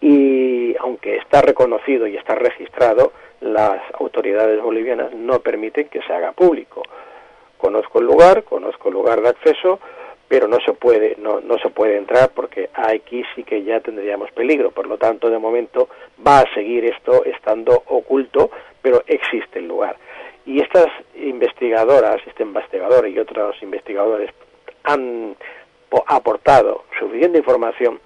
y aunque está reconocido y está registrado, las autoridades bolivianas no permiten que se haga público. Conozco el lugar, conozco el lugar de acceso, pero no se puede no, no se puede entrar porque aquí sí que ya tendríamos peligro. Por lo tanto, de momento va a seguir esto estando oculto, pero existe el lugar. Y estas investigadoras, este investigador y otros investigadores han po- aportado suficiente información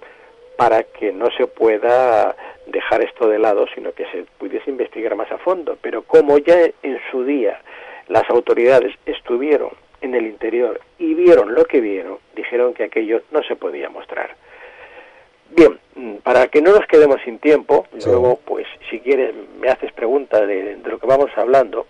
para que no se pueda dejar esto de lado, sino que se pudiese investigar más a fondo. Pero como ya en su día las autoridades estuvieron en el interior y vieron lo que vieron, dijeron que aquello no se podía mostrar. Bien, mm, para que no nos quedemos sin tiempo, luego, pues, si quieres, me haces preguntas de, de lo que vamos hablando,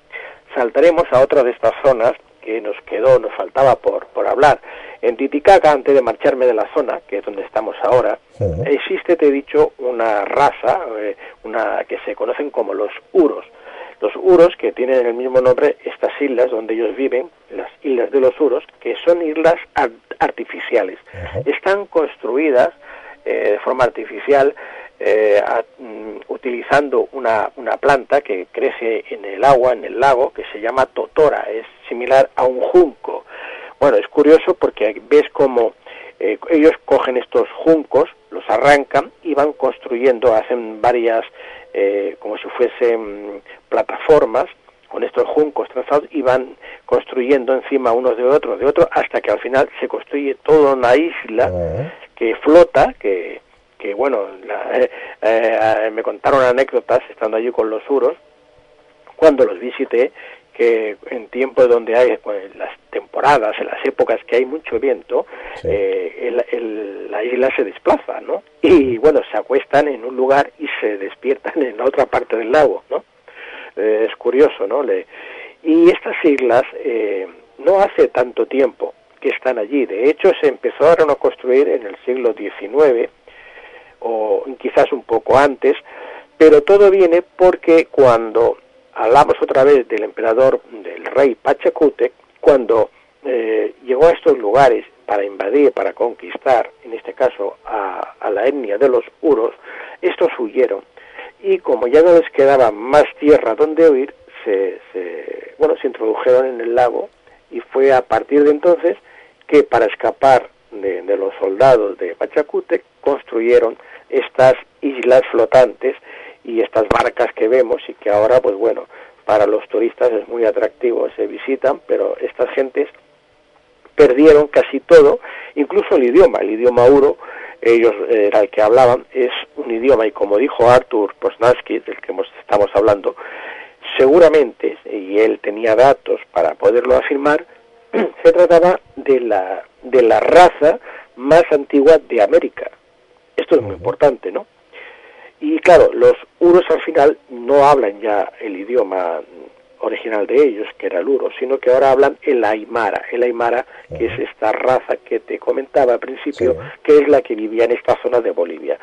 saltaremos a otra de estas zonas que nos quedó, nos faltaba por, por hablar. En Titicaca, antes de marcharme de la zona, que es donde estamos ahora, existe, te he dicho, una raza, eh, una que se conocen como los uros. Los uros, que tienen el mismo nombre, estas islas donde ellos viven, las islas de los uros, que son islas ar- artificiales. Están construidas eh, de forma artificial eh, a- mm, utilizando una, una planta que crece en el agua, en el lago, que se llama totora, es similar a un junco. Bueno, es curioso porque ves como eh, ellos cogen estos juncos, los arrancan y van construyendo, hacen varias, eh, como si fuesen plataformas con estos juncos trazados y van construyendo encima unos de otros, de otros, hasta que al final se construye toda una isla que flota, que, que bueno, la- eh, eh, me contaron anécdotas estando allí con los uros, cuando los visité, que en tiempos donde hay pues, las temporadas, en las épocas que hay mucho viento, eh, el- el- la isla se desplaza, ¿no? Y bueno, se acuestan en un lugar y se despiertan en la otra parte del lago, ¿no? Eh, es curioso, ¿no? Le- y estas islas eh, no hace tanto tiempo que están allí. De hecho, se empezaron a construir en el siglo XIX o quizás un poco antes, pero todo viene porque cuando hablamos otra vez del emperador, del rey Pachacútec, cuando eh, llegó a estos lugares para invadir, para conquistar, en este caso a, a la etnia de los uros, estos huyeron. Y como ya no les quedaba más tierra donde huir, se, se- bueno, se introdujeron en el lago y fue a partir de entonces que para escapar de, de los soldados de Pachacútec construyeron estas islas flotantes y estas barcas que vemos y que ahora pues bueno para los turistas es muy atractivo se visitan pero estas gentes perdieron casi todo incluso el idioma el idioma uro ellos eh, era el que hablaban es un idioma y como dijo Arthur Posnansky del que estamos hablando seguramente y él tenía datos para poderlo afirmar se trataba de la de la raza más antigua de América Esto es muy importante, ¿no? Y claro, los uros al final no hablan ya el idioma original de ellos, que era el uro, sino que ahora hablan el aymara, el aymara que es esta raza que te comentaba al principio, que es la que vivía en esta zona de Bolivia.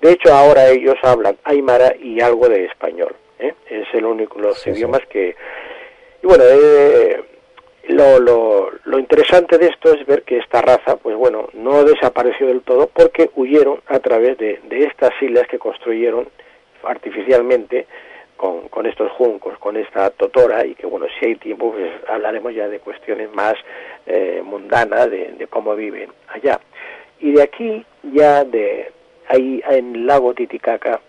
De hecho, ahora ellos hablan aymara y algo de español. ¿eh? Es el único, los idiomas que... Y bueno, eh, lo, lo, lo, interesante de esto es ver que esta raza, pues bueno, no desapareció del todo porque huyeron a través de, de estas islas que construyeron artificialmente con, con, estos juncos, con esta totora, y que bueno, si hay tiempo, pues hablaremos ya de cuestiones más eh, mundanas de, de, cómo viven allá. Y de aquí, ya de ahí en el lago Titicaca,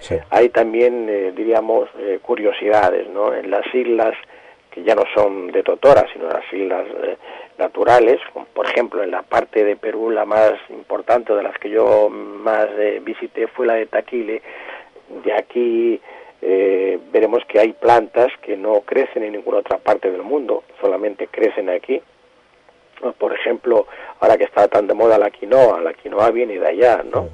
sí. hay también, eh, diríamos, eh, curiosidades, ¿no? En las islas que ya no son de Totora, sino las islas eh, naturales, por ejemplo en la parte de Perú la más importante de las que yo más eh, visité fue la de Taquile. De aquí eh, veremos que hay plantas que no crecen en ninguna otra parte del mundo, solamente crecen aquí. Por ejemplo, ahora que está tan de moda la quinoa, la quinoa viene de allá, ¿no?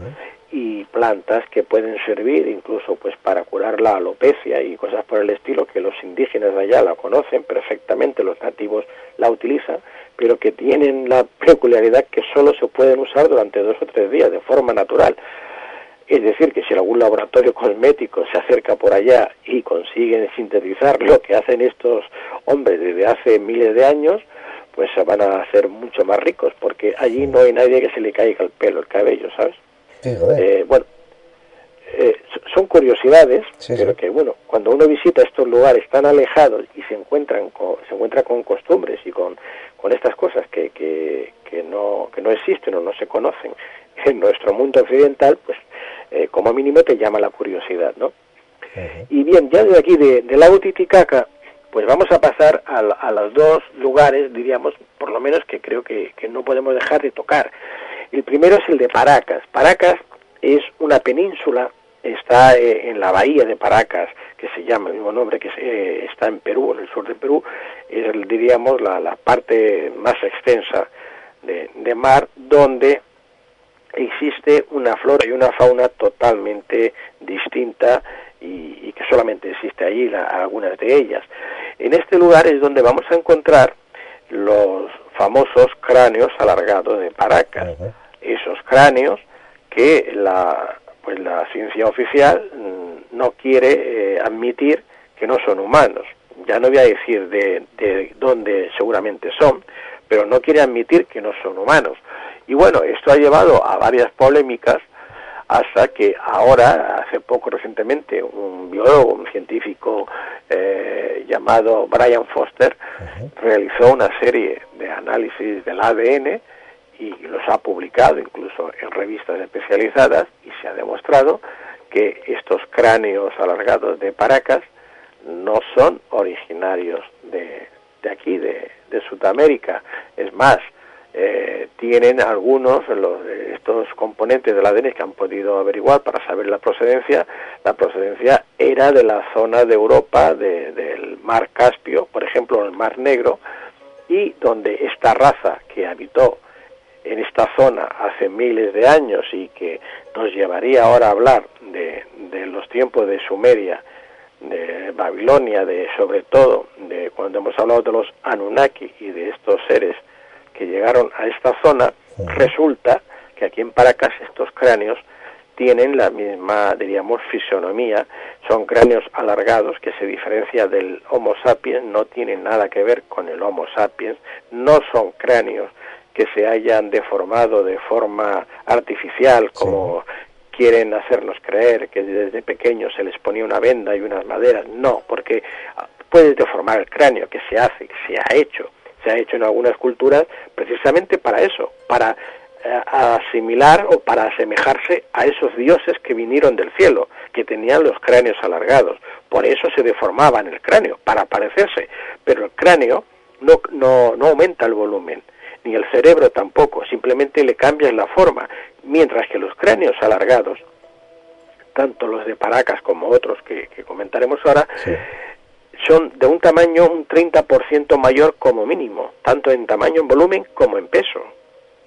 Y plantas que pueden servir incluso pues para curar la alopecia y cosas por el estilo que los indígenas de allá la conocen perfectamente, los nativos la utilizan, pero que tienen la peculiaridad que solo se pueden usar durante dos o tres días de forma natural. Es decir, que si algún laboratorio cosmético se acerca por allá y consiguen sintetizar lo que hacen estos hombres desde hace miles de años, pues se van a hacer mucho más ricos, porque allí no hay nadie que se le caiga el pelo, el cabello, ¿sabes? Eh, bueno, eh, son curiosidades, sí, pero que bueno, cuando uno visita estos lugares tan alejados y se encuentran con, se encuentra con costumbres y con, con estas cosas que, que, que, no, que no existen o no se conocen en nuestro mundo occidental, pues eh, como mínimo te llama la curiosidad, ¿no? Uh -huh. Y bien, ya de aquí, de, de lago Titicaca, pues vamos a pasar a, a, los dos lugares, diríamos, por lo menos que creo que, que no podemos dejar de tocar. El primero es el de Paracas. Paracas es una península, está eh, en la bahía de Paracas, que se llama el mismo nombre, que se, eh, está en Perú, en el sur de Perú, es, diríamos, la, la parte más extensa de, de, mar, donde existe una flora y una fauna totalmente distinta y, que solamente existe allí la, algunas de ellas. En este lugar es donde vamos a encontrar los famosos cráneos alargados de Paracas. Uh -huh. Esos cráneos que la, pues la ciencia oficial mm, no quiere eh, admitir que no son humanos. Ya no voy a decir de, de dónde seguramente son, pero no quiere admitir que no son humanos. Y bueno, esto ha llevado a varias polémicas hasta que ahora, hace poco recientemente, un biólogo, un científico eh, llamado Brian Foster, uh -huh. realizó una serie de análisis del ADN y los ha publicado incluso en revistas especializadas y se ha demostrado que estos cráneos alargados de Paracas no son originarios de, de aquí, de, de Sudamérica. Es más, eh, tienen algunos los, estos componentes del ADN que han podido averiguar para saber la procedencia. La procedencia era de la zona de Europa, de, del mar Caspio, por ejemplo, el mar Negro, y donde esta raza que habitó en esta zona hace miles de años y que nos llevaría ahora a hablar de, de los tiempos de Sumeria, de Babilonia, de sobre todo de cuando hemos hablado de los Anunnaki y de estos seres que llegaron a esta zona, resulta que aquí en Paracas estos cráneos tienen la misma, diríamos, fisonomía, son cráneos alargados que se diferencia del Homo sapiens, no tienen nada que ver con el Homo sapiens, no son cráneos que se hayan deformado de forma artificial, como sí. quieren hacernos creer que desde pequeños se les ponía una venda y unas maderas, no, porque puedes deformar el cráneo, que se hace, que se ha hecho, se ha hecho en algunas culturas precisamente para eso, para eh, asimilar o para asemejarse a esos dioses que vinieron del cielo, que tenían los cráneos alargados. Por eso se deformaban el cráneo, para parecerse. Pero el cráneo no, no, no aumenta el volumen, ni el cerebro tampoco, simplemente le cambias la forma. Mientras que los cráneos alargados, tanto los de Paracas como otros que, comentaremos ahora, son de un tamaño un 30% mayor como mínimo, tanto en tamaño, en volumen, como en peso.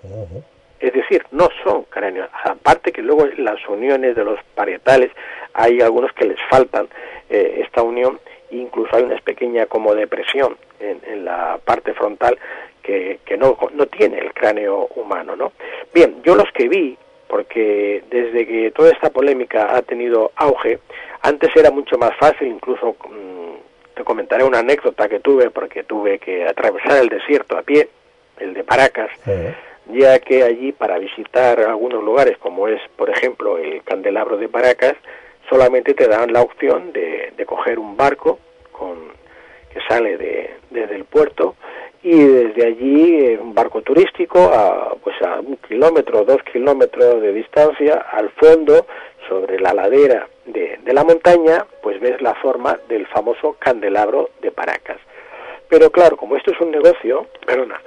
Uh -huh. Es decir, no son cráneos. Aparte que luego las uniones de los parietales, hay algunos que les faltan eh, esta unión, incluso hay una pequeña como depresión en, en la parte frontal que, que no, no tiene el cráneo humano, ¿no? Bien, yo los que vi, porque desde que toda esta polémica ha tenido auge, antes era mucho más fácil, incluso mm, te comentaré una anécdota que tuve, porque tuve que atravesar el desierto a pie, el de Paracas, ya que allí para visitar algunos lugares, como es, por ejemplo, el Candelabro de Paracas, solamente te dan la opción de, de coger un barco con, que sale de, desde el puerto y desde allí un barco turístico a pues a un kilómetro o dos kilómetros de distancia al fondo sobre la ladera de, de, la montaña pues ves la forma del famoso candelabro de Paracas. Pero claro como esto es un negocio perdona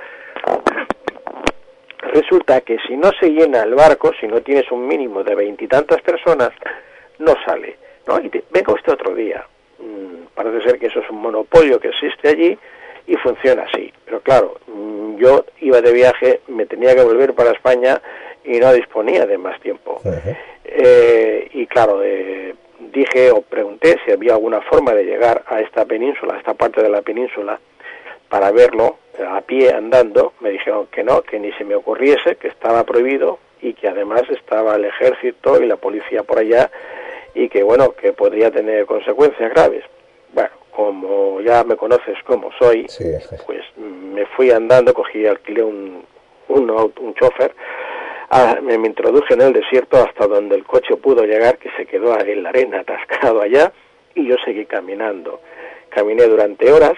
resulta que si no se llena el barco si no tienes un mínimo de veintitantas personas no sale no y te, venga usted otro día. Mm, parece ser que eso es un monopolio que existe allí y funciona así. Pero claro, mm, yo iba de viaje, me tenía que volver para España y no disponía de más tiempo. Uh -huh. eh, y claro, eh, dije o pregunté si había alguna forma de llegar a esta península, a esta parte de la península, para verlo a pie andando. Me dijeron que no, que ni se me ocurriese, que estaba prohibido y que además estaba el ejército y la policía por allá y que bueno, que podría tener consecuencias graves. Bueno, como ya me conoces como soy, sí. pues me fui andando, cogí, alquilé un, un, un chofer, a, me, me, introduje en el desierto hasta donde el coche pudo llegar, que se quedó en la arena atascado allá, y yo seguí caminando. Caminé durante horas,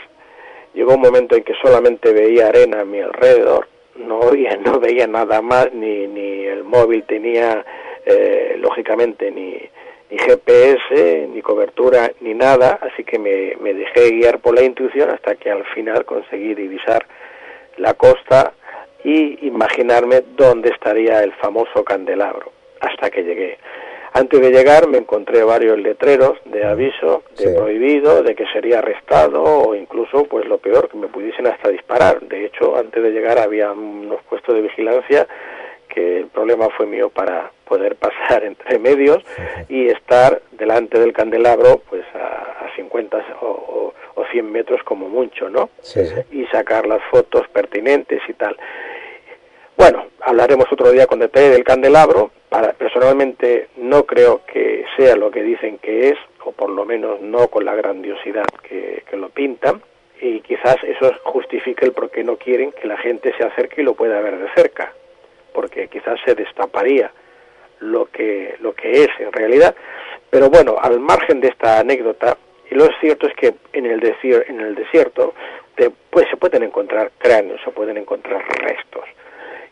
llegó un momento en que solamente veía arena a mi alrededor, no oía, no veía nada más, ni, ni el móvil tenía, eh, lógicamente, ni, ni GPS, ni cobertura, ni nada, así que me, me, dejé guiar por la intuición hasta que al final conseguí divisar la costa y imaginarme dónde estaría el famoso candelabro, hasta que llegué. Antes de llegar me encontré varios letreros de aviso, de sí. prohibido, de que sería arrestado o incluso, pues lo peor, que me pudiesen hasta disparar. De hecho, antes de llegar había unos puestos de vigilancia que el problema fue mío para poder pasar entre medios y estar delante del candelabro pues a, a 50 o, o, o, 100 metros como mucho, ¿no? Sí, sí. Y sacar las fotos pertinentes y tal. Bueno, hablaremos otro día con detalle del candelabro. Para, personalmente no creo que sea lo que dicen que es, o por lo menos no con la grandiosidad que, que lo pintan, y quizás eso justifique el por qué no quieren que la gente se acerque y lo pueda ver de cerca, porque quizás se destaparía lo que, lo que es en realidad. Pero bueno, al margen de esta anécdota, y lo cierto es que en el, desierto, en el desierto pues, se pueden encontrar cráneos, se pueden encontrar restos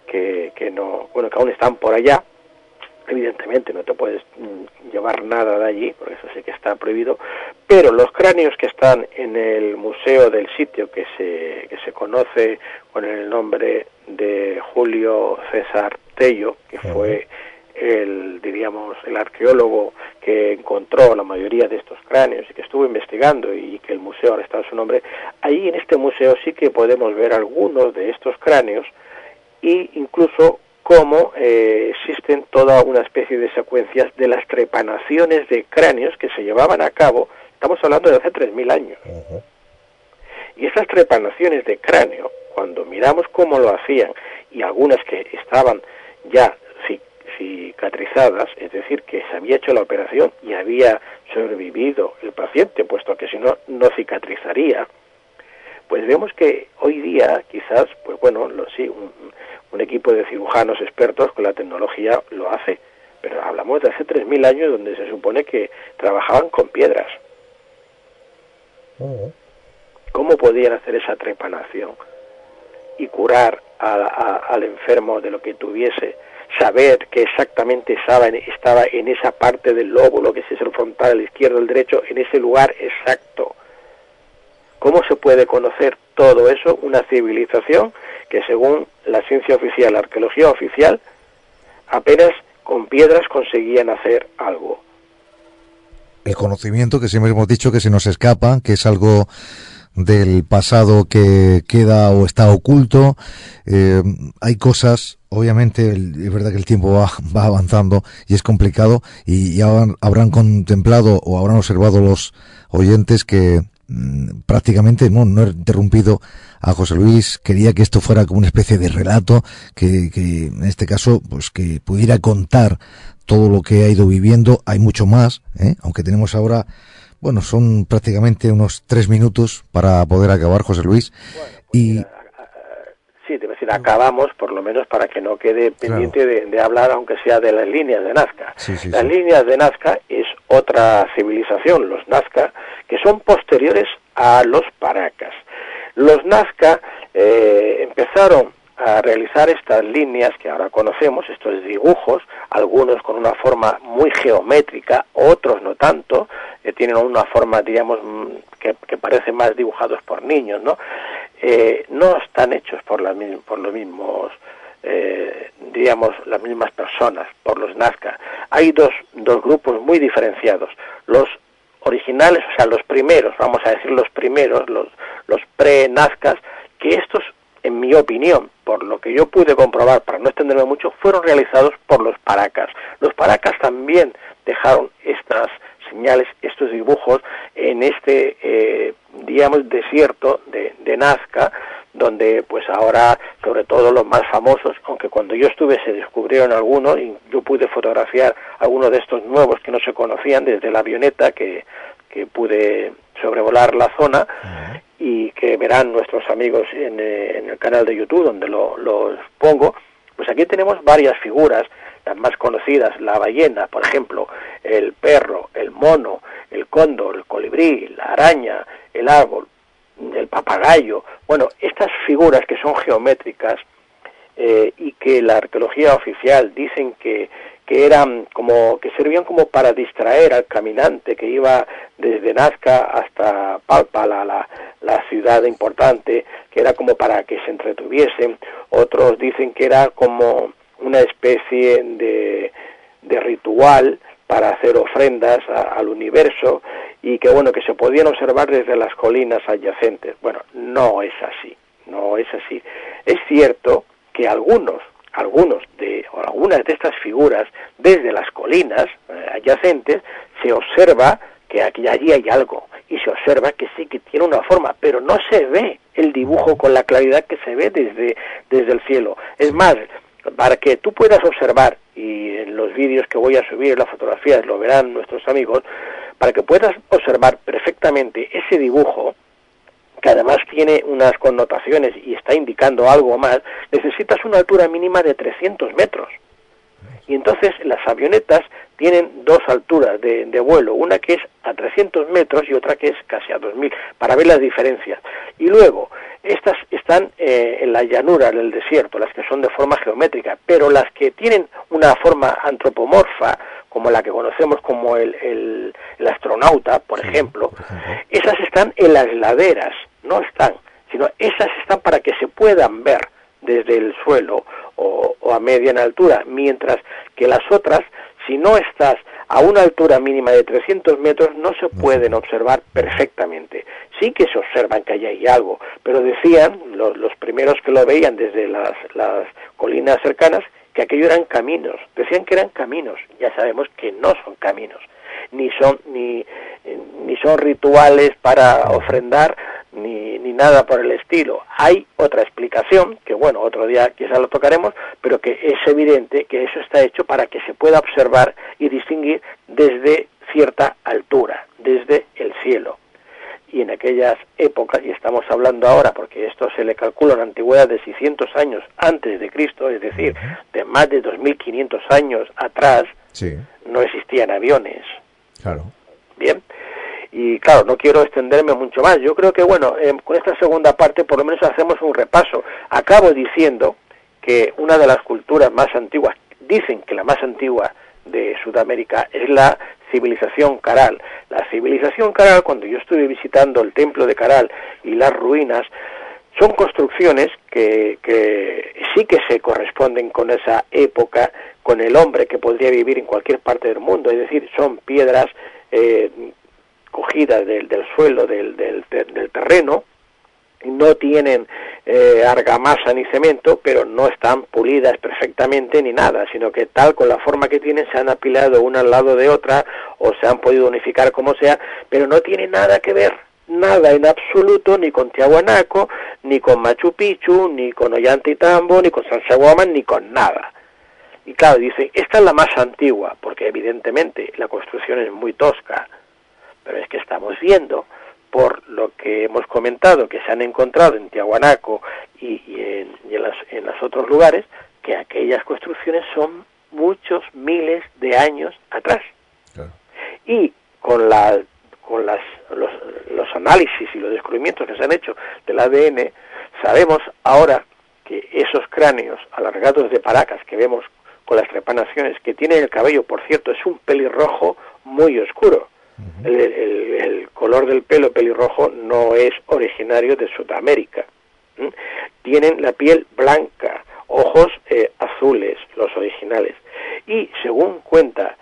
que, que no, bueno, que aún están por allá. Evidentemente no te puedes mm, llevar nada de allí, porque eso sí que está prohibido, pero los cráneos que están en el museo del sitio que se, que se conoce con el nombre de Julio César Tello, que fue el, diríamos, el arqueólogo que encontró la mayoría de estos cráneos y que estuvo investigando y que el museo ahora está en su nombre, ahí en este museo sí que podemos ver algunos de estos cráneos e incluso cómo eh, existen toda una especie de secuencias de las trepanaciones de cráneos que se llevaban a cabo, estamos hablando de hace 3.000 años. Uh -huh. Y esas trepanaciones de cráneo, cuando miramos cómo lo hacían, y algunas que estaban ya cicatrizadas, es decir, que se había hecho la operación y había sobrevivido el paciente, puesto que si no, no cicatrizaría, pues vemos que hoy día quizás, pues bueno, lo, sí, un, un equipo de cirujanos expertos con la tecnología lo hace, pero hablamos de hace 3.000 años donde se supone que trabajaban con piedras. Uh -huh. ¿Cómo podían hacer esa trepanación y curar a, a, al enfermo de lo que tuviese? Saber que exactamente estaba en, estaba en esa parte del lóbulo, que es el frontal, el izquierdo, el derecho, en ese lugar exacto. ¿Cómo se puede conocer todo eso? Una civilización que según la ciencia oficial, la arqueología oficial, apenas con piedras conseguían hacer algo. El conocimiento que siempre hemos dicho que se nos escapa, que es algo del pasado que queda o está oculto. Eh, hay cosas, obviamente, es verdad que el tiempo va, va avanzando y es complicado y ya habrán contemplado o habrán observado los oyentes que prácticamente no, no he interrumpido a José Luis, quería que esto fuera como una especie de relato, que, que en este caso, pues que pudiera contar todo lo que ha ido viviendo, hay mucho más, ¿eh? aunque tenemos ahora bueno, son prácticamente unos tres minutos para poder acabar, José Luis. y sí, debe decir, acabamos por lo menos para que no quede pendiente de, hablar, aunque sea de las líneas de Nazca. las líneas de Nazca es otra civilización, los Nazca, que son posteriores a los Paracas. Los Nazca eh, empezaron a realizar estas líneas que ahora conocemos, estos dibujos, algunos con una forma muy geométrica, otros no tanto, que tienen una forma, digamos, mm, que, que parecen más dibujados por niños, ¿no? Eh, no están hechos por, la, por los mismos, eh, digamos, las mismas personas, por los Nazca. Hay dos, dos grupos muy diferenciados. Los originales, o sea, los primeros, vamos a decir los primeros, los, los pre-Nazcas, que estos, en mi opinión, por lo que yo pude comprobar, para no extenderme mucho, fueron realizados por los Paracas. Los Paracas también dejaron estas señales, estos dibujos en este, eh, digamos, desierto de, de, Nazca, donde pues ahora, sobre todo los más famosos, aunque cuando yo estuve se descubrieron algunos y yo pude fotografiar algunos de estos nuevos que no se conocían desde la avioneta que, que pude sobrevolar la zona y que verán nuestros amigos en, eh, en el canal de YouTube donde lo, los pongo, pues aquí tenemos varias figuras las más conocidas, la ballena, por ejemplo, el perro, el mono, el cóndor, el colibrí, la araña, el árbol, el papagayo. Bueno, estas figuras que son geométricas eh, y que la arqueología oficial dicen que, que eran como que servían como para distraer al caminante que iba desde Nazca hasta Palpa, la, la, la ciudad importante, que era como para que se entretuviesen. Otros dicen que era como una especie de, de ritual para hacer ofrendas al universo y que bueno que se podían observar desde las colinas adyacentes. Bueno, no es así, no es así. Es cierto que algunos, algunos de o algunas de estas figuras desde las colinas eh, adyacentes se observa que aquí allí hay algo y se observa que sí que tiene una forma, pero no se ve el dibujo con la claridad que se ve desde desde el cielo. Es más, para que tú puedas observar, y en los vídeos que voy a subir, las fotografías, lo verán nuestros amigos, para que puedas observar perfectamente ese dibujo, que además tiene unas connotaciones y está indicando algo más, necesitas una altura mínima de 300 metros. Y entonces las avionetas tienen dos alturas de, vuelo, una que es a 300 metros y otra que es casi a 2000, para ver las diferencias. Y luego, estas están eh, en la llanura, en el desierto, las que son de forma geométrica, pero las que tienen una forma antropomorfa, como la que conocemos como el, el, el astronauta, por, ejemplo, esas están en las laderas, no están, sino esas están para que se puedan ver desde el suelo o, o a mediana altura, mientras que las otras, si no estás a una altura mínima de 300 metros no se pueden observar perfectamente. Sí que se observan que allí hay algo, pero decían los, los primeros que lo veían desde las, las colinas cercanas que aquello eran caminos. Decían que eran caminos. Ya sabemos que no son caminos, ni son ni, ni son rituales para ofrendar ni, ni nada por el estilo. Hay otra explicación, que bueno, otro día quizás lo tocaremos, pero que es evidente que eso está hecho para que se pueda observar y distinguir desde cierta altura, desde el cielo. Y en aquellas épocas, y estamos hablando ahora, porque esto se le calcula una antigüedad de 600 años antes de Cristo, es decir, de más de 2.500 años atrás, no existían aviones. Claro. Bien, y claro, no quiero extenderme mucho más. Yo creo que, bueno, eh, con esta segunda parte por lo menos hacemos un repaso. Acabo diciendo que una de las culturas más antiguas, dicen que la más antigua de Sudamérica es la civilización Caral. La civilización Caral, cuando yo estuve visitando el templo de Caral y las ruinas, son construcciones que, que sí que se corresponden con esa época, con el hombre que podría vivir en cualquier parte del mundo, es decir, son piedras eh, cogidas del, del suelo, del, del, del terreno, no tienen eh, argamasa ni cemento, pero no están pulidas perfectamente ni nada, sino que tal con la forma que tienen se han apilado una al lado de otra o se han podido unificar como sea, pero no tiene nada que ver, nada en absoluto ni con Tiahuanaco, ni con Machu Picchu, ni con Ollantaytambo, ni con San Saguaman, ni con nada. Y claro, dicen, esta es la más antigua, porque evidentemente la construcción es muy tosca, pero es que estamos viendo por lo que hemos comentado, que se han encontrado en Tiahuanaco y, en, y en, los otros lugares, que aquellas construcciones son muchos miles de años atrás. Y con, la, con las, los, los análisis y los descubrimientos que se han hecho del ADN, sabemos ahora que esos cráneos alargados de paracas que vemos con las trepanaciones, que tienen el cabello, por cierto, es un pelirrojo muy oscuro el, color del pelo pelirrojo no es originario de Sudamérica. Tienen la piel blanca, ojos eh, azules, los originales. Y según cuenta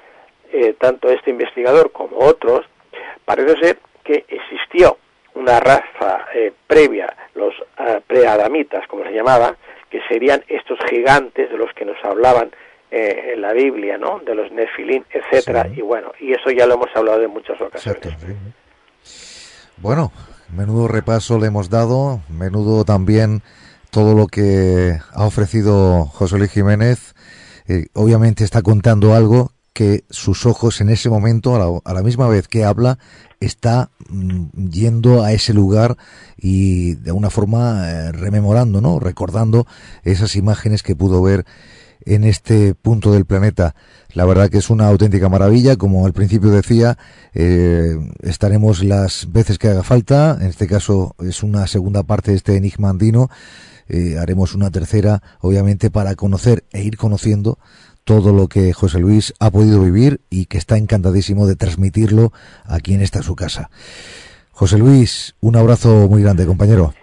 eh, tanto este investigador como otros, parece ser que existió una raza eh, previa, los preadamitas, como se llamaba, que serían estos gigantes de los que nos hablaban eh, en la Biblia, ¿no? De los nefilín, etcétera, y bueno, y eso ya lo hemos hablado en muchas ocasiones. Bueno, menudo repaso le hemos dado, menudo también todo lo que ha ofrecido José Luis Jiménez. Eh, obviamente está contando algo que sus ojos en ese momento, a la, misma vez que habla, está mm, yendo a ese lugar y de una forma eh, rememorando, ¿no? Recordando esas imágenes que pudo ver en este punto del planeta. La verdad que es una auténtica maravilla, como al principio decía, eh, estaremos las veces que haga falta, en este caso es una segunda parte de este enigma andino, eh, haremos una tercera, obviamente, para conocer e ir conociendo todo lo que José Luis ha podido vivir y que está encantadísimo de transmitirlo aquí en esta su casa. José Luis, un abrazo muy grande, compañero.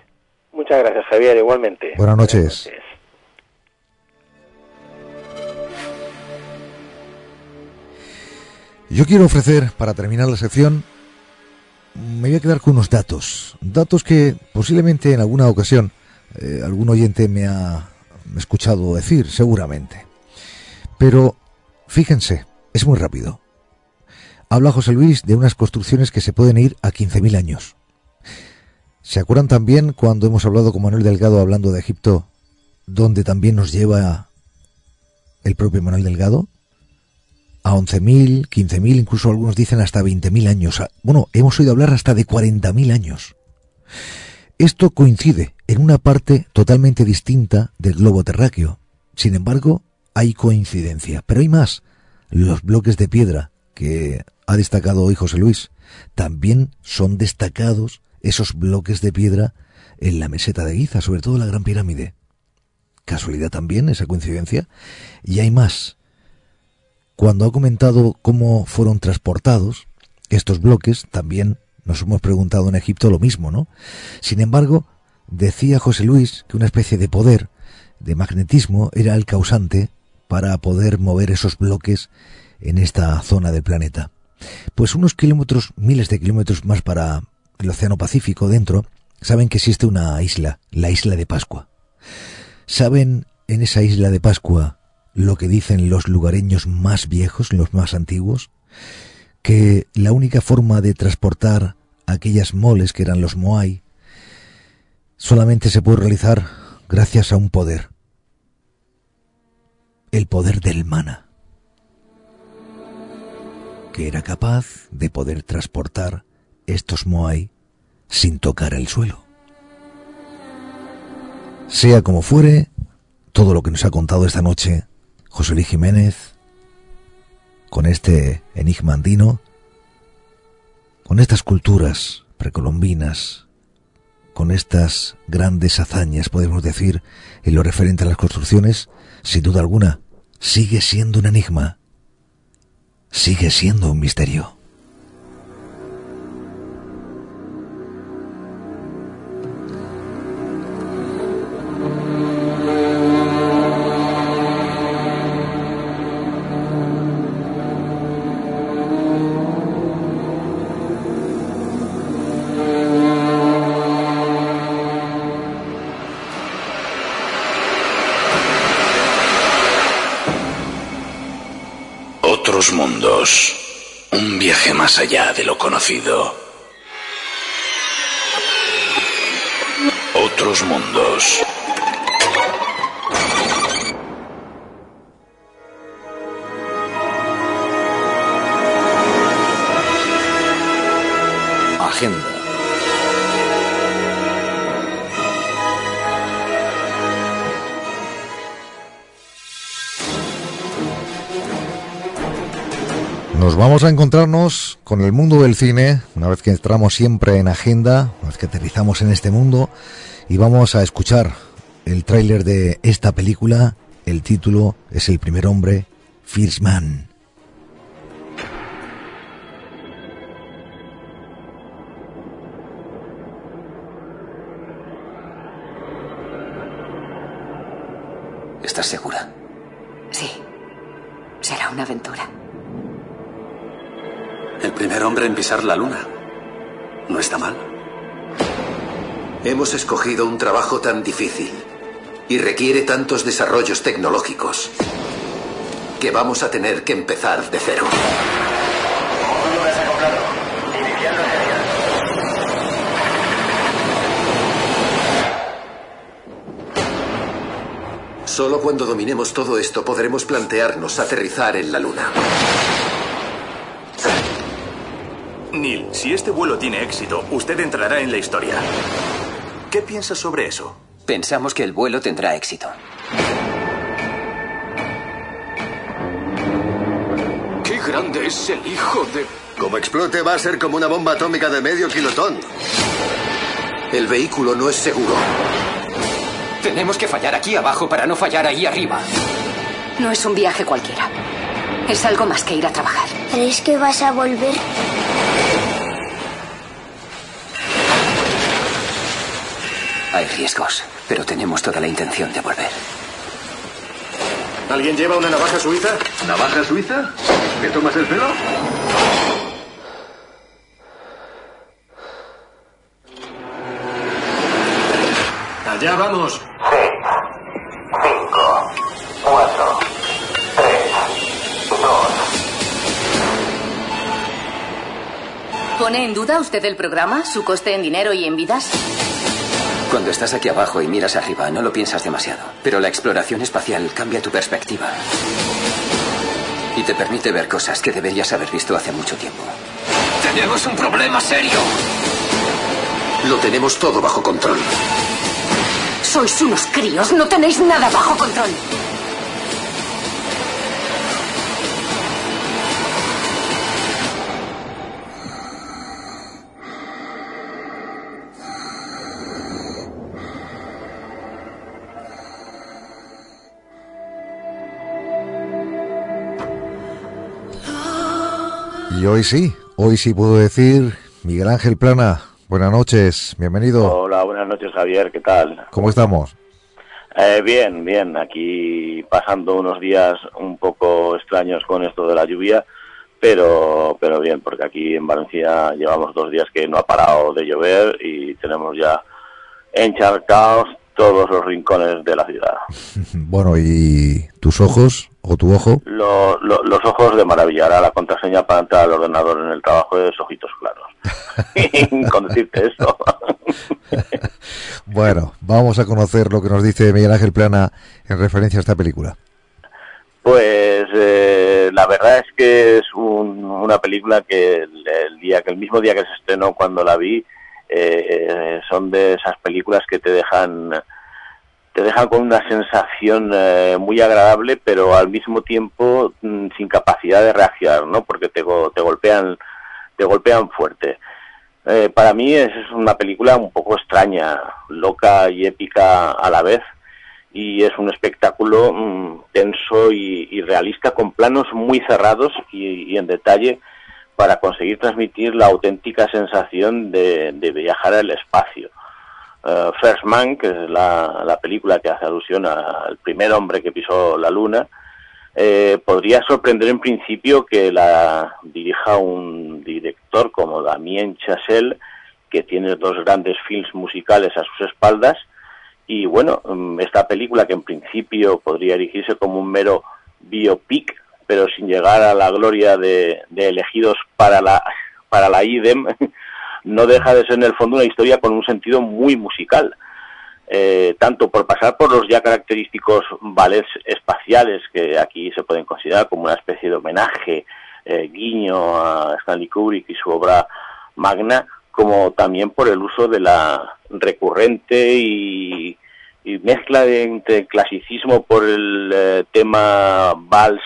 Muchas gracias, Javier, igualmente. Buenas noches. Yo quiero ofrecer, para terminar la sección, me voy a quedar con unos datos. Datos que posiblemente en alguna ocasión eh, algún oyente me ha escuchado decir, seguramente. Pero fíjense, es muy rápido. Habla José Luis de unas construcciones que se pueden ir a 15.000 años. ¿Se acuerdan también cuando hemos hablado con Manuel Delgado hablando de Egipto, donde también nos lleva el propio Manuel Delgado? A 11.000, 15.000, incluso algunos dicen hasta 20.000 años. Bueno, hemos oído hablar hasta de 40.000 años. Esto coincide en una parte totalmente distinta del globo terráqueo. Sin embargo, hay coincidencia. Pero hay más. Los bloques de piedra que ha destacado hoy José Luis, también son destacados esos bloques de piedra en la meseta de Giza, sobre todo la Gran Pirámide. Casualidad también esa coincidencia. Y hay más cuando ha comentado cómo fueron transportados estos bloques, también nos hemos preguntado en Egipto lo mismo, ¿no? Sin embargo, decía José Luis que una especie de poder, de magnetismo, era el causante para poder mover esos bloques en esta zona del planeta. Pues unos kilómetros, miles de kilómetros más para el Océano Pacífico dentro, saben que existe una isla, la isla de Pascua. Saben en esa isla de Pascua lo que dicen los lugareños más viejos, los más antiguos, que la única forma de transportar aquellas moles que eran los Moai solamente se puede realizar gracias a un poder, el poder del mana, que era capaz de poder transportar estos Moai sin tocar el suelo. Sea como fuere, todo lo que nos ha contado esta noche José Luis Jiménez, con este enigma andino, con estas culturas precolombinas, con estas grandes hazañas, podemos decir, en lo referente a las construcciones, sin duda alguna, sigue siendo un enigma, sigue siendo un misterio. Encontrarnos con el mundo del cine, una vez que entramos siempre en agenda, una vez que aterrizamos en este mundo, y vamos a escuchar el tráiler de esta película. El título es El primer hombre, First Man. ¿Estás segura? Sí. Será una aventura. El primer hombre en pisar la luna. No está mal. Hemos escogido un trabajo tan difícil y requiere tantos desarrollos tecnológicos que vamos a tener que empezar de cero. Solo cuando dominemos todo esto podremos plantearnos aterrizar en la Luna. Neil, si este vuelo tiene éxito, usted entrará en la historia. ¿Qué piensa sobre eso? Pensamos que el vuelo tendrá éxito. ¡Qué grande es el hijo de... Como explote va a ser como una bomba atómica de medio kilotón. El vehículo no es seguro. Tenemos que fallar aquí abajo para no fallar ahí arriba. No es un viaje cualquiera. Es algo más que ir a trabajar. ¿Crees que vas a volver? Hay riesgos, pero tenemos toda la intención de volver. ¿Alguien lleva una navaja suiza? ¿Navaja suiza? ¿Me tomas el pelo? Allá vamos. Cinco, cuatro, tres, dos. ¿Pone en duda usted el programa, su coste en dinero y en vidas? Cuando estás aquí abajo y miras arriba, no lo piensas demasiado. Pero la exploración espacial cambia tu perspectiva. Y te permite ver cosas que deberías haber visto hace mucho tiempo. ¡Tenemos un problema serio! Lo tenemos todo bajo control. Sois unos críos, no tenéis nada bajo control. Y hoy sí, hoy sí puedo decir, Miguel Ángel Plana, buenas noches, bienvenido. Hola, buenas noches Javier, ¿qué tal? ¿Cómo estamos? Eh, bien, bien, aquí pasando unos días un poco extraños con esto de la lluvia, pero, pero bien, porque aquí en Valencia llevamos dos días que no ha parado de llover y tenemos ya encharcados todos los rincones de la ciudad. Bueno, ¿y tus ojos o tu ojo? Lo- lo- los ojos de maravilla. Ahora la contraseña para entrar al ordenador en el trabajo es ojitos claros. Con decirte eso. Bueno, vamos a conocer lo que nos dice Miguel Ángel Plana en referencia a esta película. Pues eh, la verdad es que es un- una película que el, el día que el mismo día que se estrenó cuando la vi eh, son de esas películas que te dejan te dejan con una sensación eh, muy agradable pero al mismo tiempo mm, sin capacidad de reaccionar no porque te, te golpean te golpean fuerte. Eh, para mí es una película un poco extraña loca y épica a la vez y es un espectáculo mm, tenso y, y realista con planos muy cerrados y, y en detalle para conseguir transmitir la auténtica sensación de, de viajar al espacio. Eh, First Man, que es la, la película que hace alusión al primer hombre que pisó la luna, eh, podría sorprender en principio que la dirija un director como Damien Chazelle, que tiene dos grandes films musicales a sus espaldas, y bueno, mm, esta película que en principio podría erigirse como un mero biopic, pero sin llegar a la gloria de, elegidos para la, para la IDEM, no deja de ser en el fondo una historia con un sentido muy musical. Eh, tanto por pasar por los ya característicos ballets espaciales que aquí se pueden considerar como una especie de homenaje, eh, guiño a Stanley Kubrick y su obra magna, como también por el uso de la recurrente y, mezcla de, entre clasicismo por el eh, tema vals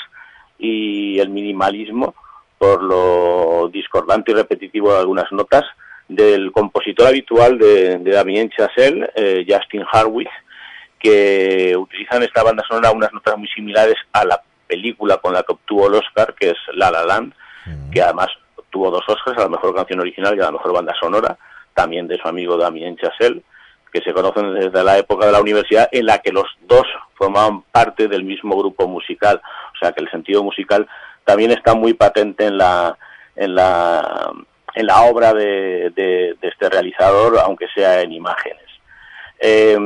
y el minimalismo, por lo discordante y repetitivo de algunas notas, del compositor habitual de, de Damien Chazelle, eh, Justin Harwich, que utilizan en esta banda sonora unas notas muy similares a la película con la que obtuvo el Oscar, que es La La Land, que además tuvo dos Oscars, a la mejor canción original y a la mejor banda sonora, también de su amigo Damien Chazelle, que se conocen desde la época de la universidad en la que los dos formaban parte del mismo grupo musical. O sea que el sentido musical también está muy patente en la, en la, en la obra de, este realizador, aunque sea en imágenes. Eh,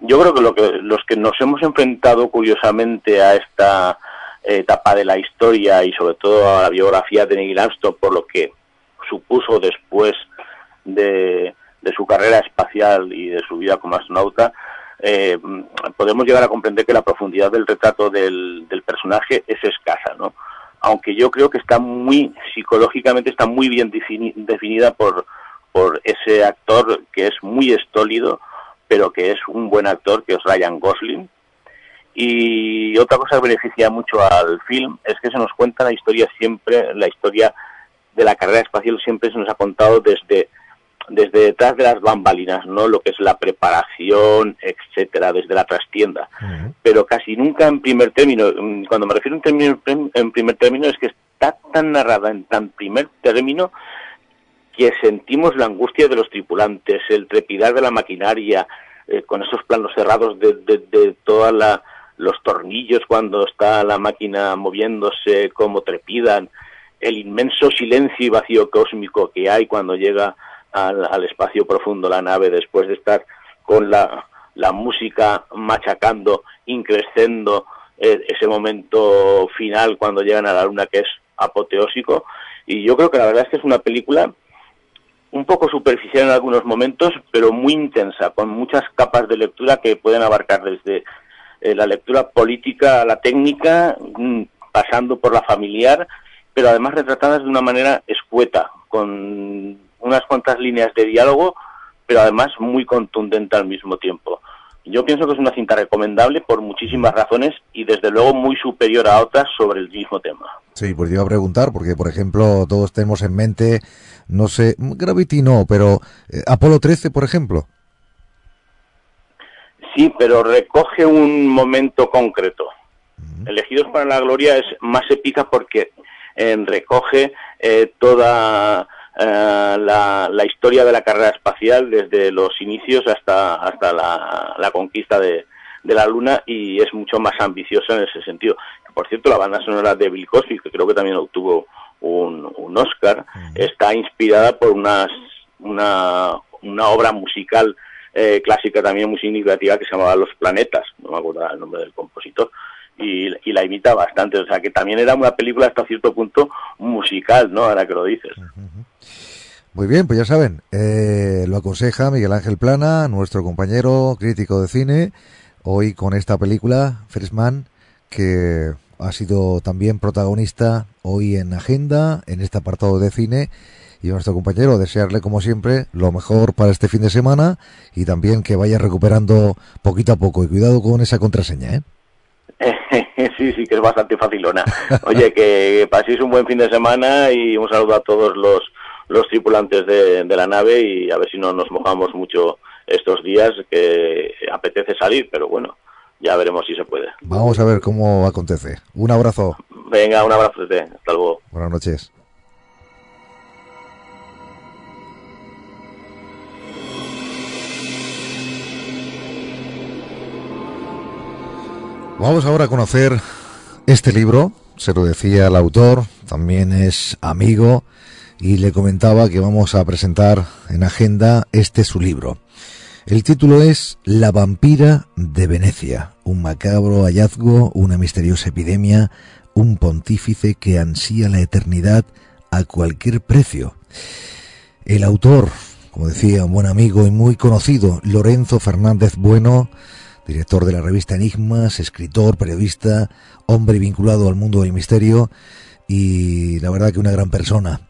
yo creo que, lo que los que nos hemos enfrentado curiosamente a esta etapa de la historia y sobre todo a la biografía de Neil Armstrong por lo que supuso después de, su carrera espacial y de su vida como astronauta, eh, podemos llegar a comprender que la profundidad del retrato del, personaje es escasa, ¿no? aunque yo creo que está muy, psicológicamente está muy bien definida por, por ese actor que es muy estólido, pero que es un buen actor, que es Ryan Gosling. Y otra cosa que beneficia mucho al film es que se nos cuenta la historia siempre, la historia de la carrera espacial siempre se nos ha contado desde desde detrás de las bambalinas, ¿no? Lo que es la preparación, etcétera, desde la trastienda. Pero casi nunca en primer término. Mm, cuando me refiero en, en primer término es que está tan narrada en tan primer término que sentimos la angustia de los tripulantes, el trepidar de la maquinaria, eh, con esos planos cerrados de, de, de todos los tornillos cuando está la máquina moviéndose, cómo trepidan, el inmenso silencio y vacío cósmico que hay cuando llega al, espacio profundo la nave después de estar con la, la música machacando, increscendo eh, ese momento final cuando llegan a la luna que es apoteósico. Y yo creo que la verdad es que es una película un poco superficial en algunos momentos, pero muy intensa, con muchas capas de lectura que pueden abarcar desde eh, la lectura política a la técnica, mm, pasando por la familiar, pero además retratadas de una manera escueta, con unas cuantas líneas de diálogo, pero además muy contundente al mismo tiempo. Yo pienso que es una cinta recomendable por muchísimas razones y desde luego muy superior a otras sobre el mismo tema. Sí, pues iba a preguntar, porque por ejemplo todos tenemos en mente, no sé, Gravity no, pero eh, Apolo 13, por ejemplo. Sí, pero recoge un momento concreto. Elegidos para la Gloria es más épica porque eh, recoge eh, toda eh, la, historia de la carrera espacial desde los inicios hasta, hasta la, conquista de, la Luna y es mucho más ambiciosa en ese sentido. Por cierto, la banda sonora de Bill Cosby, que creo que también obtuvo un, un Oscar, está inspirada por unas, una, una obra musical eh, clásica también muy significativa que se llamaba Los Planetas, no me acuerdo el nombre del compositor, y, y, la imita bastante, o sea que también era una película hasta cierto punto musical, ¿no? Ahora que lo dices. Muy bien, pues ya saben, eh, lo aconseja Miguel Ángel Plana, nuestro compañero crítico de cine, hoy con esta película, Freshman, que ha sido también protagonista hoy en Agenda, en este apartado de cine, y nuestro compañero desearle como siempre lo mejor para este fin de semana y también que vaya recuperando poquito a poco y cuidado con esa contraseña, ¿eh? sí, sí, que es bastante facilona. Oye, que paséis un buen fin de semana y un saludo a todos los los tripulantes de, la nave y a ver si no nos mojamos mucho estos días que apetece salir, pero bueno, ya veremos si se puede. Vamos a ver cómo acontece. Un abrazo. Venga, un abrazo. Hasta luego. Buenas noches. Vamos ahora a conocer este libro, se lo decía el autor, también es amigo y le comentaba que vamos a presentar en agenda este su libro. El título es La vampira de Venecia, un macabro hallazgo, una misteriosa epidemia, un pontífice que ansía la eternidad a cualquier precio. El autor, como decía un buen amigo y muy conocido, Lorenzo Fernández Bueno, director de la revista Enigmas, escritor, periodista, hombre vinculado al mundo del misterio y la verdad que una gran persona.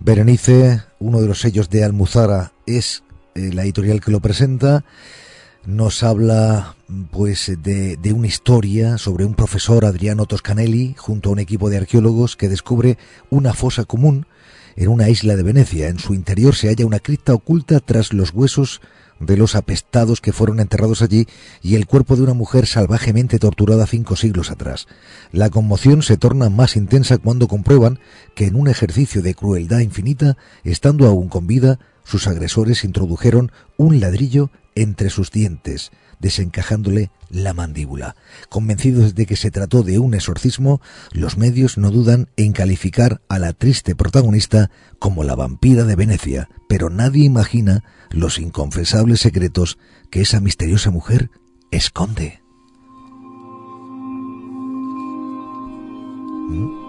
Berenice, uno de los sellos de Almuzara, es eh, la editorial que lo presenta. Nos habla pues de, de, una historia sobre un profesor Adriano Toscanelli junto a un equipo de arqueólogos que descubre una fosa común en una isla de Venecia. En su interior se halla una cripta oculta tras los huesos de los apestados que fueron enterrados allí y el cuerpo de una mujer salvajemente torturada cinco siglos atrás. La conmoción se torna más intensa cuando comprueban que en un ejercicio de crueldad infinita, estando aún con vida, sus agresores introdujeron un ladrillo entre sus dientes, desencajándole la mandíbula. Convencidos de que se trató de un exorcismo, los medios no dudan en calificar a la triste protagonista como la vampira de Venecia, pero nadie imagina los inconfesables secretos que esa misteriosa mujer esconde. ¿Mm?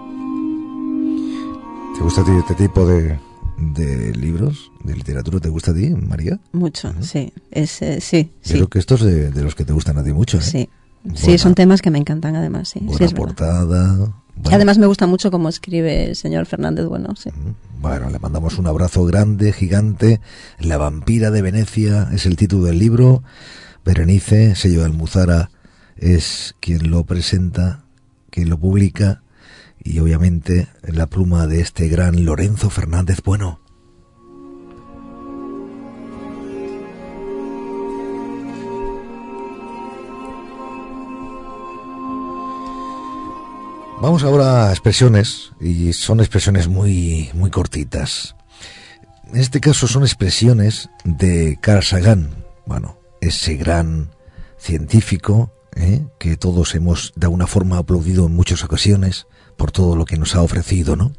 ¿Te gusta a ti este tipo de, de libros, de literatura, te gusta a ti, María? Mucho, sí. Es, eh, sí, Creo que estos de, de los que te gustan a ti mucho. ¿eh? Sí. Sí, son temas que me encantan además, sí. Buena sí, portada. Bueno. Además me gusta mucho cómo escribe el señor Fernández Bueno, sí. Bueno, le mandamos un abrazo grande, gigante. La vampira de Venecia es el título del libro. Berenice, sello de Almuzara, es quien lo presenta, quien lo publica y obviamente la pluma de este gran Lorenzo Fernández Bueno. Vamos ahora a expresiones, y son expresiones muy, muy cortitas. En este caso son expresiones de Carl Sagan, bueno, ese gran científico ¿eh? que todos hemos de alguna forma aplaudido en muchas ocasiones por todo lo que nos ha ofrecido, ¿no?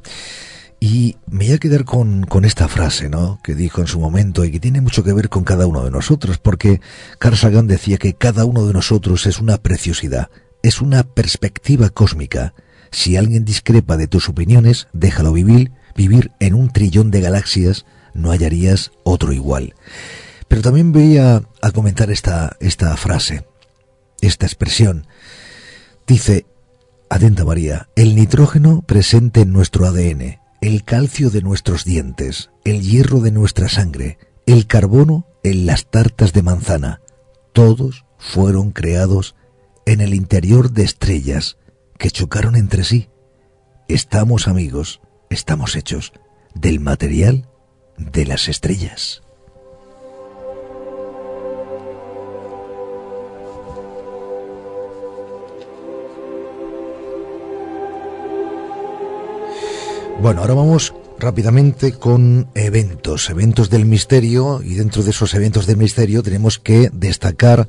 Y me voy a quedar con, con esta frase, ¿no? Que dijo en su momento y que tiene mucho que ver con cada uno de nosotros, porque Carl Sagan decía que cada uno de nosotros es una preciosidad, es una perspectiva cósmica, si alguien discrepa de tus opiniones, déjalo vivir, vivir en un trillón de galaxias, no hallarías otro igual. Pero también voy a, comentar esta, esta frase, esta expresión. Dice, atenta María, el nitrógeno presente en nuestro ADN, el calcio de nuestros dientes, el hierro de nuestra sangre, el carbono en las tartas de manzana, todos fueron creados en el interior de estrellas, que chocaron entre sí. Estamos amigos, estamos hechos del material de las estrellas. Bueno, ahora vamos rápidamente con eventos, eventos del misterio y dentro de esos eventos del misterio tenemos que destacar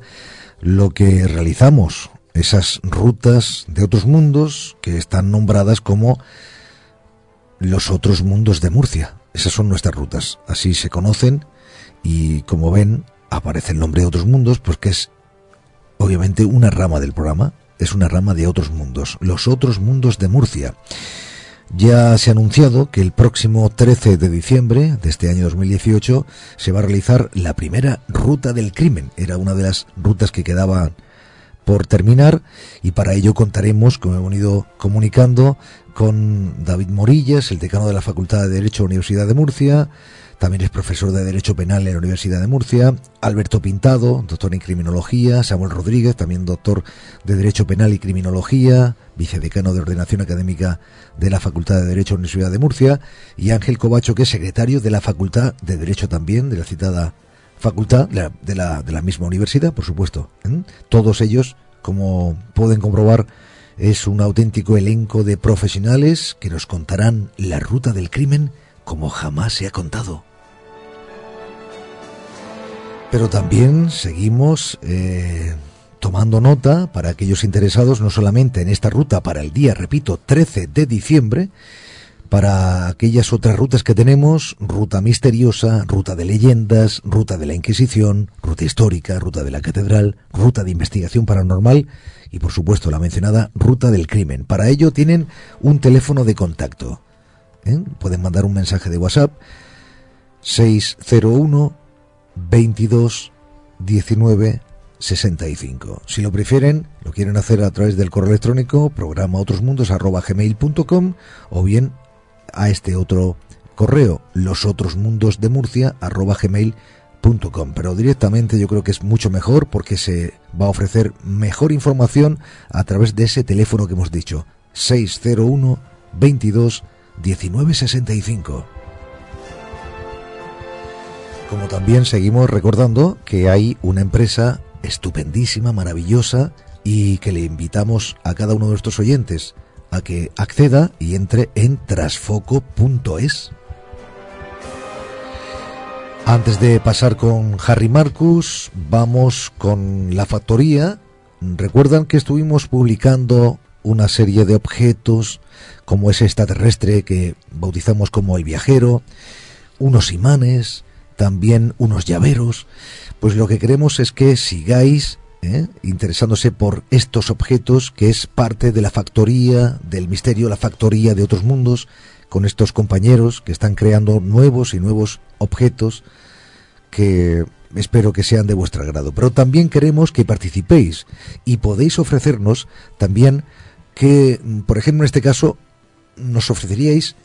lo que realizamos esas rutas de otros mundos que están nombradas como los otros mundos de Murcia. Esas son nuestras rutas, así se conocen y como ven aparece el nombre de otros mundos, pues que es obviamente una rama del programa, es una rama de otros mundos, los otros mundos de Murcia. Ya se ha anunciado que el próximo 13 de diciembre de este año 2018 se va a realizar la primera ruta del crimen. Era una de las rutas que quedaban por terminar y para ello contaremos, como hemos ido comunicando, con David Morillas, el decano de la Facultad de Derecho de la Universidad de Murcia, también es profesor de Derecho Penal en la Universidad de Murcia, Alberto Pintado, doctor en Criminología, Samuel Rodríguez, también doctor de Derecho Penal y Criminología, vicedecano de Ordenación Académica de la Facultad de Derecho de la Universidad de Murcia, y Ángel Covacho, que es secretario de la Facultad de Derecho también, de la citada facultad de la, de la, misma universidad, por supuesto. ¿eh? Todos ellos, como pueden comprobar, es un auténtico elenco de profesionales que nos contarán la ruta del crimen como jamás se ha contado. Pero también seguimos eh, tomando nota para aquellos interesados no solamente en esta ruta para el día, repito, 13 de diciembre, para aquellas otras rutas que tenemos, ruta misteriosa, ruta de leyendas, ruta de la Inquisición, ruta histórica, ruta de la Catedral, ruta de investigación paranormal y por supuesto la mencionada ruta del crimen. Para ello tienen un teléfono de contacto. ¿eh? Pueden mandar un mensaje de WhatsApp 601 22 19 65. Si lo prefieren, lo quieren hacer a través del correo electrónico programa gmail.com o bien a este otro correo los otros mundos de Murcia gmail.com pero directamente yo creo que es mucho mejor porque se va a ofrecer mejor información a través de ese teléfono que hemos dicho 601 22 19 65 como también seguimos recordando que hay una empresa estupendísima, maravillosa y que le invitamos a cada uno de nuestros oyentes a que acceda y entre en trasfoco.es. Antes de pasar con Harry Marcus, vamos con la factoría. Recuerdan que estuvimos publicando una serie de objetos como ese extraterrestre que bautizamos como el viajero, unos imanes, también unos llaveros. Pues lo que queremos es que sigáis ¿eh? interesándose por estos objetos, que es parte de la factoría del misterio, la factoría de otros mundos, con estos compañeros que están creando nuevos y nuevos objetos que espero que sean de vuestro agrado. Pero también queremos que participéis y podéis ofrecernos también que, por ejemplo, en este caso, nos ofreceríais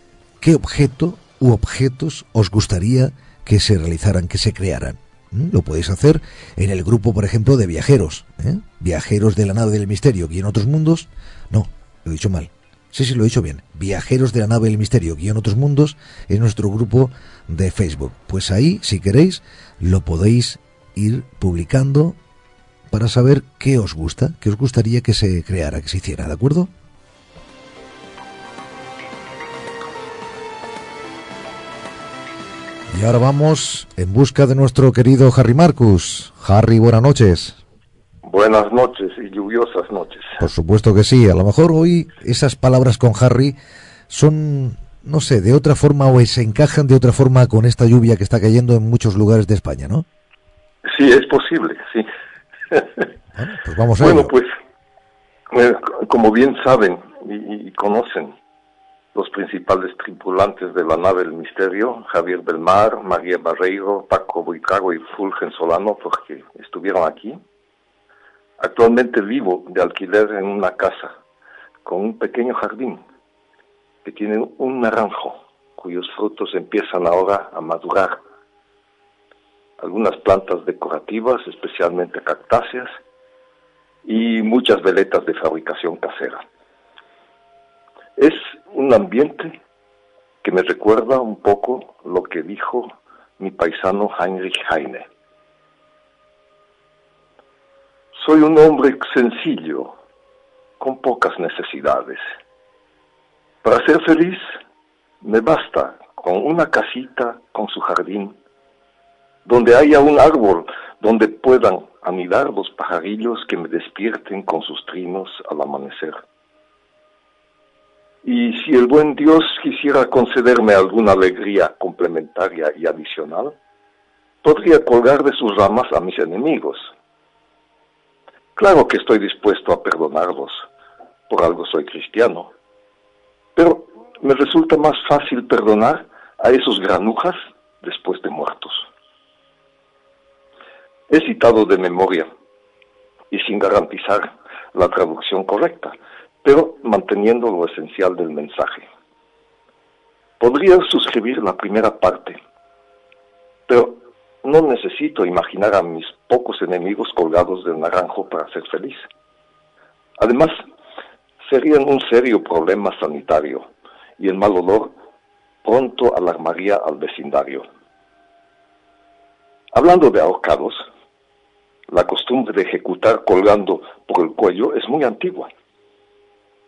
qué objeto u objetos os gustaría que se realizaran, que se crearan. ¿Mm? Lo podéis hacer en el grupo, por ejemplo, de viajeros. ¿eh? Viajeros de la nave del misterio, en otros mundos. No, lo he dicho mal. Sí, sí, lo he dicho bien. Viajeros de la nave del misterio, en otros mundos, en nuestro grupo de Facebook. Pues ahí, si queréis, lo podéis ir publicando para saber qué os gusta, qué os gustaría que se creara, que se hiciera, ¿de acuerdo? Y ahora vamos en busca de nuestro querido Harry Marcus. Harry, buenas noches. Buenas noches y lluviosas noches. Por supuesto que sí. A lo mejor hoy esas palabras con Harry son, no sé, de otra forma o se encajan de otra forma con esta lluvia que está cayendo en muchos lugares de España, ¿no? Sí, es posible, sí. pues vamos a Bueno, pues, eh, como bien saben y, y conocen, los principales tripulantes de la nave del Misterio, Javier Belmar, María Barreiro, Paco Buitrago y Fulgen Solano, porque estuvieron aquí. Actualmente vivo de alquiler en una casa con un pequeño jardín que tiene un naranjo cuyos frutos empiezan ahora a madurar. Algunas plantas decorativas, especialmente cactáceas, y muchas veletas de fabricación casera. Es un ambiente que me recuerda un poco lo que dijo mi paisano Heinrich Heine. Soy un hombre sencillo, con pocas necesidades. Para ser feliz me basta con una casita con su jardín, donde haya un árbol donde puedan anidar los pajarillos que me despierten con sus trinos al amanecer. Y si el buen Dios quisiera concederme alguna alegría complementaria y adicional, podría colgar de sus ramas a mis enemigos. Claro que estoy dispuesto a perdonarlos, por algo soy cristiano, pero me resulta más fácil perdonar a esos granujas después de muertos. He citado de memoria y sin garantizar la traducción correcta, pero manteniendo lo esencial del mensaje. Podría suscribir la primera parte, pero no necesito imaginar a mis pocos enemigos colgados del naranjo para ser feliz. Además, serían un serio problema sanitario y el mal olor pronto alarmaría al vecindario. Hablando de ahorcados, la costumbre de ejecutar colgando por el cuello es muy antigua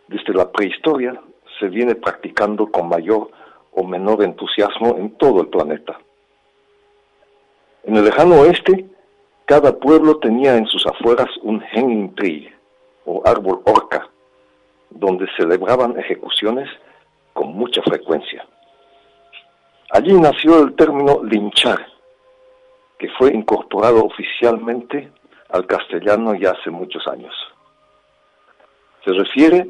desde la prehistoria se viene practicando con mayor o menor entusiasmo en todo el planeta. En el lejano oeste, cada pueblo tenía en sus afueras un hanging tree o árbol orca, donde celebraban ejecuciones con mucha frecuencia. Allí nació el término linchar, que fue incorporado oficialmente al castellano ya hace muchos años. Se refiere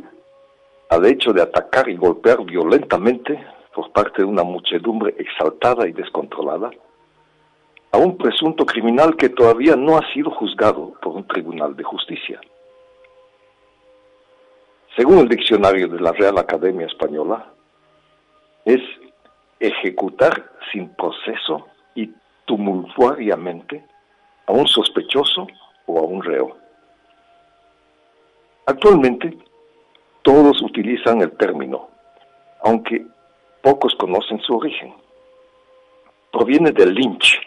al hecho de atacar y golpear violentamente por parte de una muchedumbre exaltada y descontrolada a un presunto criminal que todavía no ha sido juzgado por un tribunal de justicia. Según el diccionario de la Real Academia Española, es ejecutar sin proceso y tumultuariamente a un sospechoso o a un reo. Actualmente, todos utilizan el término, aunque pocos conocen su origen. Proviene del Lynch,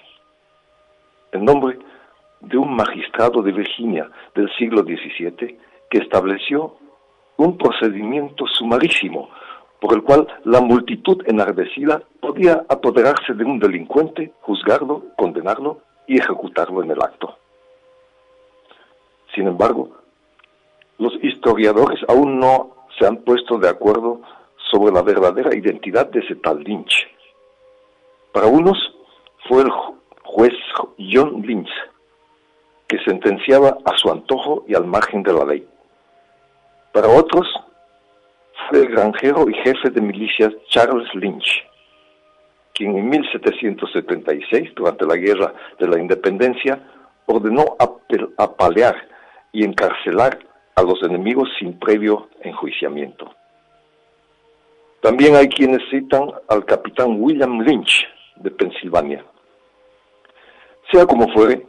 el nombre de un magistrado de Virginia del siglo XVII que estableció un procedimiento sumarísimo por el cual la multitud enardecida podía apoderarse de un delincuente, juzgarlo, condenarlo y ejecutarlo en el acto. Sin embargo, los historiadores aún no se han puesto de acuerdo sobre la verdadera identidad de ese Lynch. Para unos fue el juez John Lynch, que sentenciaba a su antojo y al margen de la ley. Para otros fue el granjero y jefe de milicias Charles Lynch, quien en 1776, durante la Guerra de la Independencia, ordenó apalear y encarcelar a los enemigos sin previo enjuiciamiento. También hay quienes citan al capitán William Lynch de Pensilvania. Sea como fuere,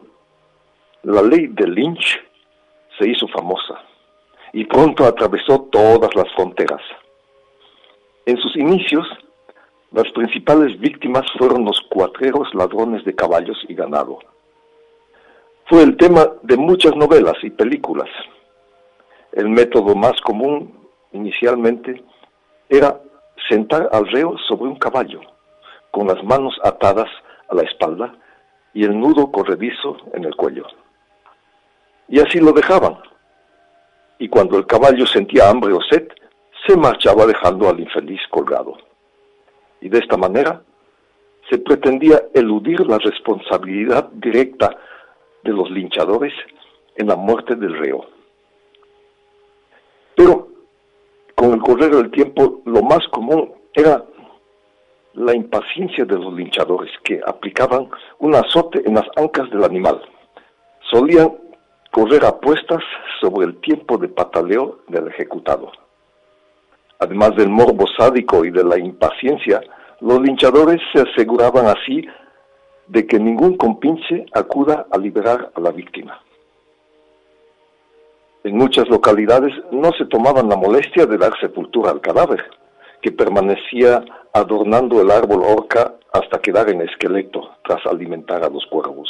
la ley de Lynch se hizo famosa y pronto atravesó todas las fronteras. En sus inicios, las principales víctimas fueron los cuatreros ladrones de caballos y ganado. Fue el tema de muchas novelas y películas. El método más común inicialmente era sentar al reo sobre un caballo, con las manos atadas a la espalda y el nudo corredizo en el cuello. Y así lo dejaban. Y cuando el caballo sentía hambre o sed, se marchaba dejando al infeliz colgado. Y de esta manera se pretendía eludir la responsabilidad directa de los linchadores en la muerte del reo. Pero con el correr del tiempo lo más común era la impaciencia de los linchadores que aplicaban un azote en las ancas del animal. Solían correr apuestas sobre el tiempo de pataleo del ejecutado. Además del morbo sádico y de la impaciencia, los linchadores se aseguraban así de que ningún compinche acuda a liberar a la víctima. En muchas localidades no se tomaban la molestia de dar sepultura al cadáver, que permanecía adornando el árbol orca hasta quedar en esqueleto tras alimentar a los cuervos.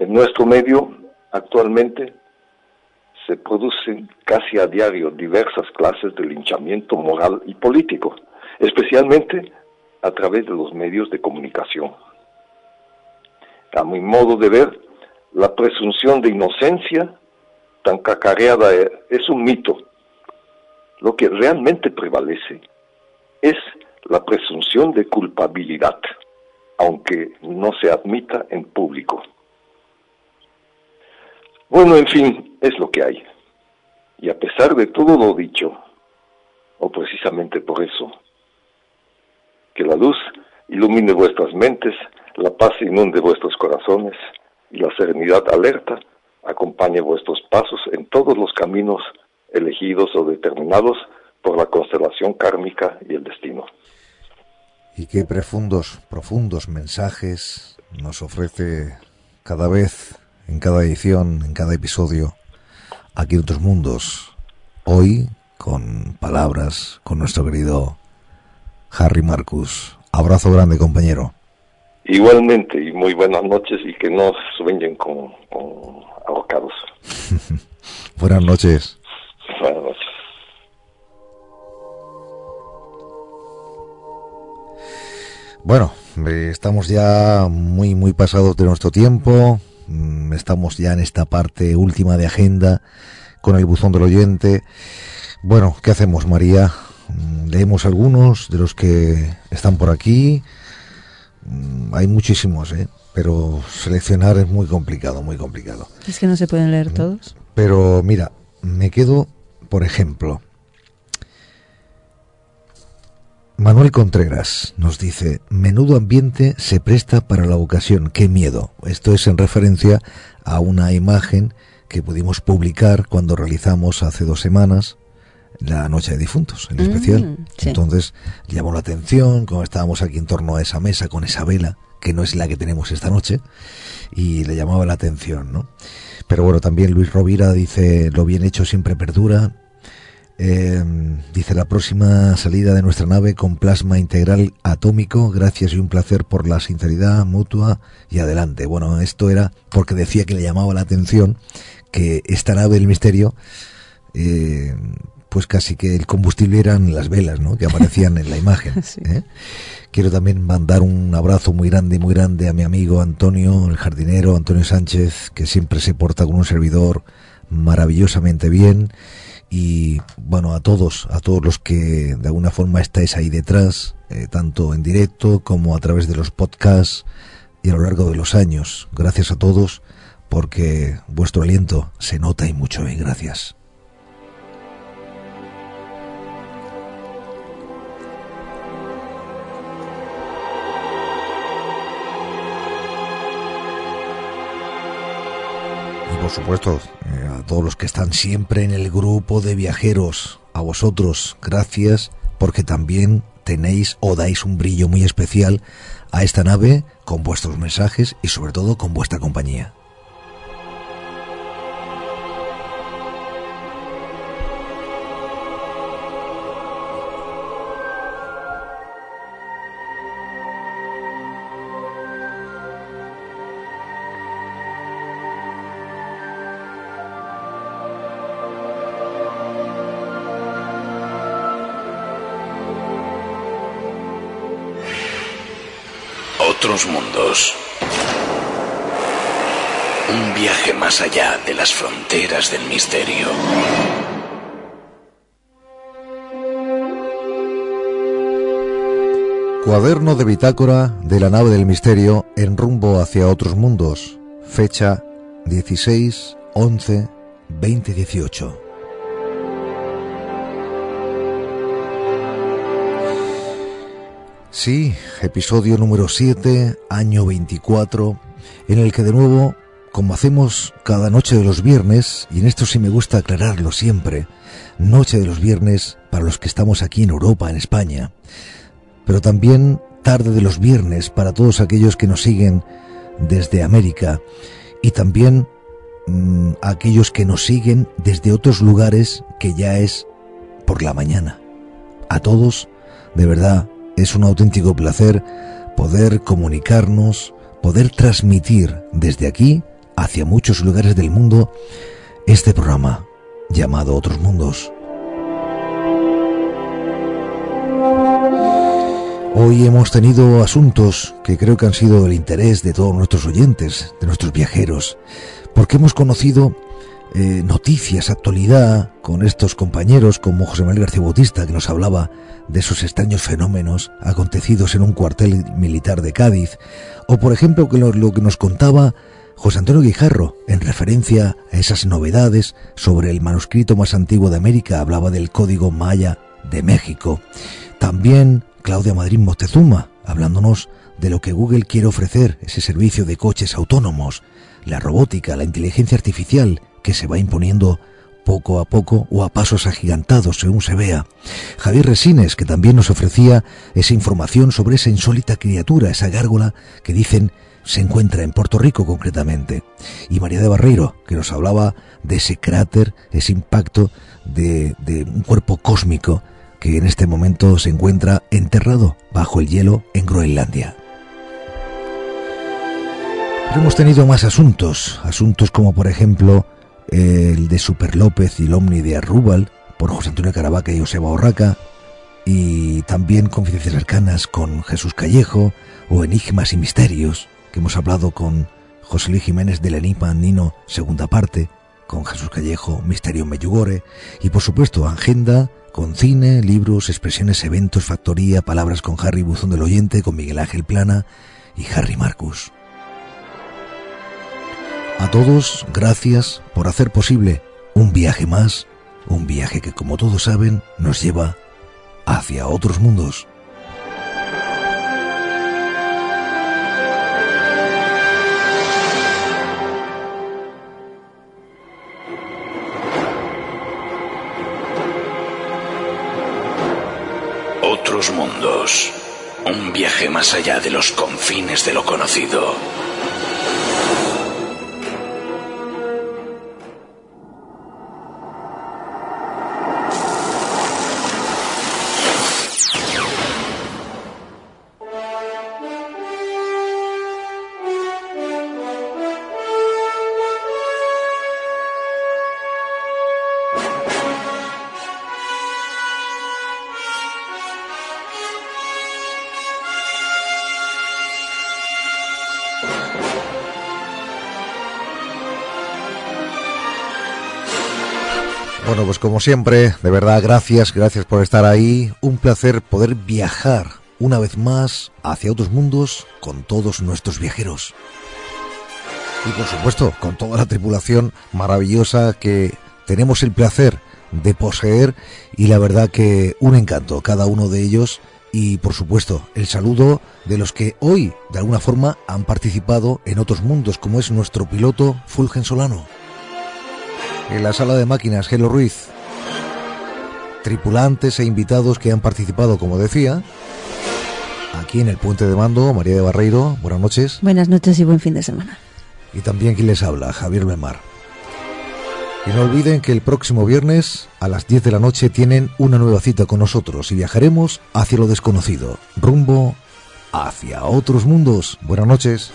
En nuestro medio, actualmente, se producen casi a diario diversas clases de linchamiento moral y político, especialmente a través de los medios de comunicación. A mi modo de ver, la presunción de inocencia tan cacareada es un mito lo que realmente prevalece es la presunción de culpabilidad, aunque no se admita en público. Bueno, en fin, es lo que hay. Y a pesar de todo lo dicho, o precisamente por eso, que la luz ilumine vuestras mentes, la paz inunde vuestros corazones y la serenidad alerta acompañe vuestros pasos en todos los caminos elegidos o determinados por la constelación kármica y el destino. Y qué profundos, profundos mensajes nos ofrece cada vez, en cada edición, en cada episodio, aquí en otros mundos. Hoy, con palabras, con nuestro querido Harry Marcus. Abrazo grande, compañero. Igualmente, y muy buenas noches y que no sueñen con, con ahogados. buenas noches. Bueno, eh, estamos ya muy, muy pasados de nuestro tiempo. Mm, estamos ya en esta parte última de agenda con el buzón del oyente. Bueno, ¿qué hacemos, María? mm, leemos algunos de los que están por aquí. Mm, hay muchísimos, ¿eh? pero seleccionar es muy complicado, muy complicado. Es que no se pueden leer todos. Pero mira, me quedo, por ejemplo, Manuel Contreras nos dice, menudo ambiente se presta para la ocasión, qué miedo. Esto es en referencia a una imagen que pudimos publicar cuando realizamos hace dos semanas la Noche de Difuntos, en especial. Mm, sí. Entonces llamó la atención, como estábamos aquí en torno a esa mesa con esa vela, que no es la que tenemos esta noche, y le llamaba la atención, ¿no? Pero bueno, también Luis Rovira dice, lo bien hecho siempre perdura. Eh, dice la próxima salida de nuestra nave con plasma integral atómico, gracias y un placer por la sinceridad mutua y adelante. Bueno, esto era porque decía que le llamaba la atención que esta nave del misterio, eh, pues casi que el combustible eran las velas, ¿no? Que aparecían en la imagen. ¿eh? Quiero también mandar un abrazo muy grande, muy grande a mi amigo Antonio, el jardinero Antonio Sánchez, que siempre se porta con un servidor maravillosamente bien y bueno a todos a todos los que de alguna forma estáis ahí detrás eh, tanto en directo como a través de los podcasts y a lo largo de los años gracias a todos porque vuestro aliento se nota y mucho y gracias por supuesto eh, a todos los que están siempre en el grupo de viajeros, a vosotros, gracias porque también tenéis o dais un brillo muy especial a esta nave con vuestros mensajes y sobre todo con vuestra compañía. Otros mundos. Un viaje más allá de las fronteras del misterio. Cuaderno de bitácora de la nave del misterio en rumbo hacia otros mundos. Fecha 16 11 2018. Sí, episodio número 7, año 24, en el que de nuevo, como hacemos cada noche de los viernes, y en esto sí me gusta aclararlo siempre, noche de los viernes para los que estamos aquí en Europa, en España, pero también tarde de los viernes para todos aquellos que nos siguen desde América y también mmm, aquellos que nos siguen desde otros lugares que ya es por la mañana. A todos, de verdad, es un auténtico placer poder comunicarnos, poder transmitir desde aquí hacia muchos lugares del mundo este programa llamado Otros Mundos. Hoy hemos tenido asuntos que creo que han sido del interés de todos nuestros oyentes, de nuestros viajeros, porque hemos conocido eh, noticias, actualidad con estos compañeros como José Manuel García Bautista que nos hablaba de esos extraños fenómenos acontecidos en un cuartel militar de Cádiz, o por ejemplo lo, lo que nos contaba José Antonio Guijarro en referencia a esas novedades sobre el manuscrito más antiguo de América, hablaba del Código Maya de México. También Claudia Madrid Moctezuma, hablándonos de lo que Google quiere ofrecer, ese servicio de coches autónomos, la robótica, la inteligencia artificial que se va imponiendo poco a poco o a pasos agigantados según se vea. Javier Resines, que también nos ofrecía esa información sobre esa insólita criatura, esa gárgola que dicen se encuentra en Puerto Rico concretamente. Y María de Barreiro, que nos hablaba de ese cráter, ese impacto de, un cuerpo cósmico que en este momento se encuentra enterrado bajo el hielo en Groenlandia. Pero hemos tenido más asuntos, asuntos como por ejemplo el de Super López y el Omni de Arrúbal por José Antonio Caravaca y Joseba Orraca, y también Confidencias Arcanas con Jesús Callejo, o Enigmas y Misterios, que hemos hablado con José Luis Jiménez del Enigma Nino, segunda parte, con Jesús Callejo, Misterio Meyugore y por supuesto Agenda con cine, libros, expresiones, eventos, factoría, palabras con Harry Buzón del Oyente, con Miguel Ángel Plana y Harry Marcus. A todos, gracias por hacer posible un viaje más, un viaje que como todos saben nos lleva hacia otros mundos. Otros mundos. Un viaje más allá de los confines de lo conocido. Pues como siempre, de verdad, gracias, gracias por estar ahí. Un placer poder viajar una vez más hacia otros mundos con todos nuestros viajeros. Y por supuesto, con toda la tripulación maravillosa que tenemos el placer de poseer y la verdad que un encanto cada uno de ellos y por supuesto el saludo de los que hoy de alguna forma han participado en otros mundos como es nuestro piloto Fulgen Solano en la sala de máquinas Gelo Ruiz. Tripulantes e invitados que han participado, como decía, aquí en el puente de mando, María de Barreiro, buenas noches. Buenas noches y buen fin de semana. Y también quien les habla, Javier Belmar. Y no olviden que el próximo viernes a las 10 de la noche tienen una nueva cita con nosotros y viajaremos hacia lo desconocido, rumbo hacia otros mundos. Buenas noches.